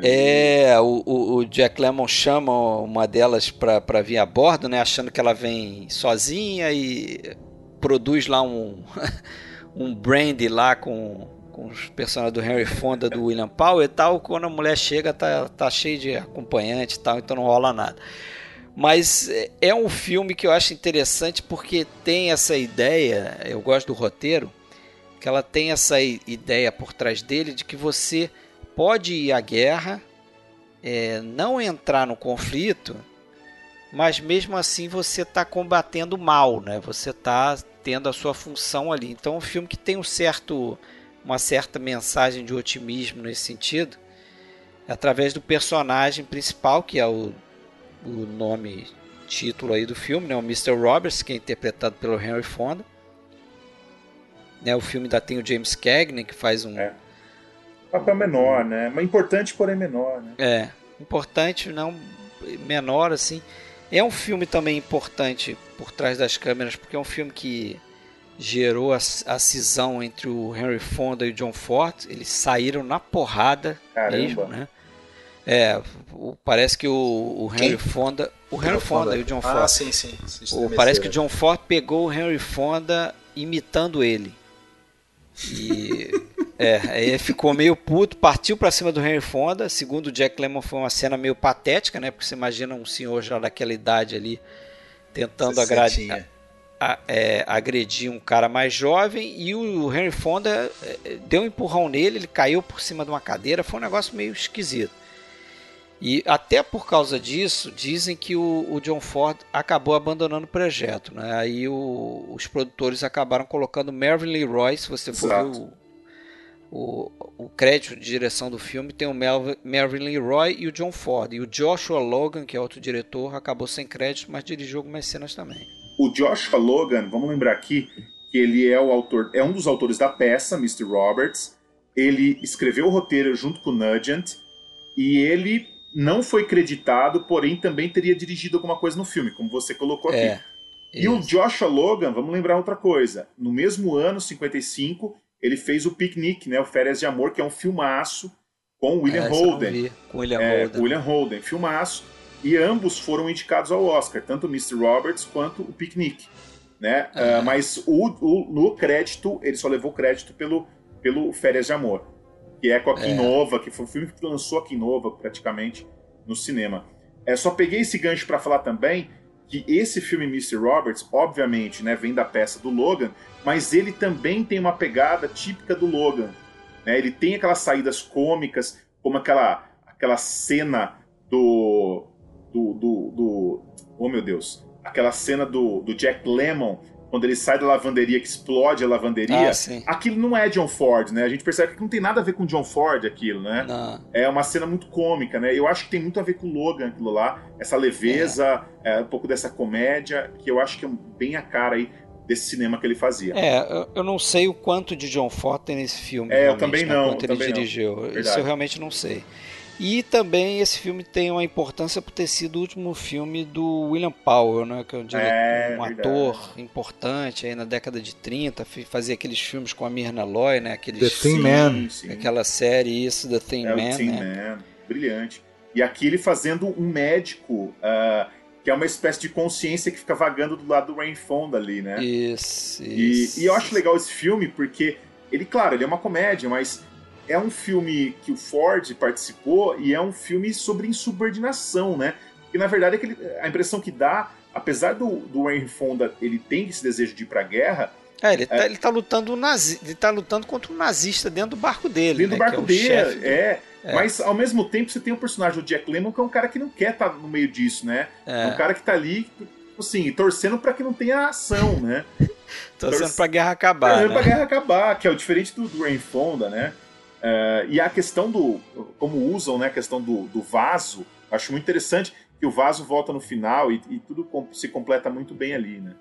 É, o, o, o, Jack Lemmon chama uma delas para vir a bordo, né? Achando que ela vem sozinha e produz lá um, um brandy lá com com os personagens do Henry Fonda, do William Powell e tal, quando a mulher chega tá, tá cheio de acompanhante e tal, então não rola nada. Mas é, é um filme que eu acho interessante porque tem essa ideia, eu gosto do roteiro, que ela tem essa ideia por trás dele de que você pode ir à guerra, é, não entrar no conflito, mas mesmo assim você está combatendo mal, né? Você está tendo a sua função ali. Então é um filme que tem um certo uma certa mensagem de otimismo nesse sentido, através do personagem principal, que é o, o nome título aí do filme, né, o Mr. Roberts, que é interpretado pelo Henry Fonda. Né, o filme ainda tem o James Cagney, que faz um... É. Papel menor, né? Mas importante, porém menor, né? É, importante, não menor, assim. É um filme também importante por trás das câmeras, porque é um filme que gerou a, a cisão entre o Henry Fonda e o John Ford. Eles saíram na porrada Caramba. mesmo, né? É, o, parece que o, o Henry Quem? Fonda. O Henry Fonda, Fonda, e o John ah, Ford. Ah, sim, sim. O, parece que o John Ford pegou o Henry Fonda imitando ele. E. é, aí ficou meio puto, partiu para cima do Henry Fonda. Segundo o Jack Lemmon, foi uma cena meio patética, né? Porque você imagina um senhor já daquela idade ali tentando agradar a, é, agredir um cara mais jovem e o Henry Fonda é, deu um empurrão nele, ele caiu por cima de uma cadeira, foi um negócio meio esquisito. E até por causa disso, dizem que o, o John Ford acabou abandonando o projeto. Né? Aí o, os produtores acabaram colocando Mervyn Leroy, se você for ver o, o, o, crédito de direção do filme, tem o Mervyn Leroy e o John Ford. E o Joshua Logan, que é outro diretor, acabou sem crédito, mas dirigiu algumas cenas também. O Joshua Logan, vamos lembrar aqui que ele é o autor, é um dos autores da peça, Mr. Roberts. Ele escreveu o roteiro junto com o Nugent e ele não foi creditado, porém também teria dirigido alguma coisa no filme, como você colocou aqui. É, e o Joshua Logan, vamos lembrar outra coisa. No mesmo ano, 55, ele fez o Picnic, né, o Férias de Amor, que é um filmaço com William é, Holden. Com William é, Holden. William Holden, filmaço e ambos foram indicados ao Oscar, tanto o Mr. Roberts quanto o Picnic. Né? Uh, mas o, o, no crédito, ele só levou crédito pelo, pelo Férias de Amor, que é com a Kim é. Que foi o filme que lançou a Kim Nova praticamente no cinema. É, só peguei esse gancho para falar também que esse filme Mr. Roberts, obviamente, né, vem da peça do Logan, mas ele também tem uma pegada típica do Logan. Né? Ele tem aquelas saídas cômicas, como aquela, aquela cena do do, do, do oh meu Deus, aquela cena do, do Jack Lemmon quando ele sai da lavanderia, que explode a lavanderia, ah, aquilo não é John Ford, né? A gente percebe que não tem nada a ver com John Ford aquilo, né? Não. É uma cena muito cômica, né? Eu acho que tem muito a ver com o Logan aquilo lá, essa leveza, é. É, um pouco dessa comédia, que eu acho que é bem a cara aí desse cinema que ele fazia. É, eu não sei o quanto de John Ford tem nesse filme. É, eu também né? não. Quanto ele dirigiu. Isso eu realmente não sei. E também esse filme tem uma importância por ter sido o último filme do William Powell, né, que é um, diretor, é, um ator importante aí na década de 30, fazia aqueles filmes com a Mirna Loy, né, aqueles, The Thin Man, sim. aquela série isso, The Thin é, Man, Thin né? Man, brilhante. E aqui ele fazendo um médico uh, que é uma espécie de consciência que fica vagando do lado do Rain Fonda ali, né? Isso, isso. E, e eu acho legal esse filme porque ele, claro, ele é uma comédia, mas é um filme que o Ford participou e é um filme sobre insubordinação, né? E na verdade é a impressão que dá, apesar do, do Henry Fonda ele tem esse desejo de ir para a guerra, É, ele, é. Tá, ele tá lutando nazi, ele tá lutando contra um nazista dentro do barco dele. Dentro né, do barco é dele, do... é. É. Mas ao mesmo tempo você tem um personagem, o Jack Lemmon, que é um cara que não quer estar tá no meio disso, né? É. é um cara que tá ali, assim, torcendo para que não tenha ação, né? torcendo Torce... pra guerra acabar. Torcendo né? pra guerra acabar, que é o diferente do, do Rain Fonda, né? Uh, e a questão do. Como usam, né? A questão do, do vaso, acho muito interessante que o vaso volta no final e, e tudo se completa muito bem ali, né?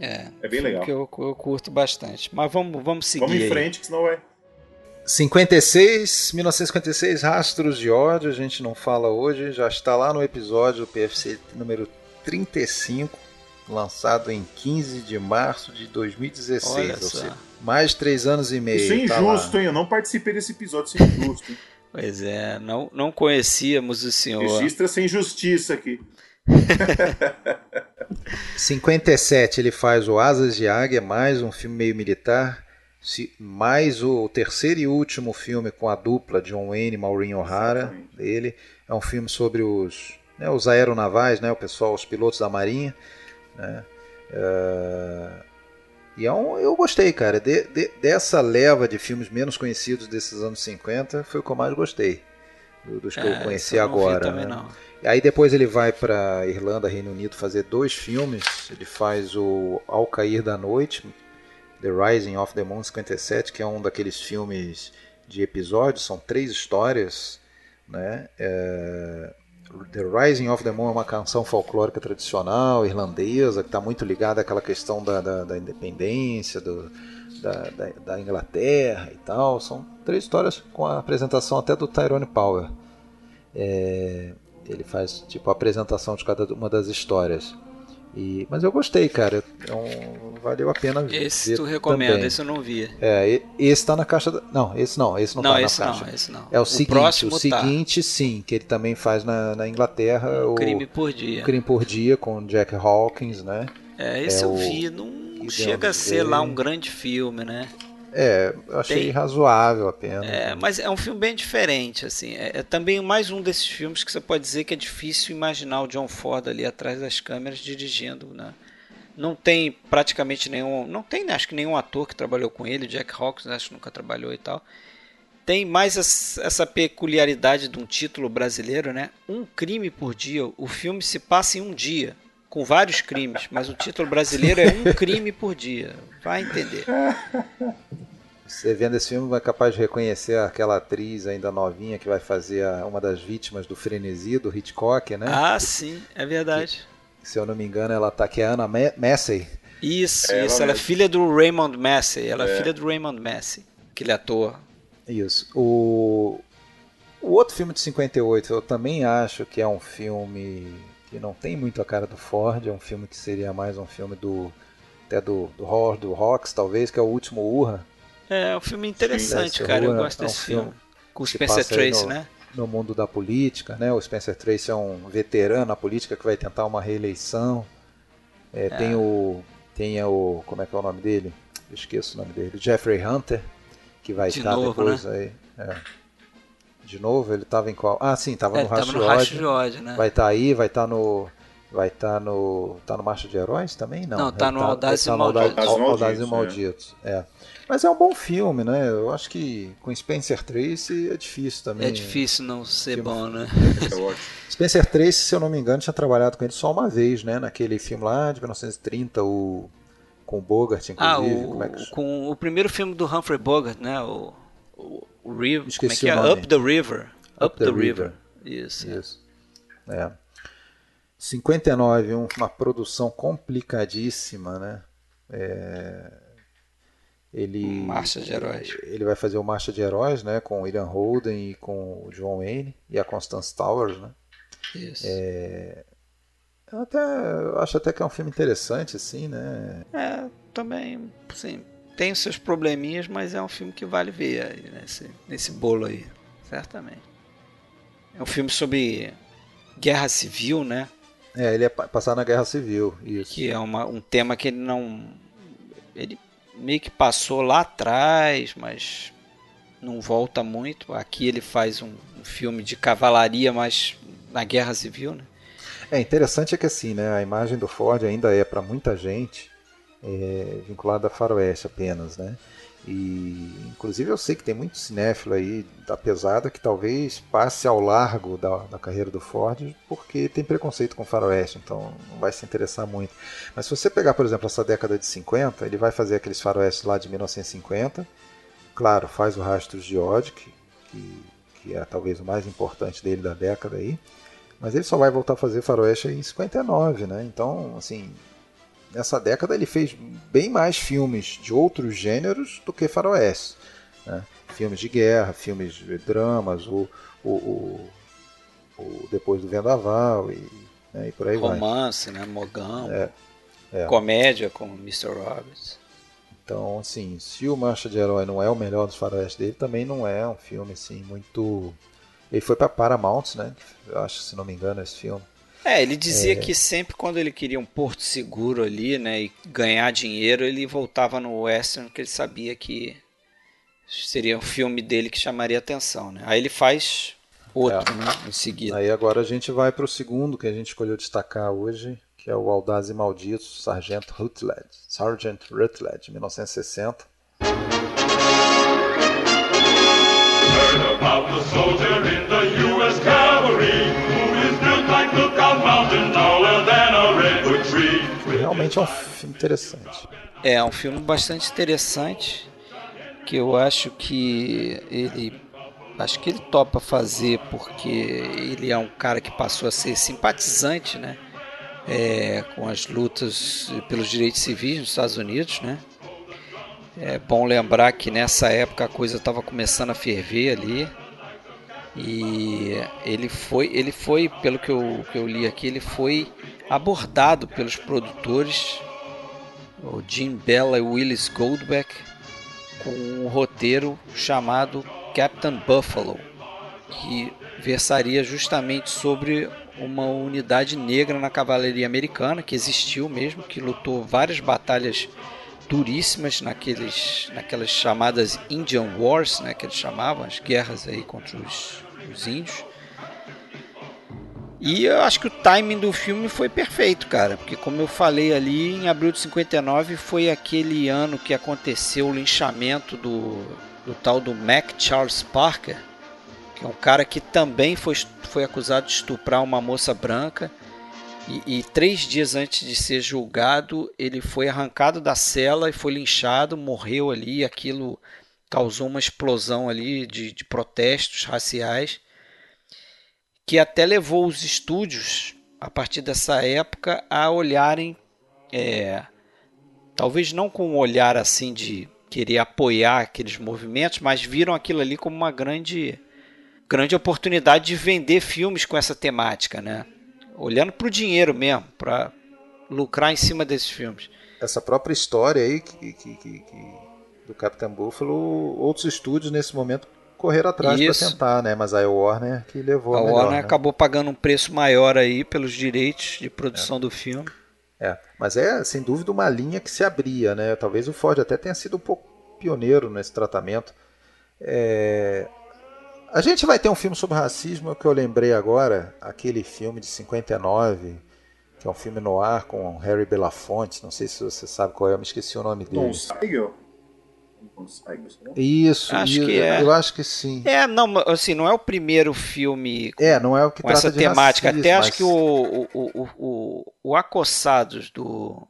É, é bem legal. Que eu, eu curto bastante. Mas vamos, vamos seguir. Vamos em aí. frente, que senão vai. 56, 1956, Rastros de Ódio, a gente não fala hoje, já está lá no episódio do PFC número 35, lançado em 15 de março de 2016. Ou seja, mais de três anos e meio. Isso é tá injusto, tá hein? Eu não participei desse episódio, isso é injusto. pois é, não, não conhecíamos o senhor. Registra sem justiça aqui. 57 ele faz o Asas de Águia, mais um filme meio militar, mais o terceiro e último filme com a dupla John Wayne e Maureen O'Hara dele. É um filme sobre os, né, os aeronavais, né, o pessoal, os pilotos da marinha. Né, uh, e é um, eu gostei, cara. De, de, dessa leva de filmes menos conhecidos desses anos 50, foi o que eu mais gostei. Dos que é, eu conheci eu agora. Né? Não. Aí depois ele vai para Irlanda, Reino Unido, fazer dois filmes. Ele faz o Ao Cair da Noite, The Rising of the Moon 57, que é um daqueles filmes de episódios, são três histórias. Né? É... The Rising of the Moon é uma canção folclórica tradicional irlandesa que está muito ligada àquela questão da, da, da independência do, da, da, da, Inglaterra e tal. São três histórias com a apresentação até do Tyrone Power. É, ele faz tipo a apresentação de cada uma das histórias. E, mas eu gostei, cara. Então, valeu a pena ver. Esse tu recomenda, também. esse eu não vi. É, esse tá na caixa. Da... Não, esse não, esse não, não tá esse na caixa. Não, esse não. É o, o seguinte, o tá. seguinte, sim, que ele também faz na, na Inglaterra. o Crime por Dia. Crime por Dia com Jack Hawkins, né? É, esse é eu vi. Não chega a ser lá um grande filme, né? É, eu achei Tem... razoável apenas. É, mas é um filme bem diferente, assim. É, é, também mais um desses filmes que você pode dizer que é difícil imaginar o John Ford ali atrás das câmeras dirigindo, né? Não tem praticamente nenhum, não tem, acho que nenhum ator que trabalhou com ele, Jack Hawkins acho que nunca trabalhou e tal. Tem mais essa peculiaridade de um título brasileiro, né? Um crime por dia. O filme se passa em um dia com vários crimes, mas o título brasileiro é Um Crime por Dia. Vai entender. Você vendo esse filme vai capaz de reconhecer aquela atriz ainda novinha que vai fazer a, uma das vítimas do frenesi do Hitchcock, né? Ah, que, sim, é verdade. Que, se eu não me engano, ela tá que é a Anna Massey. Isso, é, isso. Ela, ela é filha do Raymond Massey. Ela é, é filha do Raymond Massey, aquele ator. Isso. O, o outro filme de 58, eu também acho que é um filme que não tem muito a cara do Ford, é um filme que seria mais um filme do até do, do horror do Rocks, talvez, que é o último Urra. É, é um filme interessante, Sim, cara, eu gosto é um desse filme. filme. Com o Spencer Tracy, no, né? No mundo da política, né? O Spencer Tracy é um veterano na política que vai tentar uma reeleição. É, é. Tem o tem o como é que é o nome dele? Eu esqueço o nome dele. Jeffrey Hunter, que vai De estar novo, depois né? aí. É de novo? Ele estava em qual? Ah, sim, estava é, no, Ódio. Né? Vai estar tá aí, vai estar tá no. Vai estar tá no. Tá no Marcha de Heróis também? Não, Não tá no Audaz tá, e Malditos. Audaz e Malditos, é. é. Mas é um bom filme, né? Eu acho que com Spencer Tracy é difícil também. É difícil não ser filme. bom, né? Spencer Tracy, se eu não me engano, tinha trabalhado com ele só uma vez, né? Naquele filme lá de 1930, o com o Bogart, inclusive. Ah, o, é que... com o primeiro filme do Humphrey Bogart, né? O o River, Esqueci como é que é? Up the River. Up, Up the, the river. river. Isso. Isso. É. 59, uma produção complicadíssima, né? É... Ele, Marcha de Heróis. Ele vai fazer o Marcha de Heróis, né? Com o William Holden e com o John Wayne e a Constance Towers, né? Isso. É... Eu até, eu acho até que é um filme interessante, assim, né? É, também, sim tem os seus probleminhas, mas é um filme que vale ver aí, nesse, nesse bolo aí, certamente. É um filme sobre guerra civil, né? É, ele é passar na guerra civil, isso. Que é uma, um tema que ele não. Ele meio que passou lá atrás, mas não volta muito. Aqui ele faz um, um filme de cavalaria, mas na guerra civil, né? É interessante é que assim, né, a imagem do Ford ainda é para muita gente é, vinculado a faroeste apenas, né? E inclusive eu sei que tem muito cinéfilo aí da pesada que talvez passe ao largo da, da carreira do Ford porque tem preconceito com faroeste, então não vai se interessar muito. Mas se você pegar, por exemplo, essa década de 50, ele vai fazer aqueles faroestes lá de 1950, claro, faz o Rastros de ódio, que, que, que é talvez o mais importante dele da década aí, mas ele só vai voltar a fazer faroeste em 59, né? Então, assim, nessa década ele fez bem mais filmes de outros gêneros do que faroeste. Né? Filmes de guerra, filmes de dramas, o, o, o, o Depois do Vendaval e, né, e por aí Romance, vai. né? Mogão. É, é. Comédia com Mr. Roberts. Então, assim, se o Marcha de Herói não é o melhor dos faroeste dele, também não é um filme assim muito ele foi para Paramount, né? Eu acho, se não me engano, esse filme. É, ele dizia é... que sempre quando ele queria um porto seguro ali, né, e ganhar dinheiro, ele voltava no western, que ele sabia que seria um filme dele que chamaria atenção, né? Aí ele faz outro, é. né, em seguida. Aí agora a gente vai para o segundo que a gente escolheu destacar hoje, que é o Audaz e Maldito, Sargento Rutledge, Sergeant Rutledge, 1960. Heard about the soldier in the U.S. Realmente é um filme interessante. É, um filme bastante interessante que eu acho que ele acho que ele topa fazer porque ele é um cara que passou a ser simpatizante, né? É, com as lutas pelos direitos civis nos Estados Unidos, né? É bom lembrar que nessa época a coisa estava começando a ferver ali. E ele foi, ele foi, pelo que eu, que eu li aqui, ele foi abordado pelos produtores, o Jim Bella e Willis Goldbeck, com um roteiro chamado Captain Buffalo, que versaria justamente sobre uma unidade negra na cavalaria americana que existiu mesmo, que lutou várias batalhas duríssimas naqueles, naquelas chamadas Indian Wars, né, que eles chamavam, as guerras aí contra os, os índios. E eu acho que o timing do filme foi perfeito, cara, porque como eu falei ali, em abril de 59 foi aquele ano que aconteceu o linchamento do, do tal do Mac Charles Parker, que é um cara que também foi, foi acusado de estuprar uma moça branca e, e, três dias antes de ser julgado, ele foi arrancado da cela e foi linchado, morreu ali. Aquilo causou uma explosão ali de, de protestos raciais, que até levou os estúdios, a partir dessa época, a olharem, é, talvez não com um olhar assim de querer apoiar aqueles movimentos, mas viram aquilo ali como uma grande, grande oportunidade de vender filmes com essa temática, né? Olhando para o dinheiro mesmo, para lucrar em cima desses filmes. Essa própria história aí que, que, que, do Capitão Buffalo, outros estúdios nesse momento correram atrás para tentar, né? Mas a Warner que levou a, a melhor, Warner né? acabou pagando um preço maior aí pelos direitos de produção é. do filme. É, mas é sem dúvida uma linha que se abria, né? Talvez o Ford até tenha sido um pouco pioneiro nesse tratamento. É, a gente vai ter um filme sobre racismo que eu lembrei agora, aquele filme de 59, que é um filme no ar com Harry Belafonte, não sei se você sabe qual é, eu me esqueci o nome dele. Isso, acho isso, que é. eu acho que sim. É, não, assim, não é o primeiro filme com, é, não é o que com essa temática. Racismo, Até mas... acho que o, o, o, o, o Acossados do,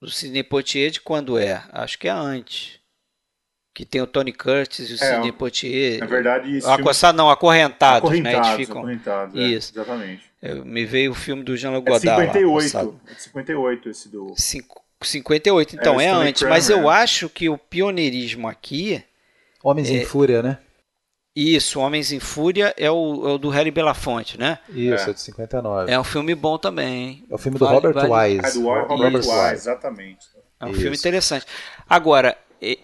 do Sidney Poitier de quando é? Acho que é antes que tem o Tony Curtis e o é, Sidney Poitier. Na verdade, isso. Acossado, não, acorrentados, acorrentados, né? Eles ficam... acorrentados, é, isso. exatamente. Eu, me veio o filme do Jean-Luc Godard. É 58, lá, é 58 esse do. Cinco, 58, então é, é antes, Kramer, mas eu é. acho que o pioneirismo aqui. Homens em Fúria, né? Isso, Homens em Fúria é o, é o do Harry Belafonte, né? Isso, é. é de 59. É um filme bom também. Hein? É o filme do vale, Robert vale... Wise. É do Robert Wise, Wise, exatamente. É um Isso. filme interessante. Agora,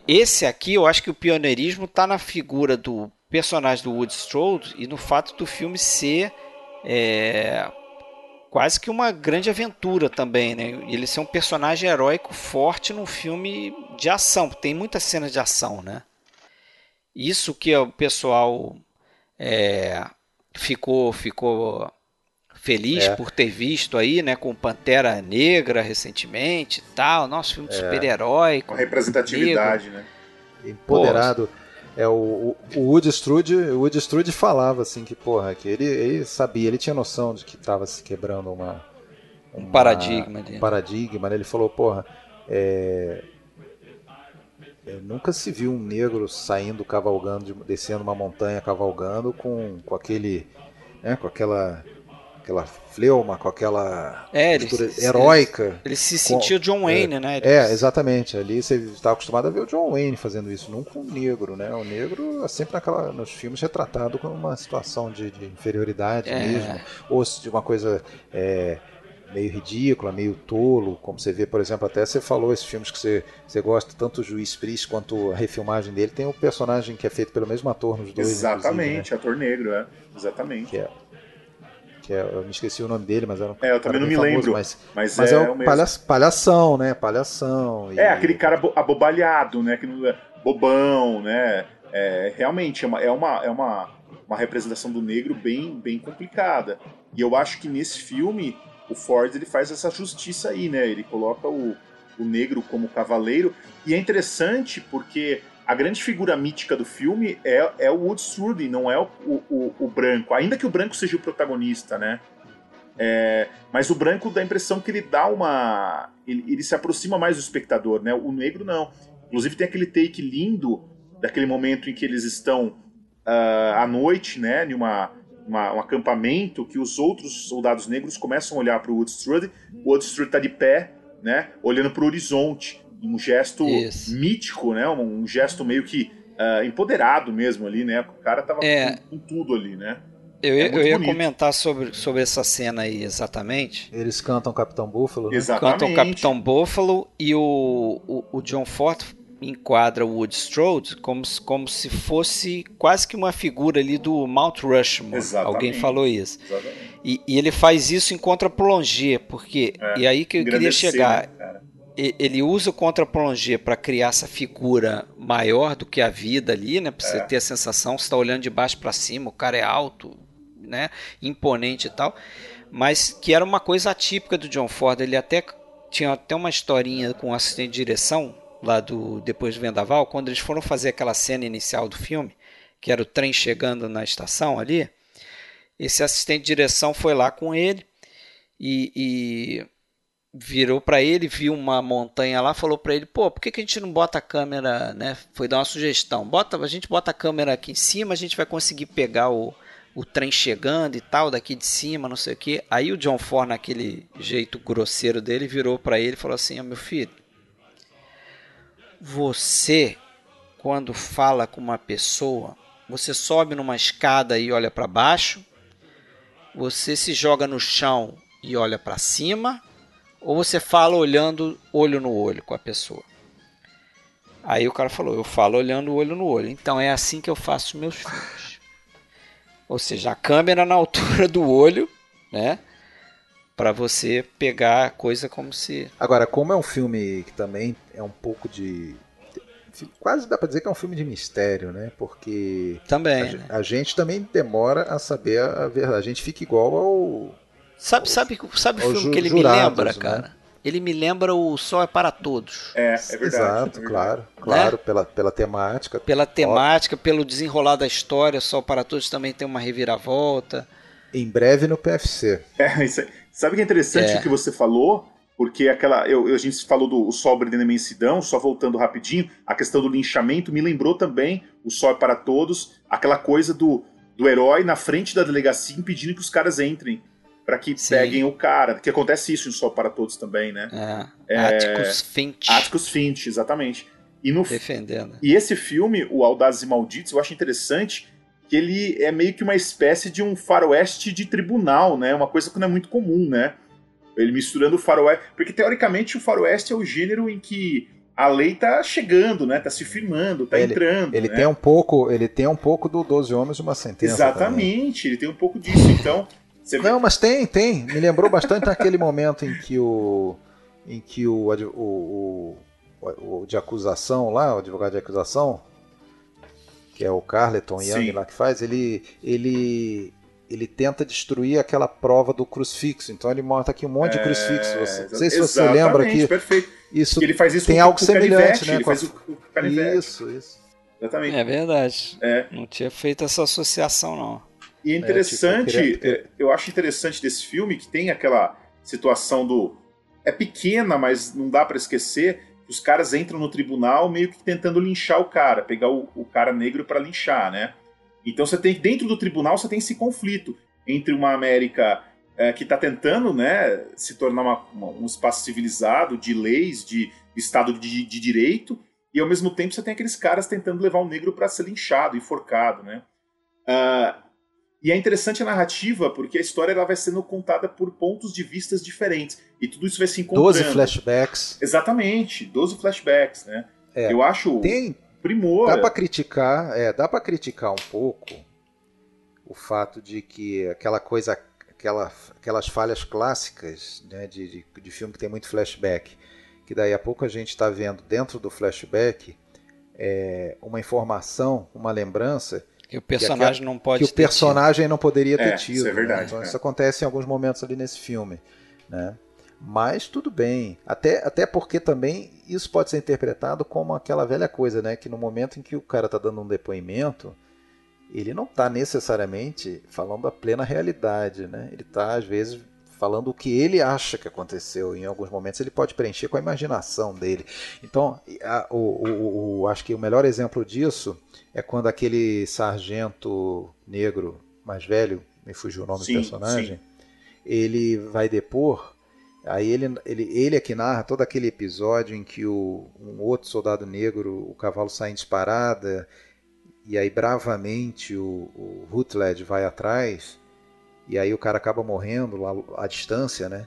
esse aqui, eu acho que o pioneirismo está na figura do personagem do Wood Strode e no fato do filme ser é, quase que uma grande aventura também, né? Ele ser um personagem heróico forte num filme de ação, tem muitas cenas de ação, né? Isso que o pessoal é, ficou ficou feliz É. por ter visto aí, né, com Pantera Negra recentemente e tal. Nosso filme de É. super-herói. Com representatividade, né? empoderado. É, o, o, o Woody Strode, o Woody Strode falava assim que, porra, que ele, ele sabia, ele tinha noção de que estava se quebrando uma, Um uma- paradigma ali. um paradigma, né? Ele falou, porra, é, é, nunca se viu um negro saindo cavalgando, de- descendo uma montanha cavalgando com, com aquele, né, com aquela aquela fleuma, com aquela É, ele, heróica. ele se sentia John Wayne, né? Ele- É, exatamente. Ali você está acostumado a ver o John Wayne fazendo isso, não com o negro, né? O negro é sempre naquela, nos filmes retratado como uma situação de, de inferioridade É. mesmo, ou de uma coisa é, meio ridícula, meio tolo, como você vê, por exemplo, até você falou esses filmes que você, você gosta, tanto o Juiz Priest quanto a refilmagem dele, tem um personagem que é feito pelo mesmo ator nos dois, Exatamente, ator negro, é. Exatamente. né? Que é, que é, eu me esqueci o nome dele, mas era um É, eu também não me famoso, lembro. Mas, Mas, mas é, é, o palha, palhação, né? Palhação. e- É, aquele cara bo- abobalhado, né? Que não é bobão, né? É, realmente, é, uma, é, uma, é uma, uma representação do negro bem, bem complicada. E eu acho que nesse filme, o Ford ele faz essa justiça aí, né? Ele coloca o, o negro como cavaleiro. E é interessante porque a grande figura mítica do filme é, é o Wood Strudi, não é o, o, o branco. Ainda que o branco seja o protagonista, né? É, mas o branco dá a impressão que ele dá uma. Ele, ele se aproxima mais do espectador, né? O negro não. Inclusive tem aquele take lindo daquele momento em que eles estão ah, à noite, né? Em uma, uma- um acampamento, que os outros soldados negros começam a olhar para o Woodstrud. O Woodstrud está de pé, né? Olhando para o horizonte. Um gesto Isso. mítico, né? Um, um gesto meio que ah, empoderado mesmo ali, né? O cara tava É. com, com tudo ali, né? Eu, ia- É eu ia bonito. comentar sobre, sobre essa cena aí exatamente. Eles cantam Capitão Búfalo, né? Exatamente. Canta o Capitão Buffalo e o, o, o John Ford enquadra o Wood Strode como, se- como se fosse quase que uma figura ali do Mount Rushmore. Exatamente. Alguém falou isso. Exatamente. E, e ele faz isso em contra-plongé, porque. É, e aí que eu queria chegar. né, Ele usa o contra-plongé para criar essa figura maior do que a vida ali, né? Pra você É. ter a sensação, você tá olhando de baixo para cima, o cara é alto, né? Imponente e tal. Mas que era uma coisa atípica do John Ford. Ele até tinha até uma historinha com o assistente de direção lá do Depois do Vendaval, quando eles foram fazer aquela cena inicial do filme, que era o trem chegando na estação ali. Esse assistente de direção foi lá com ele e, e virou para ele, viu uma montanha lá, falou para ele, pô, por que, que a gente não bota a câmera, né? Foi dar uma sugestão, bota, a gente bota a câmera aqui em cima, a gente vai conseguir pegar o, o trem chegando e tal, daqui de cima, não sei o que. Aí o John Ford, naquele jeito grosseiro dele, virou para ele e falou assim, ó, meu filho, você, quando fala com uma pessoa, você sobe numa escada e olha para baixo, você se joga no chão e olha para cima, ou você fala olhando olho no olho com a pessoa. Aí o cara falou: Eu falo olhando olho no olho. Então é assim que eu faço meus filmes. Ou seja, a câmera na altura do olho, né? Para você pegar a coisa como se. Agora, como é um filme que também é um pouco de. Quase dá pra dizer que é um filme de mistério, né? Porque a, Também. ge- né? a gente também demora a saber a a verdade. A gente fica igual ao. Sabe, sabe, sabe o filme ju- que ele jurados, me lembra, né? cara? Ele me lembra o Sol é para Todos. É, é verdade. Exato, é verdade. claro, claro, pela, pela temática. Pela temática, pelo desenrolar da história, Sol para Todos também tem uma reviravolta. Em breve no PFC. É, isso aí. Sabe que é interessante É. o que você falou? Porque aquela. Eu, a gente falou do Sol Brilhando na Imensidão, só voltando rapidinho, a questão do linchamento me lembrou também o Sol é para Todos, aquela coisa do, do herói na frente da delegacia impedindo que os caras entrem. Pra que Sim. peguem o cara. Que acontece isso em Sol para Todos também, né? É, Atticus Finch Atticus Finch, exatamente. E, no, defendendo. e esse filme, o Audazes e Malditos, eu acho interessante que ele é meio que uma espécie de um faroeste de tribunal, né? Uma coisa que não é muito comum, né? Ele misturando o faroeste... Porque, teoricamente, o faroeste é o gênero em que a lei tá chegando, né? Tá se firmando, tá Ele- entrando, Ele né? tem um pouco, ele tem um pouco do 12 homens e uma sentença. também. Exatamente, ele tem um pouco disso. Então, você vê... Não, mas tem, tem. Me lembrou bastante naquele momento em que o. em que o, o, o, o de acusação lá, o advogado de acusação, que é o Carleton Young Sim. lá que faz, ele. ele ele tenta destruir aquela prova do crucifixo. Então ele monta aqui um monte de crucifixo. Você, não sei se você lembra aqui. Perfeito. Isso que ele faz isso tem com algo o semelhante, né? Ele com a- faz o, o. Isso, isso. Exatamente. É verdade. É. Não tinha feito essa associação, não. E é interessante, tipo, eu queria- é, eu acho interessante desse filme que tem aquela situação do. É pequena, mas não dá pra esquecer. que Os caras entram no tribunal meio que tentando linchar o cara, pegar o, o cara negro pra linchar, né? Então você tem dentro do tribunal você tem esse conflito entre uma América é, que está tentando, né, se tornar uma- uma- um espaço civilizado de leis, de Estado de, de direito, e ao mesmo tempo você tem aqueles caras tentando levar o negro para ser linchado, enforcado, né? Ah, e é interessante a narrativa porque a história ela vai sendo contada por pontos de vistas diferentes e tudo isso vai se encontrando. 12 flashbacks. Exatamente, 12 flashbacks, né? É. Eu acho Tem, primor. dá pra criticar, é, dá para criticar um pouco o fato de que aquela coisa, aquela, aquelas falhas clássicas né, de, de, de filme que tem muito flashback, que daí a pouco a gente está vendo dentro do flashback é, uma informação, uma lembrança Que o personagem não pode que o personagem não poderia ter É, tido. isso é né? verdade, Então é. isso acontece em alguns momentos ali nesse filme, né? Mas tudo bem, até, até porque também isso pode ser interpretado como aquela velha coisa, né? Que no momento em que o cara está dando um depoimento, ele não está necessariamente falando a plena realidade, né? Ele está às vezes falando o que ele acha que aconteceu. Em alguns momentos ele pode preencher com a imaginação dele. Então, a- o, o- o- acho que o melhor exemplo disso é quando aquele sargento negro mais velho, me fugiu o nome Sim, do personagem, ele vai depor. Aí ele, ele, ele é que narra todo aquele episódio em que o, um outro soldado negro, o cavalo sai em disparada, e aí bravamente o, o Rutledge vai atrás, e aí o cara acaba morrendo lá à distância, né?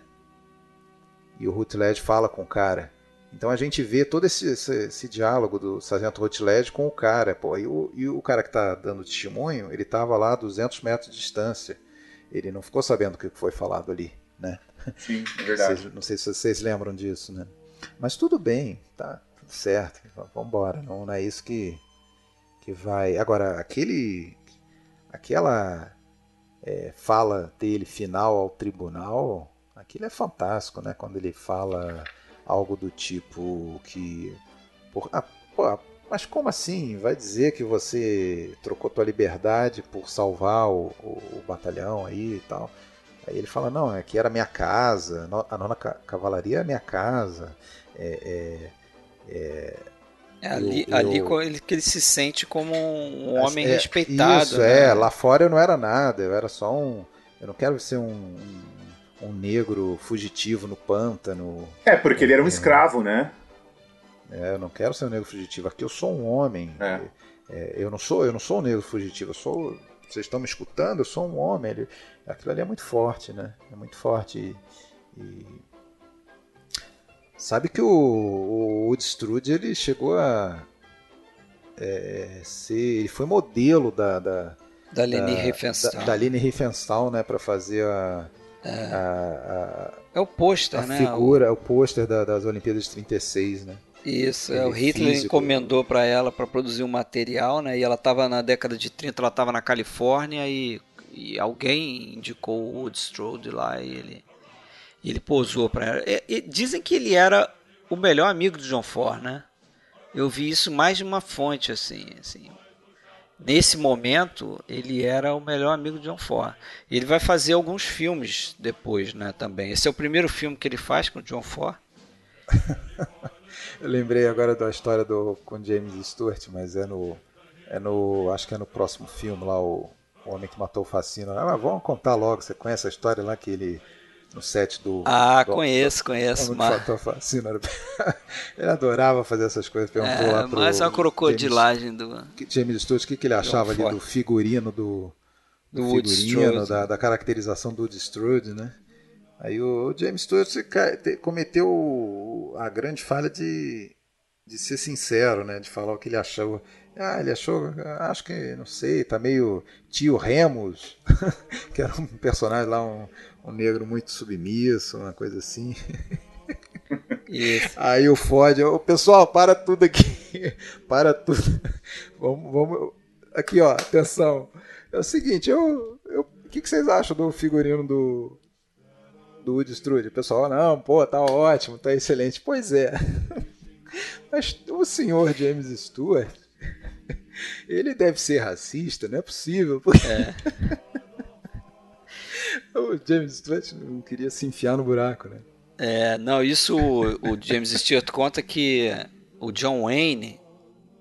E o Rutledge fala com o cara. Então a gente vê todo esse, esse, esse diálogo do Sargento Rutledge com o cara. Pô, e, o, e o cara que está dando testemunho, ele estava lá a 200 metros de distância. Ele não ficou sabendo o que foi falado ali, né? Sim, é verdade. Vocês- não sei se vocês lembram disso, né? Mas tudo bem, tá tudo certo. Vamos embora. Não, não é isso que, que vai. Agora, aquele. Aquela é, fala dele final ao tribunal, aquilo é fantástico, né? Quando ele fala algo do tipo que. Por, ah, pô, mas como assim? Vai dizer que você trocou tua liberdade por salvar o, o- o batalhão aí e tal? Aí ele fala, não, aqui era minha casa, a nona ca- cavalaria é minha casa. É, é, É ali, Eu- ali eu- co- ele, que ele se sente como um homem é, respeitado. Isso, né? é. Lá fora eu não era nada, eu era só um. Eu não quero ser um, um, um negro fugitivo no pântano. É, porque ele era um escravo, né? É, eu não quero ser um negro fugitivo. Aqui eu sou um homem. É. É, eu não sou, eu não sou um negro fugitivo. Eu sou. Vocês estão me escutando? Eu sou um homem. Ele- aquilo ali é muito forte, né? É muito forte. E, e- sabe que o, o Woodstrude ele chegou a é, ser, ele foi modelo da, da, Da Leni da, Riefenstahl. da, da Riefenstahl, né, para fazer a, É. a, É o a, pôster, a né? figura, o pôster da- das Olimpíadas de 36, né? Isso, é, o Hitler físico. encomendou para ela para produzir um material, né? E ela estava na década de 30, ela estava na Califórnia e, e alguém indicou o Woodstrode lá e ele, ele posou para ela. E- e dizem que ele era o melhor amigo do John Ford, né? Eu vi isso mais de uma fonte assim, assim. Nesse momento, ele era o melhor amigo de John Ford. Ele vai fazer alguns filmes depois, né, também. Esse é o primeiro filme que ele faz com o John Ford. Eu lembrei agora da história do com James Stewart, mas é no é no acho que é no próximo filme lá o, o homem que matou o Facino. Ah, mas vamos contar logo. Você conhece a história lá que ele no set do Ah, do- conheço, conheço. Homem que Mas, era- ele adorava fazer essas coisas. Perguntou é, lá pro mas a James, crocodilagem do. que- James Stewart o que, que ele achava ali do figurino do Do do figurino, da, da caracterização do Strode, né? Aí o James Stewart cometeu a grande falha de, de ser sincero, né? De falar o que ele achou. Ah, ele achou, acho que, não sei, tá meio tio Remus, que era um personagem lá, um, um negro muito submisso, uma coisa assim. Isso. Aí o Ford, ô pessoal, para tudo aqui. para tudo. Vamos, vamos. Aqui, ó, atenção. É o seguinte, eu, eu, que, que vocês acham do figurino do, do Wood Strud? O pessoal, não, pô, tá ótimo, tá excelente. Pois é. Mas o senhor James Stewart, ele deve ser racista, não é possível. Porque... É. o James Stewart não queria se enfiar no buraco, né? É, não, isso o, o James Stewart conta que o John Wayne,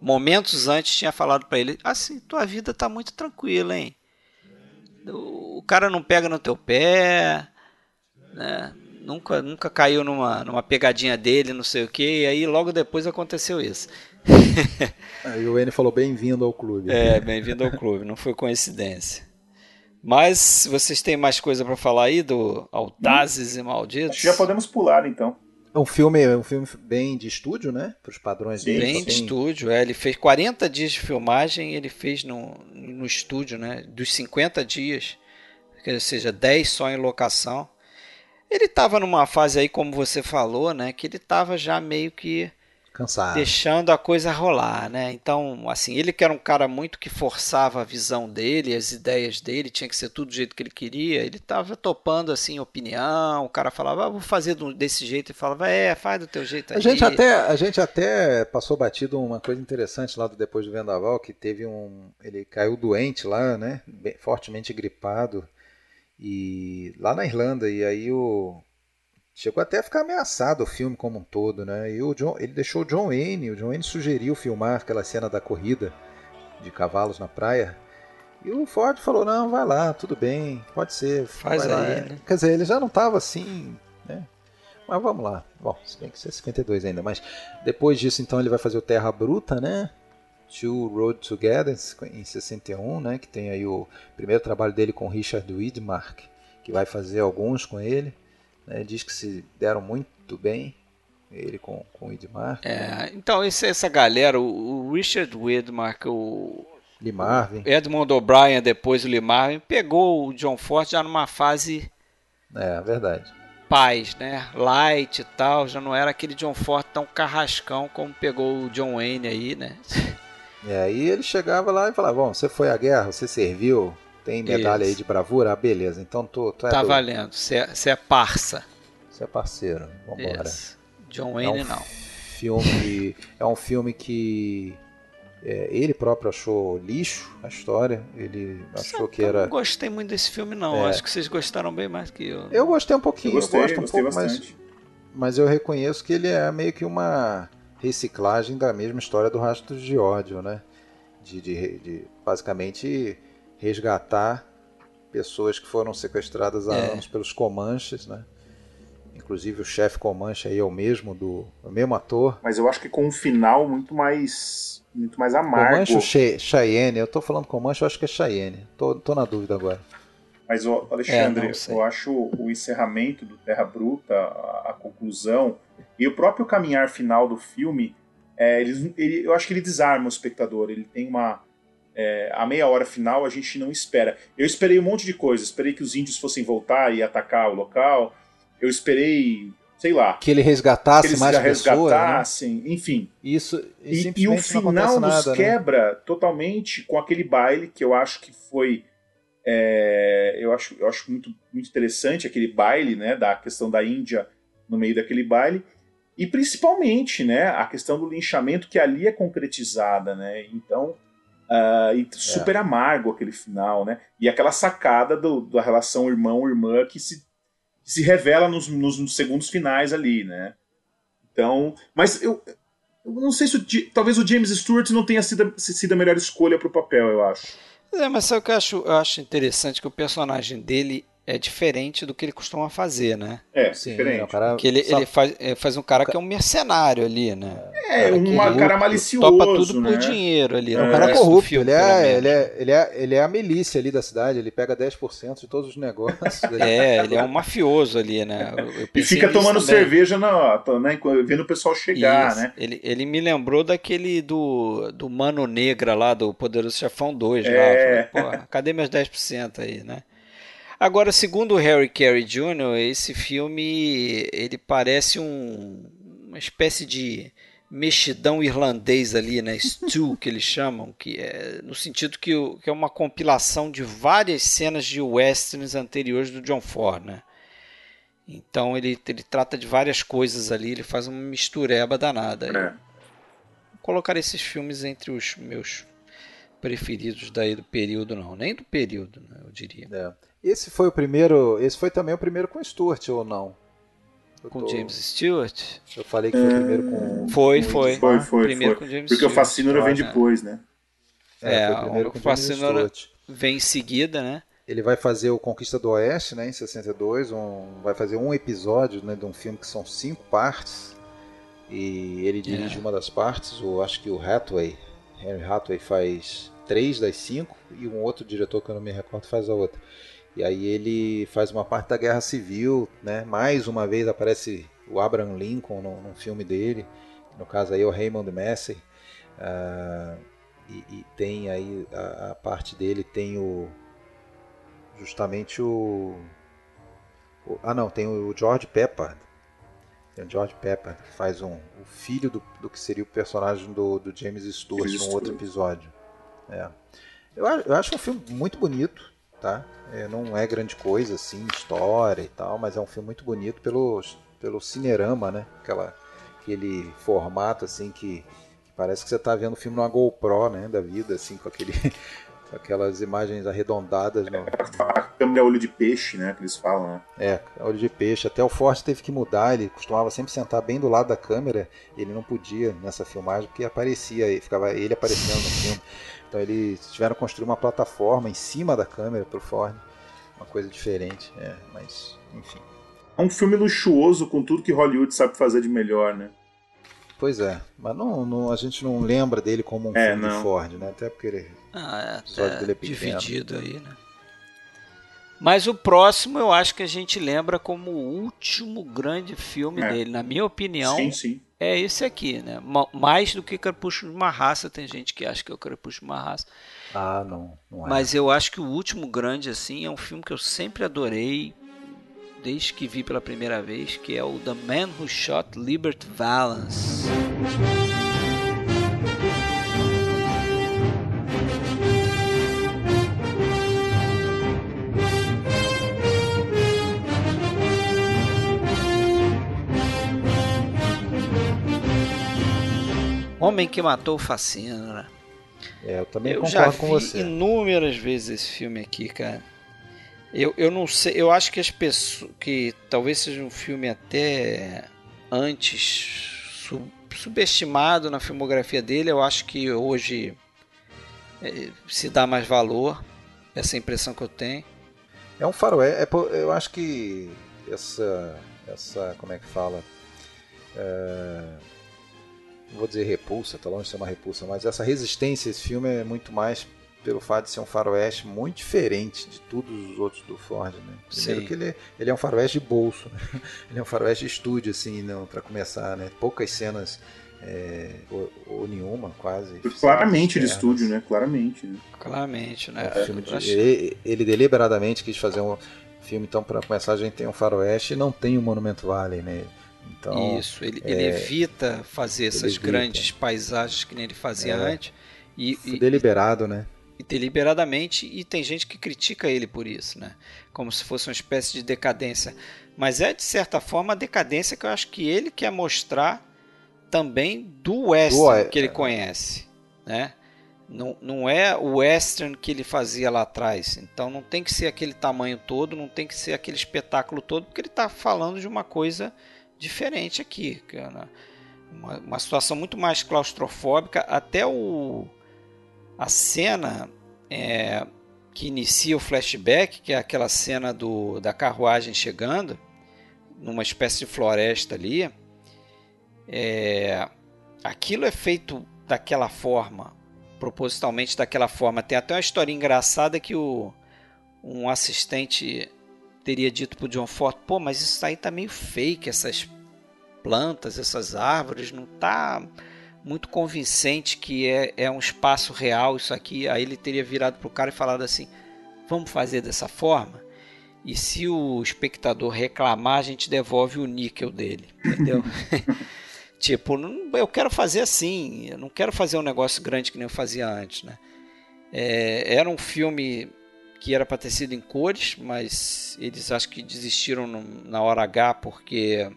momentos antes, tinha falado para ele: assim, tua vida tá muito tranquila, hein? O cara não pega no teu pé, né? Nunca, nunca caiu numa, numa pegadinha dele, não sei o que, e aí logo depois aconteceu isso. aí o Wayne falou: bem-vindo ao clube. É, bem-vindo ao clube, não foi coincidência. Mas vocês têm mais coisa para falar aí do Altazes hum. e Malditos? Acho que já podemos pular então. É um filme, é um filme bem de estúdio, né? Para os padrões dele. Bem de estúdio, é. Ele fez 40 dias de filmagem, ele fez no, no estúdio, né? Dos 50 dias, ou seja, 10 só em locação. Ele estava numa fase aí, como você falou, né? Que ele estava já meio que Cansado. deixando a coisa rolar, né? Então, assim, ele que era um cara muito que forçava a visão dele, as ideias dele, tinha que ser tudo do jeito que ele queria, ele tava topando, assim, opinião, o cara falava, ah, vou fazer desse jeito, e falava, é, faz do teu jeito aí. A gente até, a gente até passou batido uma coisa interessante lá do Depois do Vendaval, que teve um, ele caiu doente lá, né, Bem, fortemente gripado, e lá na Irlanda, e aí o Chegou até a ficar ameaçado o filme como um todo, né? E o John, ele deixou o John Wayne, o John Wayne sugeriu filmar aquela cena da corrida de cavalos na praia. E o Ford falou: não, vai lá, tudo bem, pode ser. Faz aí, né? Quer dizer, ele já não estava assim, né? Mas vamos lá. Bom, se bem que isso é 52 ainda, mas depois disso, então, ele vai fazer o Terra Bruta, né? Two Road Together, em 61, né? Que tem aí o primeiro trabalho dele com Richard Widmark, que vai fazer alguns com ele. Né? Diz que se deram muito bem, ele com, com o Edmar. É, então esse, essa galera, o, o Richard Widmark, o Lee Marvin. Edmond O'Brien, depois o Lee Marvin, pegou o John Ford já numa fase. É, verdade. Paz, né? Light e tal. Já não era aquele John Ford tão carrascão como pegou o John Wayne aí, né? E aí ele chegava lá e falava: Bom, você foi à guerra, você serviu, tem medalha Isso. aí de bravura? Ah, beleza, então tu, tu é Tá valendo, você é, é parça. Você é parceiro, vambora. Isso. John Wayne é um não. Filme, é um filme que é, ele próprio achou lixo a história. Ele achou que era. Eu não gostei muito desse filme, não. É. Acho que vocês gostaram bem mais que eu. Eu gostei um pouquinho, eu, gostei, eu gosto um pouco, bastante. mas, mas eu reconheço que ele é meio que uma reciclagem da mesma história do Rastros de Ódio, né? De, de, de basicamente resgatar pessoas que foram sequestradas há é. anos pelos Comanches, né? Inclusive o chefe Comanche aí é o mesmo do é o mesmo ator. Mas eu acho que com um final muito mais muito mais amargo. Comanche ou Cheyenne? Eu tô falando Comanche, eu acho que é Cheyenne. Tô, tô na dúvida agora. Mas, Alexandre, é, eu acho o encerramento do Terra Bruta, a, a, conclusão e o próprio caminhar final do filme, é, ele, ele, eu acho que ele desarma o espectador. Ele tem uma, é, a meia hora final a gente não espera. Eu esperei um monte de coisa. Esperei que os índios fossem voltar e atacar o local. Eu esperei, sei lá. Que ele resgatasse que eles mais resgatassem, pessoas, né? enfim. Isso. E, e o final nos nada, né? quebra né? totalmente com aquele baile que eu acho que foi. É, eu, acho, eu acho muito, muito interessante aquele baile, né? Da questão da Índia no meio daquele baile. E principalmente, né? A questão do linchamento que ali é concretizada, né? Então Uh, e super é. amargo aquele final, né? E aquela sacada do, da relação irmão-irmã que se, que se revela nos, nos, nos, segundos finais ali, né? Então, mas eu, eu não sei se o, talvez o James Stewart não tenha sido, sido a melhor escolha para o papel, eu acho. É, mas sabe o que eu acho, eu acho interessante que o personagem dele é diferente do que ele costuma fazer, né? É, Sim, diferente. É um cara que ele, só... ele faz, faz um cara que é um mercenário ali, né? É, um cara malicioso. Topa tudo né? por dinheiro ali. É um cara corrupto. Filme, ele, é, ele, é, ele, é, ele é a milícia ali da cidade, ele pega 10% de todos os negócios. é, ele é um mafioso ali, né? e fica tomando também. cerveja na, né, vendo o pessoal chegar, Isso. né? Ele, ele me lembrou daquele do, do Mano Negra lá, do Poderoso Chefão 2 é. lá. Falei, cadê meus 10% aí, né? Agora, segundo o Harry Carey Jr., esse filme ele parece um, uma espécie de mexidão irlandês ali, né? Stew, que eles chamam, que é no sentido que, que é uma compilação de várias cenas de westerns anteriores do John Ford, né? Então ele, ele trata de várias coisas ali, ele faz uma mistureba danada. É. Vou colocar esses filmes entre os meus preferidos daí do período, não. Nem do período, né, eu diria. É. Esse foi o primeiro. Esse foi também o primeiro com Stuart, ou não? com tô... James Stewart? Eu falei que foi o primeiro com. Foi, foi. Foi, foi. Primeiro foi. com James Porque Stewart. o Fascínora vem depois, né? É, é o primeiro com o Fascínora vem em seguida, né? Ele vai fazer o Conquista do Oeste, né, em 62, um, vai fazer um episódio né, de um filme que são cinco partes. E ele dirige é. uma das partes, o, acho que o Hathaway, Henry Hathaway faz três das cinco, e um outro diretor que eu não me recordo faz a outra. E aí ele faz uma parte da Guerra Civil, né? Mais uma vez aparece o Abraham Lincoln no filme dele, no caso aí é o Raymond Massey. Uh, e, e, tem aí a, a, parte dele tem o justamente o, o, ah não tem o George Pepper tem o George Pepper que faz um o filho do, do que seria o personagem do, do James Stewart num outro episódio é. eu, eu acho um filme muito bonito tá? É, não é grande coisa, assim, história e tal, mas é um filme muito bonito pelo, pelo cinerama, né? Aquela, aquele formato, assim, que, que parece que você está vendo o filme numa GoPro, né? Da vida, assim, com aquele... aquelas imagens arredondadas. No... A câmera olho de peixe, né? Que eles falam, né? É, olho de peixe. Até o Forte teve que mudar, ele costumava sempre sentar bem do lado da câmera. Ele não podia nessa filmagem porque aparecia, ficava ele aparecendo no filme. Então eles tiveram que construir uma plataforma em cima da câmera para o Ford, uma coisa diferente, é, mas enfim. É um filme luxuoso com tudo que Hollywood sabe fazer de melhor, né? Pois é, mas não, não, a gente não lembra dele como um é, filme não. de Ford, né? Até porque ele, ah, é, dele é dividido aí, né? Mas o próximo eu acho que a gente lembra como o último grande filme é. dele, na minha opinião. Sim, sim é esse aqui, né? Mais do que Crepúsculo de uma Raça, tem gente que acha que é o Crepúsculo de uma Raça. Ah, não, não é. Mas eu acho que o último grande assim é um filme que eu sempre adorei desde que vi pela primeira vez, que é o The Man Who Shot Liberty Valance. Homem que Matou o Facina. Né? É, eu também eu concordo com você. Eu já vi inúmeras vezes esse filme aqui, cara. Eu, eu não sei, eu acho que as pessoas que talvez seja um filme até antes sub, subestimado na filmografia dele, eu acho que hoje é, se dá mais valor. Essa impressão que eu tenho. É um faroeste, é, eu acho que essa essa como é que fala? É vou dizer repulsa, tá longe de ser uma repulsa, mas essa resistência esse filme é muito mais pelo fato de ser um faroeste muito diferente de todos os outros do Ford, né? Primeiro Sim. que ele, ele é um faroeste de bolso, né? ele é um faroeste de estúdio, assim, não, para começar, né? Poucas cenas é, ou, ou, nenhuma, quase. Claramente de estúdio, né? Claramente. Né? Claramente, né? É, de, ele, ele, deliberadamente quis fazer um filme, então, para começar, a gente tem um faroeste e não tem o um Monumento Valley, né? Então, Isso, ele, é, ele evita fazer essas evita. grandes paisagens que nem ele fazia é, antes. E, e, deliberado, né? E deliberadamente, e tem gente que critica ele por isso, né? Como se fosse uma espécie de decadência. Mas é, de certa forma, a decadência que eu acho que ele quer mostrar também do western do, que ele é. conhece, né? Não, não é o western que ele fazia lá atrás. Então não tem que ser aquele tamanho todo, não tem que ser aquele espetáculo todo, porque ele está falando de uma coisa diferente aqui. Cara. Uma, uma situação muito mais claustrofóbica. Até o, a cena é, que inicia o flashback, que é aquela cena do, da carruagem chegando, numa espécie de floresta ali. É, aquilo é feito daquela forma, propositalmente daquela forma. Tem até uma história engraçada que o, um assistente teria dito pro John Ford, pô, mas isso aí tá meio fake, essas plantas, essas árvores, não tá muito convincente que é, é um espaço real isso aqui. Aí ele teria virado pro cara e falado assim, vamos fazer dessa forma? E se o espectador reclamar, a gente devolve o níquel dele, entendeu? Tipo, não, eu quero fazer assim, eu não quero fazer um negócio grande que nem eu fazia antes, né? É, era um filme que era para ter sido em cores, mas eles acho que desistiram no, na hora H porque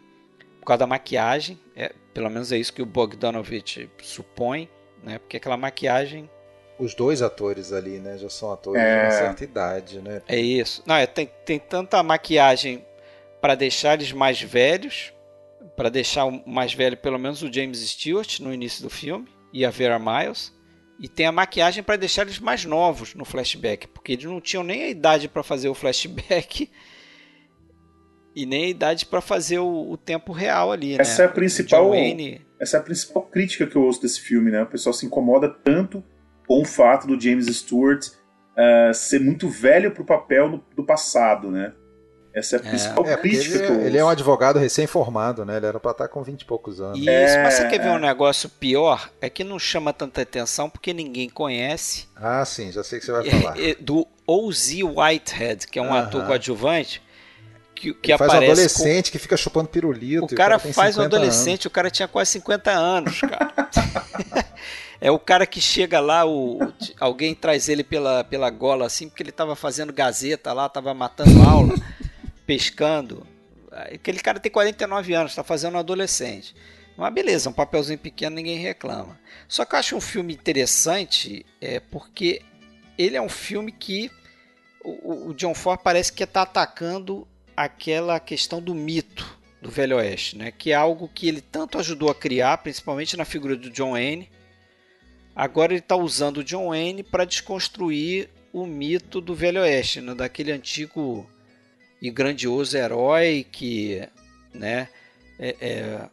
por causa da maquiagem, é, pelo menos é isso que o Bogdanovich supõe, né? Porque aquela maquiagem os dois atores ali, né, já são atores é... de uma certa idade, né? É isso. Não, é, tem, tem tanta maquiagem para deixar eles mais velhos, para deixar o mais velho pelo menos o James Stewart no início do filme e a Vera Miles, e tem a maquiagem para deixar eles mais novos no flashback, porque eles não tinham nem a idade para fazer o flashback e nem a idade para fazer o, o, tempo real ali, essa né? É a principal, Wayne... Essa é a principal crítica que eu ouço desse filme, né? O pessoal se incomoda tanto com o fato do James Stewart uh, ser muito velho para o papel no, do passado, né? Essa é a é. principal é, crítica ele, que eu Ele é um advogado recém-formado, né? Ele era para estar com 20 e poucos anos. Isso, é, mas você quer ver um negócio pior? É que não chama tanta atenção porque ninguém conhece. Ah, sim, já sei que você vai falar. do O.Z. Whitehead, que é um uh -huh. ator coadjuvante. Que, que faz um adolescente com... que fica chupando pirulito. O cara, o cara faz um adolescente, anos. o cara tinha quase 50 anos, cara. É o cara que chega lá, o, alguém traz ele pela, pela gola assim, porque ele estava fazendo gazeta lá, estava matando aula, pescando. Aquele cara tem 49 anos, está fazendo um adolescente. Mas beleza, um papelzinho pequeno, ninguém reclama. Só que eu acho um filme interessante é, porque ele é um filme que o, o John Ford parece que está atacando aquela questão do mito do Velho Oeste, né? que é algo que ele tanto ajudou a criar, principalmente na figura do John Wayne, Agora ele está usando o John Wayne para desconstruir o mito do Velho Oeste, né? daquele antigo e grandioso herói que né, é, é,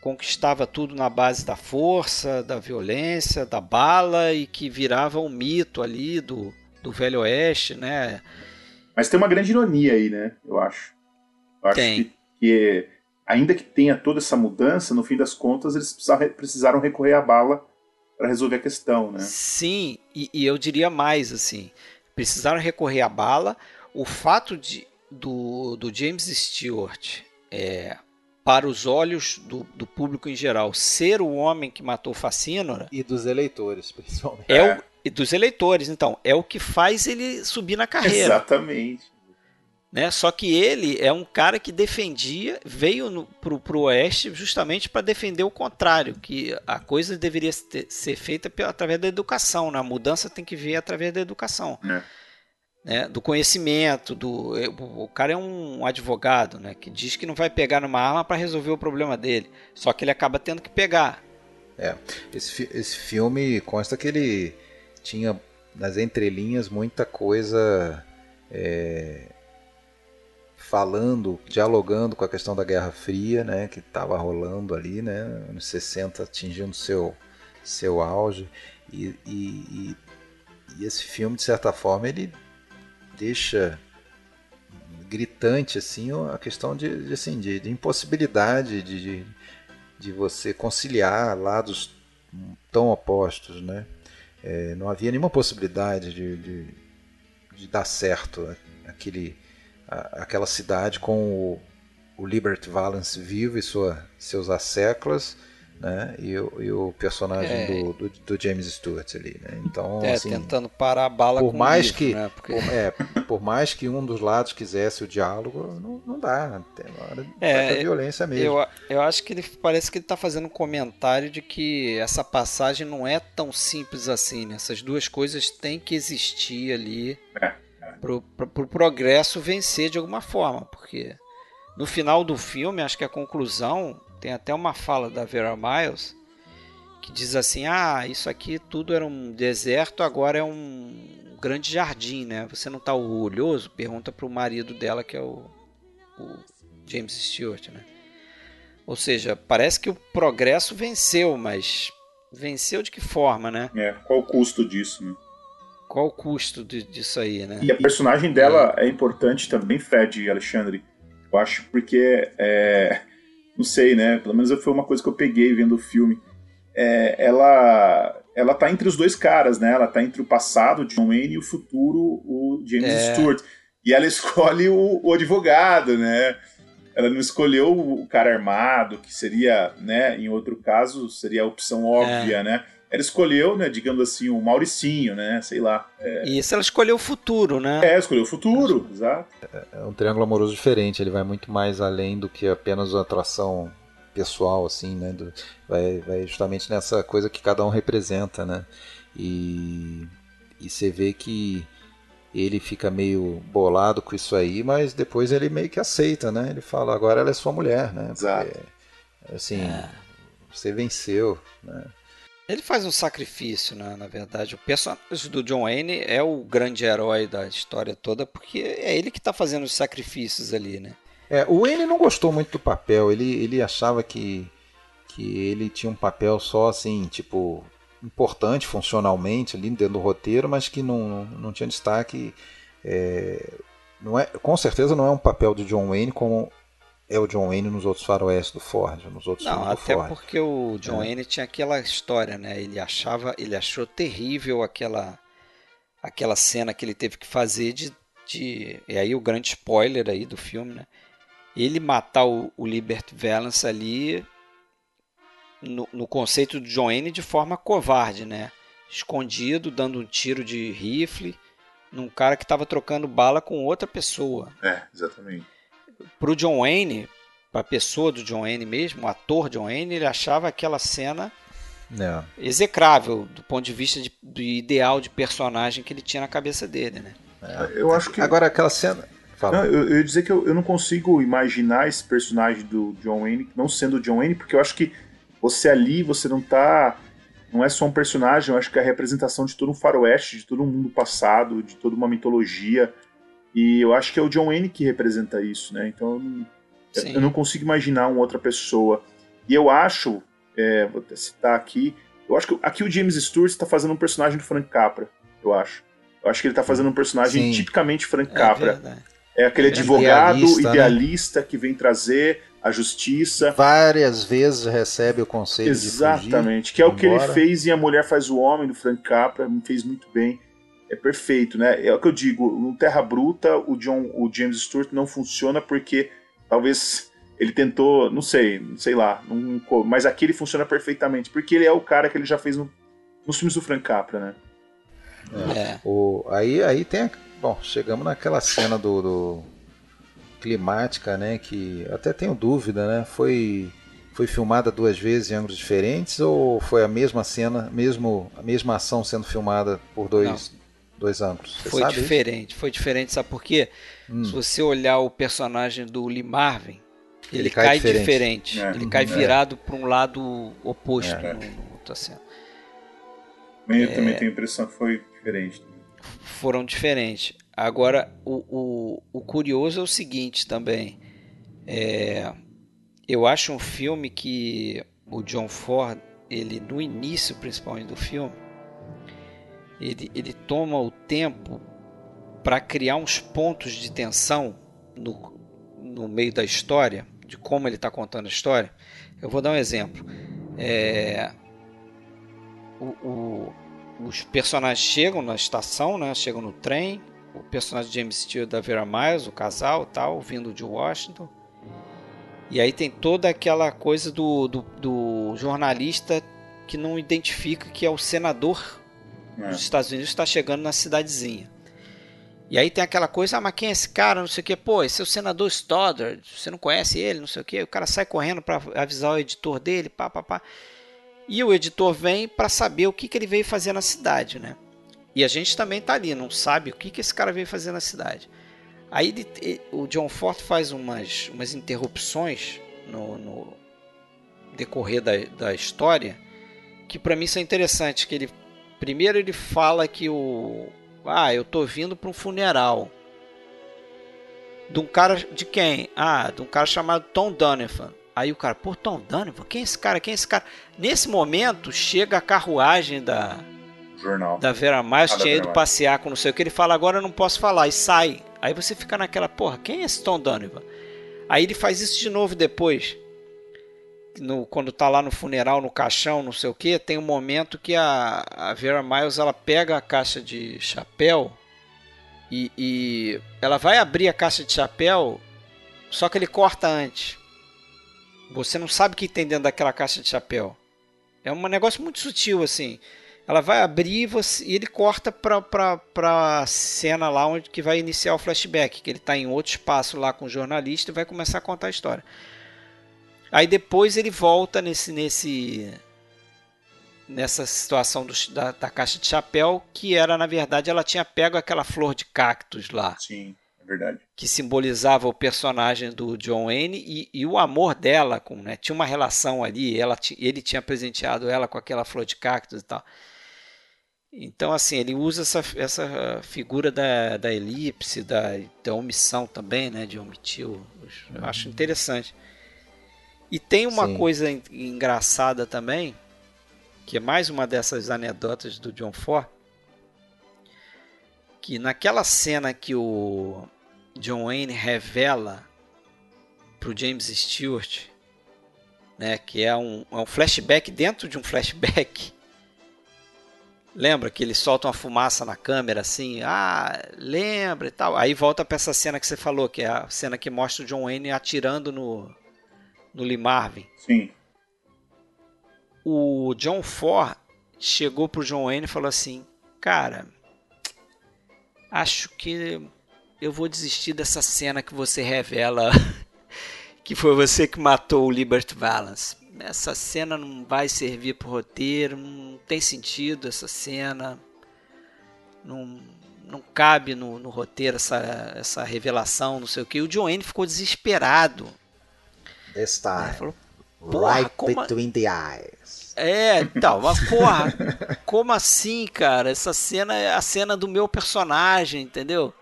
conquistava tudo na base da força, da violência, da bala e que virava um mito ali do, do Velho Oeste, né? Mas tem uma grande ironia aí, né? Eu acho. Eu acho tem. que, que ainda que tenha toda essa mudança, no fim das contas eles precisaram recorrer à bala para resolver a questão, né? Sim, e, e, eu diria mais assim, precisaram recorrer à bala. O fato de do, do James Stewart é, para os olhos do, do, público em geral ser o homem que matou Facínora e dos eleitores principalmente é, é. O, e dos eleitores então é o que faz ele subir na carreira exatamente né? Só que ele é um cara que defendia, veio para o Oeste justamente para defender o contrário, que a coisa deveria ter, ser feita pela, através da educação, né? a mudança tem que vir através da educação. É. Né? Do conhecimento, do, o cara é um advogado né? que diz que não vai pegar numa arma para resolver o problema dele, só que ele acaba tendo que pegar. É, esse, esse filme consta que ele tinha nas entrelinhas muita coisa é, falando, dialogando com a questão da Guerra Fria, né, que estava rolando ali, né, nos 60 atingindo seu seu auge e, e, e, esse filme de certa forma ele deixa gritante assim a questão de, de assim de, de impossibilidade de, de, de, você conciliar lados tão opostos, né? É, não havia nenhuma possibilidade de, de, de dar certo aquele aquela cidade com o, o Liberty Valance vivo e sua, seus asseclas, né? E, o, e o personagem é. do, do, do, James Stewart ali, né? Então, é, assim, tentando parar a bala por com mais livro, que né? Porque... por, é, por mais que um dos lados quisesse o diálogo, não, não dá, tem hora é, violência mesmo. Eu, eu acho que ele parece que ele está fazendo um comentário de que essa passagem não é tão simples assim, né? Essas duas coisas têm que existir ali. É pro, pro, pro progresso vencer de alguma forma, porque no final do filme, acho que a conclusão tem até uma fala da Vera Miles que diz assim: "Ah, isso aqui tudo era um deserto, agora é um grande jardim, né? Você não está orgulhoso?" Pergunta para o marido dela que é o, o James Stewart, né? Ou seja, parece que o progresso venceu, mas venceu de que forma, né? É, qual o custo disso, né? Qual o custo de, disso aí, né? E a personagem dela é, é importante também, Fred e Alexandre. Eu acho porque, é, não sei, né? Pelo menos foi uma coisa que eu peguei vendo o filme. É, ela, ela tá entre os dois caras, né? Ela tá entre o passado, John Wayne, e o futuro, o James é. Stewart. E ela escolhe o, o advogado, né? ela não escolheu o cara armado, que seria, né, em outro caso, seria a opção óbvia, é. né? Ela escolheu, né, digamos assim, o Mauricinho, né, sei lá. É... Isso, ela escolheu o futuro, né? É, escolheu o futuro, exato. É um triângulo amoroso diferente, ele vai muito mais além do que apenas uma atração pessoal, assim, né? Do, vai, vai justamente nessa coisa que cada um representa, né? E, e você vê que ele fica meio bolado com isso aí, mas depois ele meio que aceita, né? Ele fala, agora ela é sua mulher, né? Exato. Porque, assim, é. você venceu, né? Ele faz um sacrifício, né? na verdade. O personagem do John Wayne é o grande herói da história toda, porque é ele que está fazendo os sacrifícios ali, né? É, o Wayne não gostou muito do papel. Ele, ele achava que, que ele tinha um papel só assim, tipo, importante funcionalmente ali dentro do roteiro, mas que não, não tinha destaque. É, não é, com certeza não é um papel de John Wayne como é o John Wayne nos outros faroeste do Ford, nos outros não, filmes do até Ford. porque o John é. Wayne tinha aquela história, né? Ele achava, ele achou terrível aquela aquela cena que ele teve que fazer de, de e aí o grande spoiler aí do filme, né? Ele matar o, o Liberty Valance ali no, no conceito do John Wayne de forma covarde, né? Escondido, dando um tiro de rifle num cara que estava trocando bala com outra pessoa. É, exatamente. Pro John Wayne, para a pessoa do John Wayne mesmo, o ator John Wayne, ele achava aquela cena é. execrável do ponto de vista de, do ideal de personagem que ele tinha na cabeça dele, né? É. Eu acho que agora aquela cena não, eu, eu ia dizer que eu, eu não consigo imaginar esse personagem do John Wayne não sendo o John Wayne, porque eu acho que você ali, você não tá. Não é só um personagem, eu acho que é a representação de todo um faroeste, de todo um mundo passado, de toda uma mitologia. E eu acho que é o John Wayne que representa isso, né? Então eu não, eu não consigo imaginar uma outra pessoa. E eu acho, é, vou citar aqui, eu acho que aqui o James Stewart está fazendo um personagem do Frank Capra, eu acho. Eu acho que ele está fazendo um personagem Sim. tipicamente Frank é Capra. É, é aquele advogado idealista, né? idealista né? que vem trazer a justiça. Várias vezes recebe o conselho Exatamente, fugir, que é o que ele fez em A Mulher Faz o Homem, do Frank Capra, me fez muito bem. É perfeito, né? É o que eu digo, no Terra Bruta, o, John, o James Stewart não funciona porque talvez ele tentou, não sei, não sei lá, não, mas aqui ele funciona perfeitamente, porque ele é o cara que ele já fez no, nos filmes do Frank Capra, né? É. é. O, aí, aí tem. Bom, chegamos naquela cena do, do climática, né? Que até tenho dúvida, né? Foi foi filmada duas vezes em ângulos diferentes ou foi a mesma cena, mesmo a mesma ação sendo filmada por dois. Dois ângulos? Você foi diferente, isso? foi diferente, sabe por quê? Hum. Se você olhar o personagem do Lee Marvin, ele, ele cai, cai, diferente, diferente. É. ele cai uhum. virado é. para um lado oposto é. no, no cena. Eu também tenho a impressão que foi diferente. Foram diferentes. Agora, o, o, o curioso é o seguinte também. É, eu acho um filme que o John Ford, ele no início principalmente do filme, ele, ele toma o tempo para criar uns pontos de tensão no, no meio da história, de como ele está contando a história. Eu vou dar um exemplo. É, o, o, os personagens chegam na estação, né, chegam no trem, o personagem de James Stewart da Vera Miles, o casal tal, vindo de Washington. E aí tem toda aquela coisa do, do, do jornalista que não identifica que é o senador é. dos Estados Unidos está chegando na cidadezinha. E aí tem aquela coisa, ah, mas quem é esse cara? Não sei o que. Pô, esse é o senador Stoddard. Você não conhece ele? Não sei o que. O cara sai correndo para avisar o editor dele, pá, pá, pá. E o editor vem para saber o que, que ele veio fazer na cidade, né? E a gente também tá ali, não sabe o que, que esse cara veio fazer na cidade. Aí ele, o John Ford faz umas, umas interrupções no, no decorrer da, da história que para mim são interessantes. Que ele primeiro ele fala que o ah eu tô vindo para um funeral de um cara de quem? Ah, de um cara chamado Tom Donovan. Aí o cara, pô, Tom Donovan, quem é esse cara? Quem é esse cara? Nesse momento chega a carruagem da jornal. Da Vera Miles tinha ido passear com não sei o que. Ele fala, agora eu não posso falar. E sai. Aí você fica naquela, porra, quem é esse Tom Donovan? Aí ele faz isso de novo depois. No, quando tá lá no funeral, no caixão, não sei o que, tem um momento que a, a Vera Miles ela pega a caixa de chapéu e, e ela vai abrir a caixa de chapéu Só que ele corta antes. Você não sabe o que tem dentro daquela caixa de chapéu. É um negócio muito sutil, assim. Ela vai abrir você, e ele corta pra, pra cena lá onde que vai iniciar o flashback. Que ele está em outro espaço lá com o jornalista e vai começar a contar a história. Aí depois ele volta nesse, nesse nessa situação do, da, da, caixa de chapéu, que era, na verdade, ela tinha pego aquela flor de cactus lá. Sim verdade. Que simbolizava o personagem do John Wayne e, e o amor dela com, né, tinha uma relação ali, ela, ele tinha presenteado ela com aquela flor de cactus e tal. Então, assim, ele usa essa, essa figura da, da elipse, da, da omissão também, né, de omitir. Eu acho interessante. E tem uma Sim. coisa engraçada também, que é mais uma dessas anedotas do John Ford, que naquela cena que o John Wayne revela para o James Stewart, né, que é um, é um flashback dentro de um flashback. Lembra que ele solta uma fumaça na câmera assim? Ah, lembra e tal. Aí volta para essa cena que você falou, que é a cena que mostra o John Wayne atirando no, no Lee Marvin. Sim. O John Ford chegou pro John Wayne e falou assim: Cara, acho que eu vou desistir dessa cena que você revela que foi você que matou o Liberty Valance. Essa cena não vai servir pro roteiro, não tem sentido essa cena. Não, não cabe no, no roteiro essa, essa revelação, não sei o que. O John Wayne ficou desesperado. This time, falou, right between the eyes. É, então, mas porra, como assim, cara? Essa cena é a cena do meu personagem, entendeu?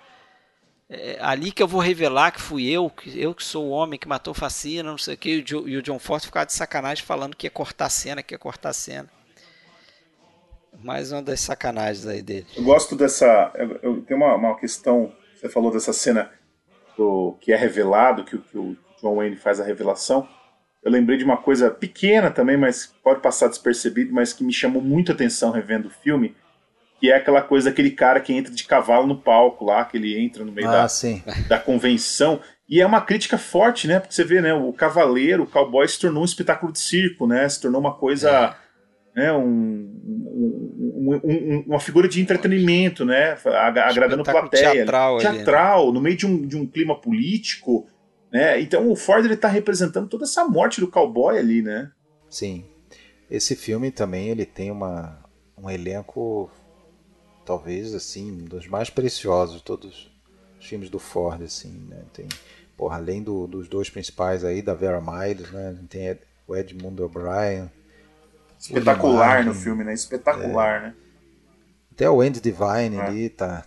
é, ali que eu vou revelar que fui eu, que eu que sou o homem que matou Facina, não sei o que, e o John Force ficava de sacanagem falando que ia cortar a cena, que ia cortar a cena. Mais uma das sacanagens aí dele. Eu gosto dessa. Eu, eu tem uma, uma questão. Você falou dessa cena do, que é revelado, que, que o John Wayne faz a revelação. Eu lembrei de uma coisa pequena também, mas pode passar despercebido, mas que me chamou muita atenção revendo o filme que é aquela coisa daquele cara que entra de cavalo no palco lá, que ele entra no meio ah, da, da convenção. E é uma crítica forte, né? Porque você vê, né? O cavaleiro, o cowboy se tornou um espetáculo de circo, né? Se tornou uma coisa. É. Né, um, um, um, uma figura de entretenimento, né? Agradando plateia. Teatral, teatral ali, né? no meio de um, de um clima político. Né? Então o Ford está representando toda essa morte do cowboy ali, né? Sim. Esse filme também ele tem uma, um elenco talvez assim, um dos mais preciosos de todos os filmes do Ford, assim, né? Tem, porra, além do, dos dois principais aí, da Vera Miles, né? Tem o Edmund O'Brien. Espetacular no filme, né? Espetacular, é, né? Até o Andy Divine é. ali tá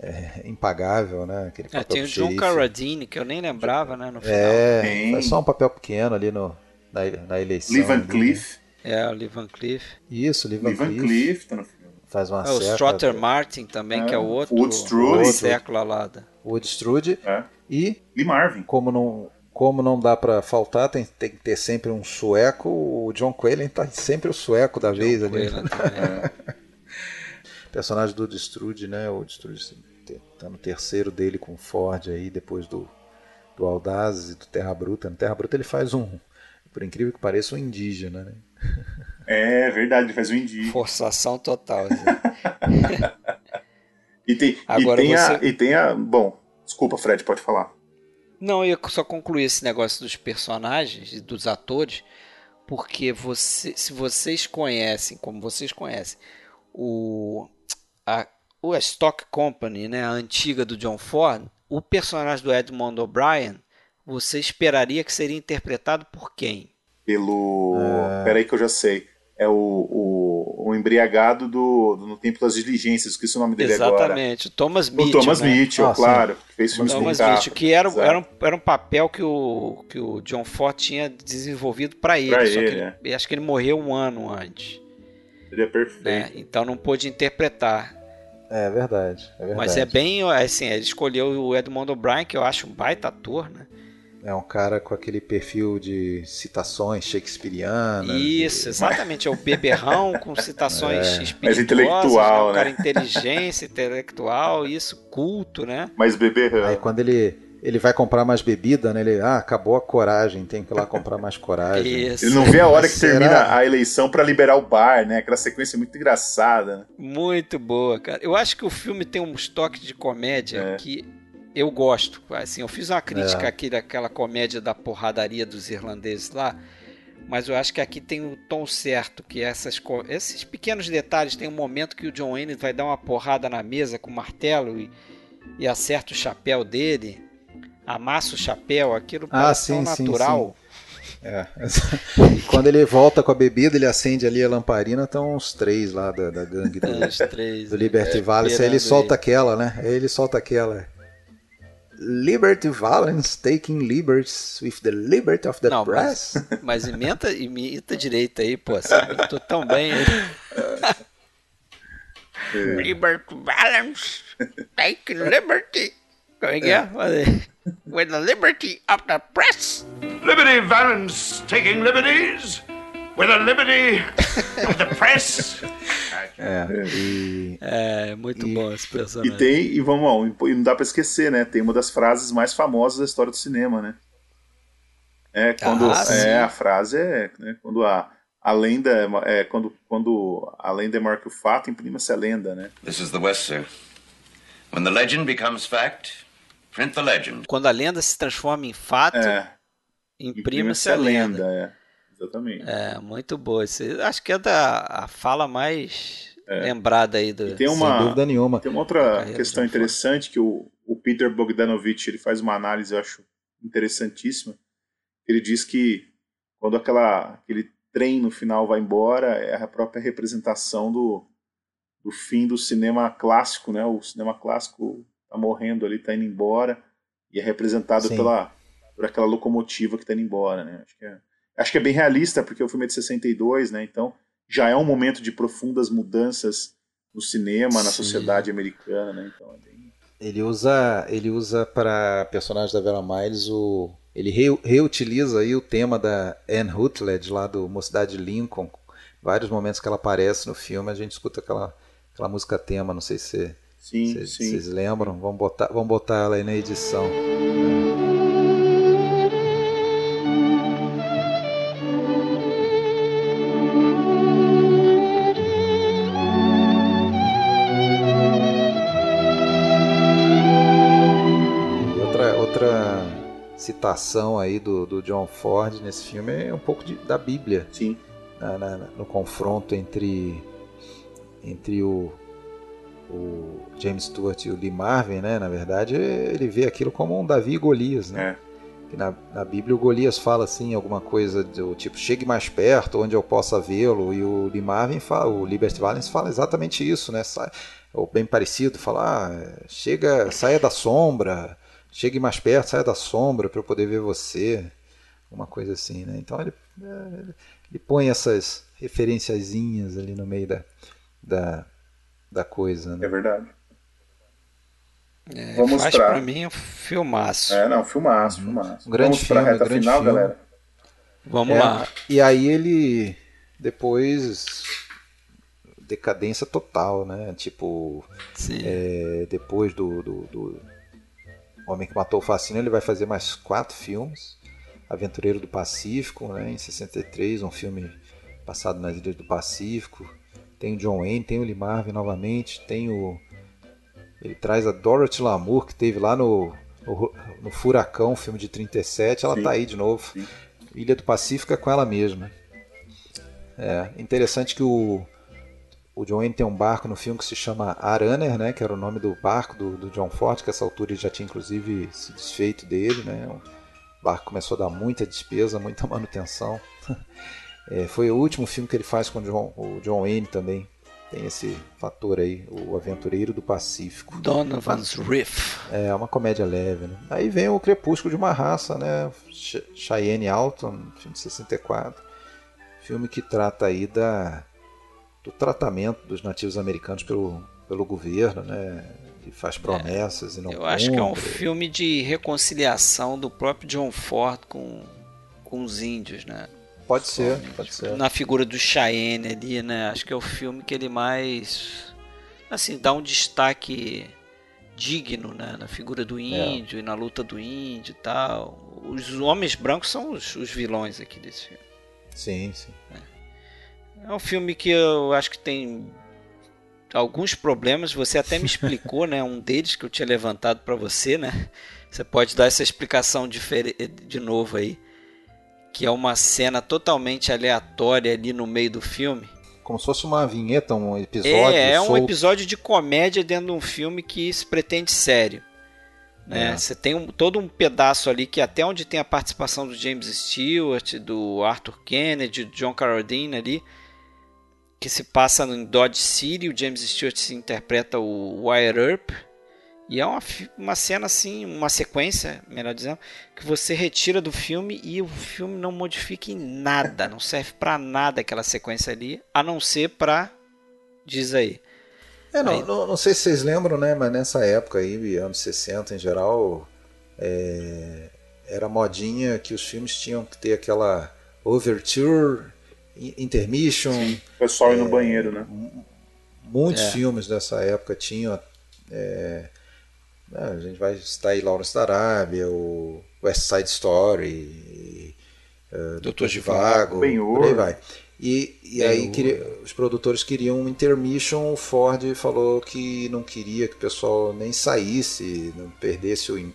é, impagável, né? Aquele é, tem o John Carradine, que eu nem lembrava, né? No final. É, faz só um papel pequeno ali no, na, na eleição. Lee Van Cleef. É, o Lee Van Cleef. Isso, Lee Van, Lee Van Cleef. Cleef tá no filme faz uma é, O Strotter Martin também, é, que é o outro. Woodstrude. século alada. Woodstrude. É. E. Lee Marvin. Como não, como não dá para faltar, tem, tem que ter sempre um sueco. O John Quaylen tá sempre o sueco da John vez ali. É. Personagem do Destrude, né? O Destrude tá no terceiro dele com Ford aí, depois do, do Audazes e do Terra Bruta. No Terra Bruta ele faz um, por incrível que pareça, um indígena, né? É verdade, ele faz um indígena. Forçação total. e, tem, Agora e, tem você... a, e tem a. Bom, desculpa, Fred, pode falar. Não, eu ia só concluir esse negócio dos personagens e dos atores, porque você, se vocês conhecem, como vocês conhecem, o, a, o Stock Company, né, a antiga do John Ford, o personagem do Edmond O'Brien, você esperaria que seria interpretado por quem? Pelo. É... Peraí que eu já sei é o, o, o embriagado do, do, No Tempo das Diligências, esqueci o nome dele Exatamente. agora. Exatamente, Thomas Mitchell. O Thomas né? Mitchell, ah, claro, que fez filmes Thomas com Mitchell, que era, era, um, era um papel que o, que o John Ford tinha desenvolvido para ele, pra só ele, que é. ele, acho que ele morreu um ano antes. Ele é perfeito. Né? Então não pôde interpretar. É verdade, é verdade. Mas é bem, assim, ele escolheu o Edmond O'Brien, que eu acho um baita ator, né? É um cara com aquele perfil de citações shakespearianas. Isso, exatamente. É o beberrão com citações é. Mais intelectual, né? Um né? cara inteligência, intelectual, isso, culto, né? Mais beberrão. Aí quando ele, ele vai comprar mais bebida, né? Ele, ah, acabou a coragem, tem que ir lá comprar mais coragem. Isso. Ele não vê a hora que Será? termina a eleição para liberar o bar, né? Aquela sequência muito engraçada. Né? Muito boa, cara. Eu acho que o filme tem uns toques de comédia é. que eu gosto. Assim, eu fiz uma crítica é. aqui daquela comédia da porradaria dos irlandeses lá, mas eu acho que aqui tem o tom certo, que essas, esses pequenos detalhes, tem um momento que o John Wayne vai dar uma porrada na mesa com o martelo e, e acerta o chapéu dele amassa o chapéu, aquilo ah, parece sim, natural. Sim, sim. É. E quando ele volta com a bebida, ele acende ali a lamparina, estão uns três lá da, da gangue do, três, do Liberty é, Valance. Aí ele solta ele. aquela, né? Aí ele solta aquela. Liberty Valance taking liberties with the liberty of the Não, press. Mas, mas imita, imita direito aí, pô. Assim, tô tão bem aí. Liberty Valance taking liberty. Como é que é? é. with the liberty of the press. Liberty Valance taking liberties with the liberty of the press. É, e... é muito e, bom esse personagem. E tem, e vamos, e não dá pra esquecer, né? Tem uma das frases mais famosas da história do cinema, né? É, quando ah, é a frase é né, quando a, a lenda é quando, quando a lenda é maior que o fato, imprima-se a lenda, né? This is the West, sir. When the legend becomes fact, Print the legend. Quando a lenda se transforma em fato, é. imprime-se a lenda. lenda é. Exatamente. É, muito boa. Acho que é da a fala mais é. lembrada aí do. E tem uma, Sem dúvida nenhuma. Tem uma outra questão interessante que o, o Peter Bogdanovich ele faz uma análise, eu acho interessantíssima. Ele diz que quando aquela, aquele trem no final vai embora, é a própria representação do, do fim do cinema clássico, né? O cinema clássico tá morrendo ali, tá indo embora, e é representado pela, por aquela locomotiva que tá indo embora, né? Acho que, é, acho que é bem realista, porque o filme é de 62, né? Então já é um momento de profundas mudanças no cinema, Sim. na sociedade americana, né? Então é bem... Ele usa, ele usa para personagem da Vera Miles o ele re, reutiliza aí o tema da Anne Rutledge lá do Mocidade Lincoln. Vários momentos que ela aparece no filme, a gente escuta aquela, aquela música tema, não sei se Sim, Cês, sim. Vocês lembram? Vamos botar, vamos botar ela aí na edição. citação aí do, do John Ford nesse filme é um pouco de, da Bíblia. Sim. Na, na, no confronto entre, entre o o James Stewart e o Lee Marvin, né, na verdade, ele vê aquilo como um Davi e Golias, né? É. Na, na, Bíblia o Golias fala assim, alguma coisa do tipo, chegue mais perto, onde eu possa vê-lo, e o Lee Marvin fala, o Liberty Valance fala exatamente isso, né? Sai, ou bem parecido, fala, ah, chega, saia da sombra, chegue mais perto, saia da sombra para eu poder ver você, uma coisa assim, né? Então ele, é, ele põe essas referenciazinhas ali no meio da, da da coisa. Né? É verdade. É, Vamos faz pra... pra mim um filmaço. É, não, filmaço, uhum. filmaço. Um grande Vamos filme, pra reta grande final, filme. galera. Vamos é, lá. E aí ele depois decadência total, né? Tipo, é, depois do, do, do, Homem que Matou o Fascínio, ele vai fazer mais quatro filmes. Aventureiro do Pacífico, né? Em 63, um filme passado nas Ilhas do Pacífico. Tem o John Wayne, tem o Lee Marvin novamente, tem o. Ele traz a Dorothy Lamour, que teve lá no, no, no Furacão, filme de 37, ela Sim. tá aí de novo. Sim. Ilha do Pacífico é com ela mesma. É interessante que o, o John Wayne tem um barco no filme que se chama Araner, né, que era o nome do barco do, do John Ford, que essa altura ele já tinha inclusive se desfeito dele. Né, o barco começou a dar muita despesa, muita manutenção. É, foi o último filme que ele faz com o John, o John Wayne também. Tem esse fator aí, o Aventureiro do Pacífico. Donovan's Riff. É, uma comédia leve, né? Aí vem o Crepúsculo de uma Raça, né? Cheyenne Alton, filme de 64. Filme que trata aí da, do tratamento dos nativos americanos pelo, pelo governo, né? Que faz é, promessas é, e não Eu cumpre. acho que é um filme de reconciliação do próprio John Ford com, com os índios, né? Pode ser, pode ser. Na figura do Cheyenne ali, né? Acho que é o filme que ele mais. Assim, dá um destaque digno né, na figura do índio é. e na luta do índio e tal. Os homens brancos são os, os vilões aqui desse filme. Sim, sim. É. é um filme que eu acho que tem alguns problemas. Você até me explicou, né? Um deles que eu tinha levantado para você, né? Você pode dar essa explicação de novo aí, que é uma cena totalmente aleatória ali no meio do filme. Como se fosse uma vinheta, um episódio. É, é um episódio de comédia dentro de um filme que se pretende sério. Né? É. Você tem um, todo um pedaço ali que até onde tem a participação do James Stewart, do Arthur Kennedy, do John Carradine ali, que se passa em Dodge City, o James Stewart se interpreta o Wire Earp, e é uma, uma cena assim, uma sequência, melhor dizendo, que você retira do filme e o filme não modifica em nada, não serve para nada aquela sequência ali, a não ser para diz aí. É, não, aí... não, não, sei se vocês lembram, né, mas nessa época aí, anos 60 em geral, é, era modinha que os filmes tinham que ter aquela overture Intermission. Sim. O pessoal é, ir no é, banheiro, né? Muitos é. filmes dessa época tinham. É, a gente vai citar aí Lawrence da Arábia, o West Side Story, uh, Doutor de Vago, por aí vai. E, e aí queria, os produtores queriam um intermission, o Ford falou que não queria que o pessoal nem saísse, não perdesse o,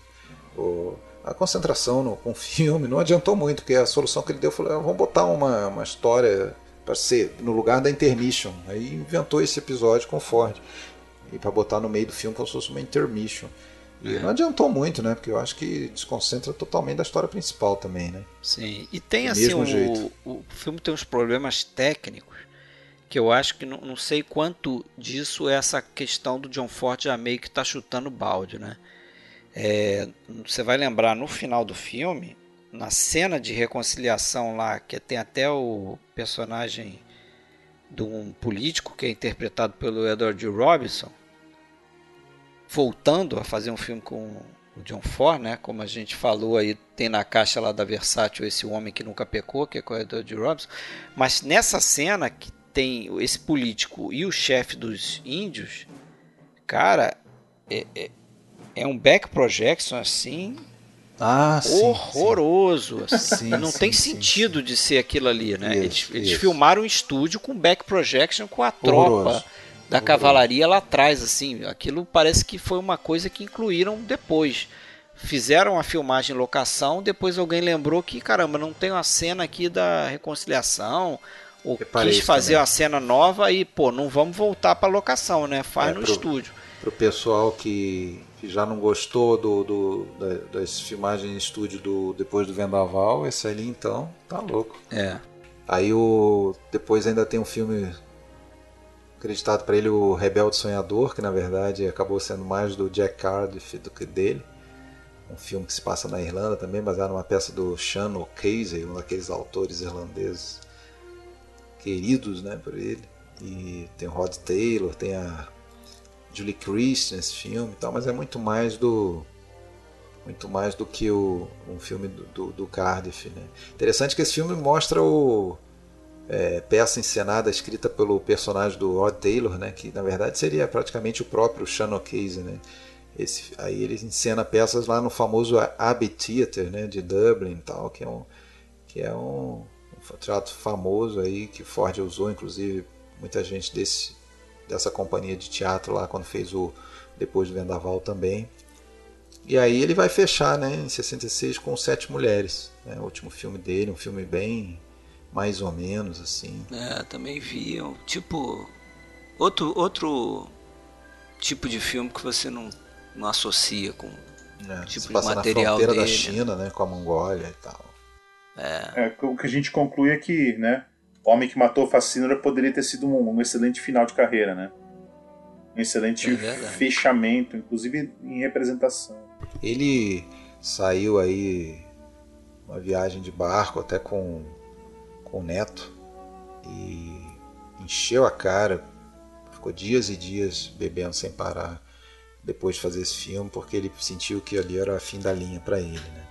o a concentração no, com o filme não adiantou muito, porque a solução que ele deu foi: ah, vamos botar uma, uma história para ser no lugar da intermission. Aí inventou esse episódio com Ford. E para botar no meio do filme como se fosse uma intermission. E é. não adiantou muito, né? Porque eu acho que desconcentra totalmente da história principal também, né? Sim. E tem Do assim, o, o filme tem uns problemas técnicos que eu acho que não, não sei quanto disso é essa questão do John Ford já meio que tá chutando balde, né? É, você vai lembrar no final do filme, na cena de reconciliação lá, que tem até o personagem de um político que é interpretado pelo Edward. Robinson, voltando a fazer um filme com o John Ford, né? Como a gente falou aí, tem na caixa lá da Versátil esse homem que nunca pecou, que é o Edward. Robinson. Mas nessa cena que tem esse político e o chefe dos índios, cara, é, é, é um back projection assim ah, horroroso. Sim, assim. sim. não sim, tem sentido de ser aquilo ali, né? Isso, eles, eles filmaram um estúdio com back projection com a horroroso. tropa da horroroso. cavalaria lá atrás, assim. Aquilo parece que foi uma coisa que incluíram depois. Fizeram a filmagem em locação, depois alguém lembrou que, caramba, não tem uma cena aqui da reconciliação, ou Reparei quis fazer também. uma cena nova e, pô, não vamos voltar para locação, né? Faz é, no pro, estúdio. Pro pessoal que que já não gostou do, do da, das filmagens em estúdio do depois do Vendaval, esse ali então tá louco. É. Aí o depois ainda tem um filme acreditado para ele o Rebelde Sonhador, que na verdade acabou sendo mais do Jack Cardiff do que dele. Um filme que se passa na Irlanda também, baseado numa peça do Sean O'Casey, um daqueles autores irlandeses queridos, né, por ele. E tem o Rod Taylor, tem a Julie Christie nesse filme e tal, mas é muito mais do muito mais do que o, um filme do, do, do Cardiff. Né? Interessante que esse filme mostra o é, peça encenada escrita pelo personagem do Rod Taylor, né? que na verdade seria praticamente o próprio Sean O'Casey. Né? Esse, aí ele encena peças lá no famoso Abbey Theatre né? de Dublin, tal, que é um, que é um, um teatro famoso aí que Ford usou, inclusive muita gente desse dessa companhia de teatro lá quando fez o Depois do Vendaval também. E aí ele vai fechar, né, em 66 com Sete Mulheres, né, o último filme dele, um filme bem mais ou menos assim. É, também vi, tipo outro outro tipo de filme que você não, não associa com é, tipo de material na fronteira dele. da China, né, com a Mongólia e tal. É. é. o que a gente conclui é que, né, Homem que Matou Facínora poderia ter sido um, um excelente final de carreira, né? Um excelente é fechamento, inclusive em representação. Ele saiu aí uma viagem de barco até com, com o neto e encheu a cara, ficou dias e dias bebendo sem parar depois de fazer esse filme, porque ele sentiu que ali era a fim da linha para ele. Né?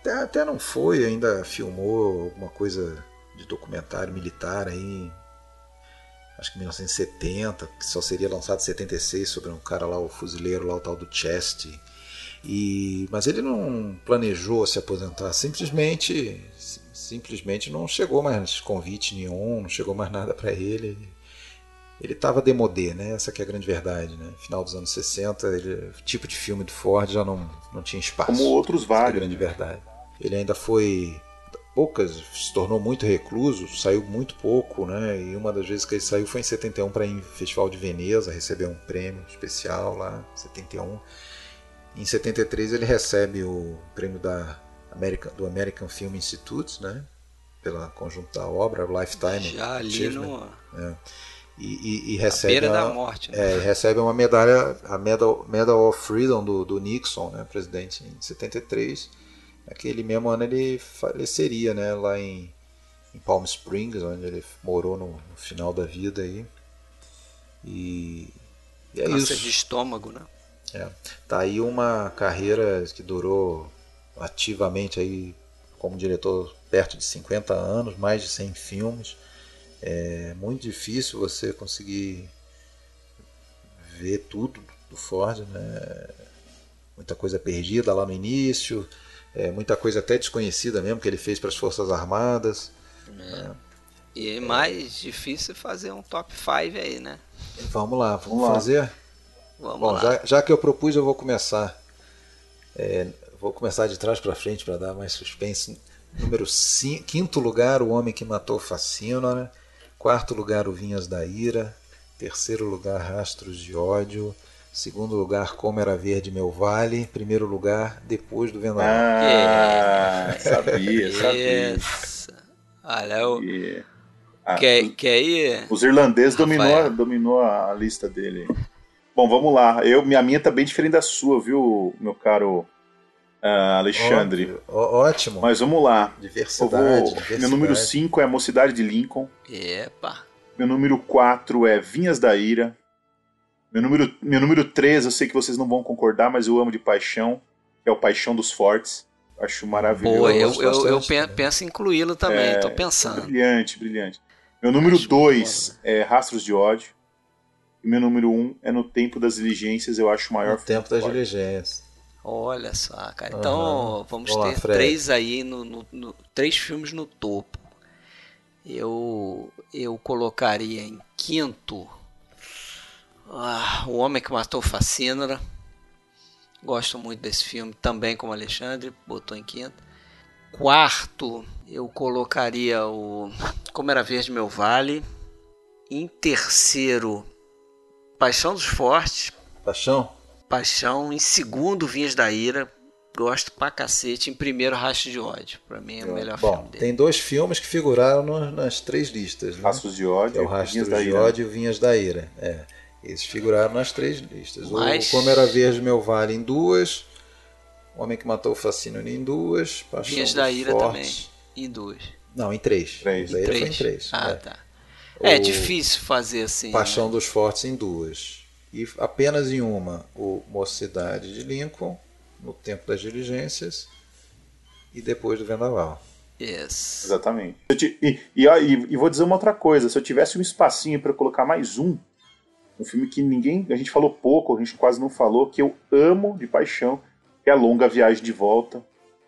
Até, até não foi, ainda filmou alguma coisa de documentário militar aí. acho que 1970, que só seria lançado em 76 sobre um cara lá, o fuzileiro lá, o tal do Chest. E, mas ele não planejou se aposentar, simplesmente simplesmente não chegou mais convite nenhum, não chegou mais nada para ele. Ele estava demodé, né? Essa que é a grande verdade, né? Final dos anos 60, ele, o tipo de filme do Ford já não, não tinha espaço. Como outros vários. É a grande verdade. Ele ainda foi poucas, se tornou muito recluso, saiu muito pouco, né? E uma das vezes que ele saiu foi em 71 para ir em Festival de Veneza, receber um prêmio especial lá, 71. Em 73 ele recebe o prêmio da American, do American Film Institute, né? Pela conjunto da obra Lifetime. Já ali no... É. E, e, e, recebe beira a, da morte, né? é, recebe uma medalha, a Medal, Medal of Freedom do, do Nixon, né, presidente, em 73. Naquele mesmo ano ele faleceria, né, lá em, em Palm Springs, onde ele morou no, no final da vida aí. E, e é Câncer isso. de estômago, né? É. Tá aí uma carreira que durou ativamente aí como diretor perto de 50 anos, mais de 100 filmes. É muito difícil você conseguir ver tudo do Ford, né? Muita coisa perdida lá no início, é, muita coisa até desconhecida mesmo que ele fez para as Forças Armadas. É. E é mais difícil fazer um top 5 aí, né? Vamos lá, vamos, Vamos lá. fazer? Vamos Bom, lá. já, já que eu propus, eu vou começar. É, vou começar de trás para frente para dar mais suspense. Número 5, quinto lugar, O Homem que Matou Facina. Né? Quarto lugar, O Vinhas da Ira. Terceiro lugar, Rastros de Ódio. Segundo lugar, Como Era Verde Meu Vale. Primeiro lugar, Depois do Vendaval. Ah, sabia, sabia. Isso. Olha, o... Yeah. Ah, quer, quer ir? Os irlandeses dominou, a- dominou a, a lista dele. Bom, vamos lá. Eu, minha minha tá bem diferente da sua, viu, meu caro ah, Alexandre? Ó- ótimo. Mas vamos lá. Diversidade, vou- diversidade. meu número 5 é Mocidade de Lincoln. Epa. Meu número 4 é Vinhas da Ira. Meu número, meu número 3, eu sei que vocês não vão concordar, mas eu amo de paixão, que é o Paixão dos Fortes. Acho maravilhoso. Boa, eu, eu, eu também. penso em incluí-lo também, É, tô pensando. Brilhante, brilhante. Meu número Acho 2 é Rastros de Ódio. E meu número 1 um é No Tempo das Diligências, eu acho o maior O tempo das diligências. Olha só, cara. Então vamos Vamos lá, ter Fred. três aí, no, no- no- três filmes no topo. Eu, eu colocaria em quinto ah, O Homem que Matou Facínora. Gosto muito desse filme, também como Alexandre, botou em quinto. Quarto, eu colocaria o Como Era Verde Meu Vale. Em terceiro, Paixão dos Fortes, Paixão? Paixão. Em segundo, Vinhas da Ira. Gosto pra cacete. Em primeiro, Racho de Ódio. Pra mim é o melhor Bom, filme dele. tem dois filmes que figuraram nas três listas. Né? Rastros de Ódio é o e Rastro Vinhas da de Ira. Ódio e o Vinhas da Ira. É. Esses figuraram nas três listas. Mas- O Como Era Verde Meu Vale em duas. O Homem que Matou o Fascínio em duas. Paixão Vinhas dos da Ira Fortes. também. Em duas. Não, em três. Três. Da Ira foi em Três. três. Ah, é. tá. É O difícil fazer assim. Paixão né? dos Fortes em duas. E apenas em uma, o Mocidade de Lincoln, no Tempo das Diligências e depois do Vendaval. Yes. Exatamente. Eu te- e, e, e- e vou dizer uma outra coisa: se eu tivesse um espacinho para colocar mais um, um filme que ninguém. A gente falou pouco, a gente quase não falou, que eu amo de paixão, que é a Longa Viagem de Volta,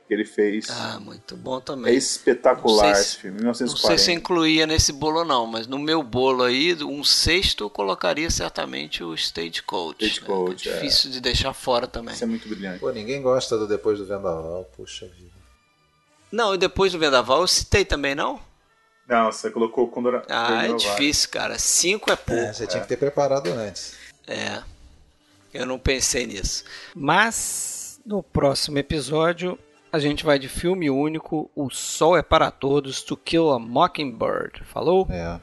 que ele fez. Ah, muito bom é também. espetacular Não sei se- esse filme, Não sei 1940. se incluía nesse bolo ou não, mas no meu bolo aí, um sexto eu colocaria certamente o Stagecoach. Stagecoach, né? é. Difícil de deixar fora também. Isso é muito brilhante. Pô, ninguém gosta do Depois do Vendaval, puxa vida. Não, e depois do Vendaval eu citei também, não? Não, você colocou quando era. Ah, é difícil, cara. Cinco é pouco. É, você tinha que ter preparado antes. É. Eu não pensei nisso. Mas no próximo episódio a gente vai de filme único, O Sol é para Todos, To Kill a Mockingbird. Falou? É.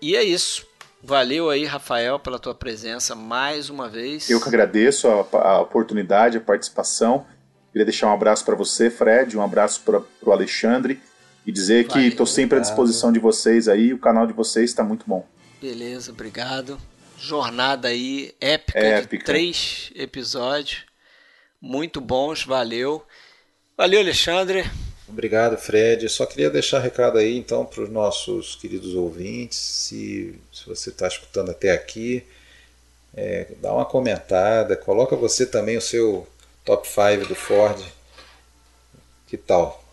E é isso. Valeu aí, Rafael, pela tua presença mais uma vez. Eu que agradeço a, a oportunidade, a participação. Queria deixar um abraço para você, Fred, um abraço para o Alexandre e dizer que estou sempre à disposição de vocês aí. O canal de vocês está muito bom. Beleza, obrigado. Jornada aí épica, Épica. de três episódios. Muito bons, valeu. Valeu, Alexandre. Obrigado, Fred. Eu só queria deixar recado aí, então, para os nossos queridos ouvintes. Se, se você está escutando até aqui, é, dá uma comentada, coloca você também o seu top 5 do Ford. Que tal?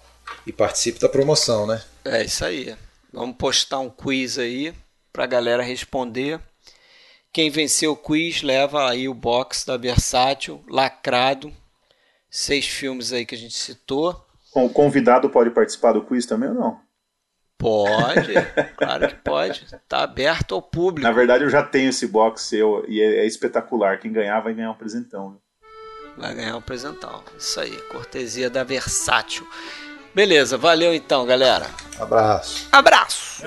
E participe da promoção, né? É isso aí. Vamos postar um quiz aí para a galera responder. Quem venceu o quiz leva aí o box da Versátil, lacrado. Seis filmes aí que a gente citou. O convidado pode participar do quiz também ou não? Pode, claro que pode. Tá aberto ao público. Na verdade, eu já tenho esse box seu e é, é espetacular. Quem ganhar vai ganhar um presentão. Vai ganhar um presentão. Isso aí, cortesia da Versátil. Beleza, valeu então, galera. Abraço. Abraço.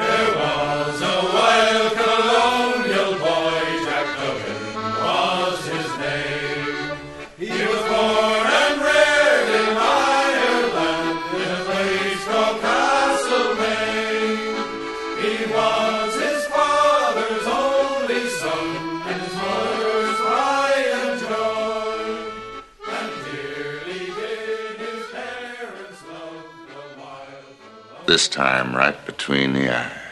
This time, right between the eyes.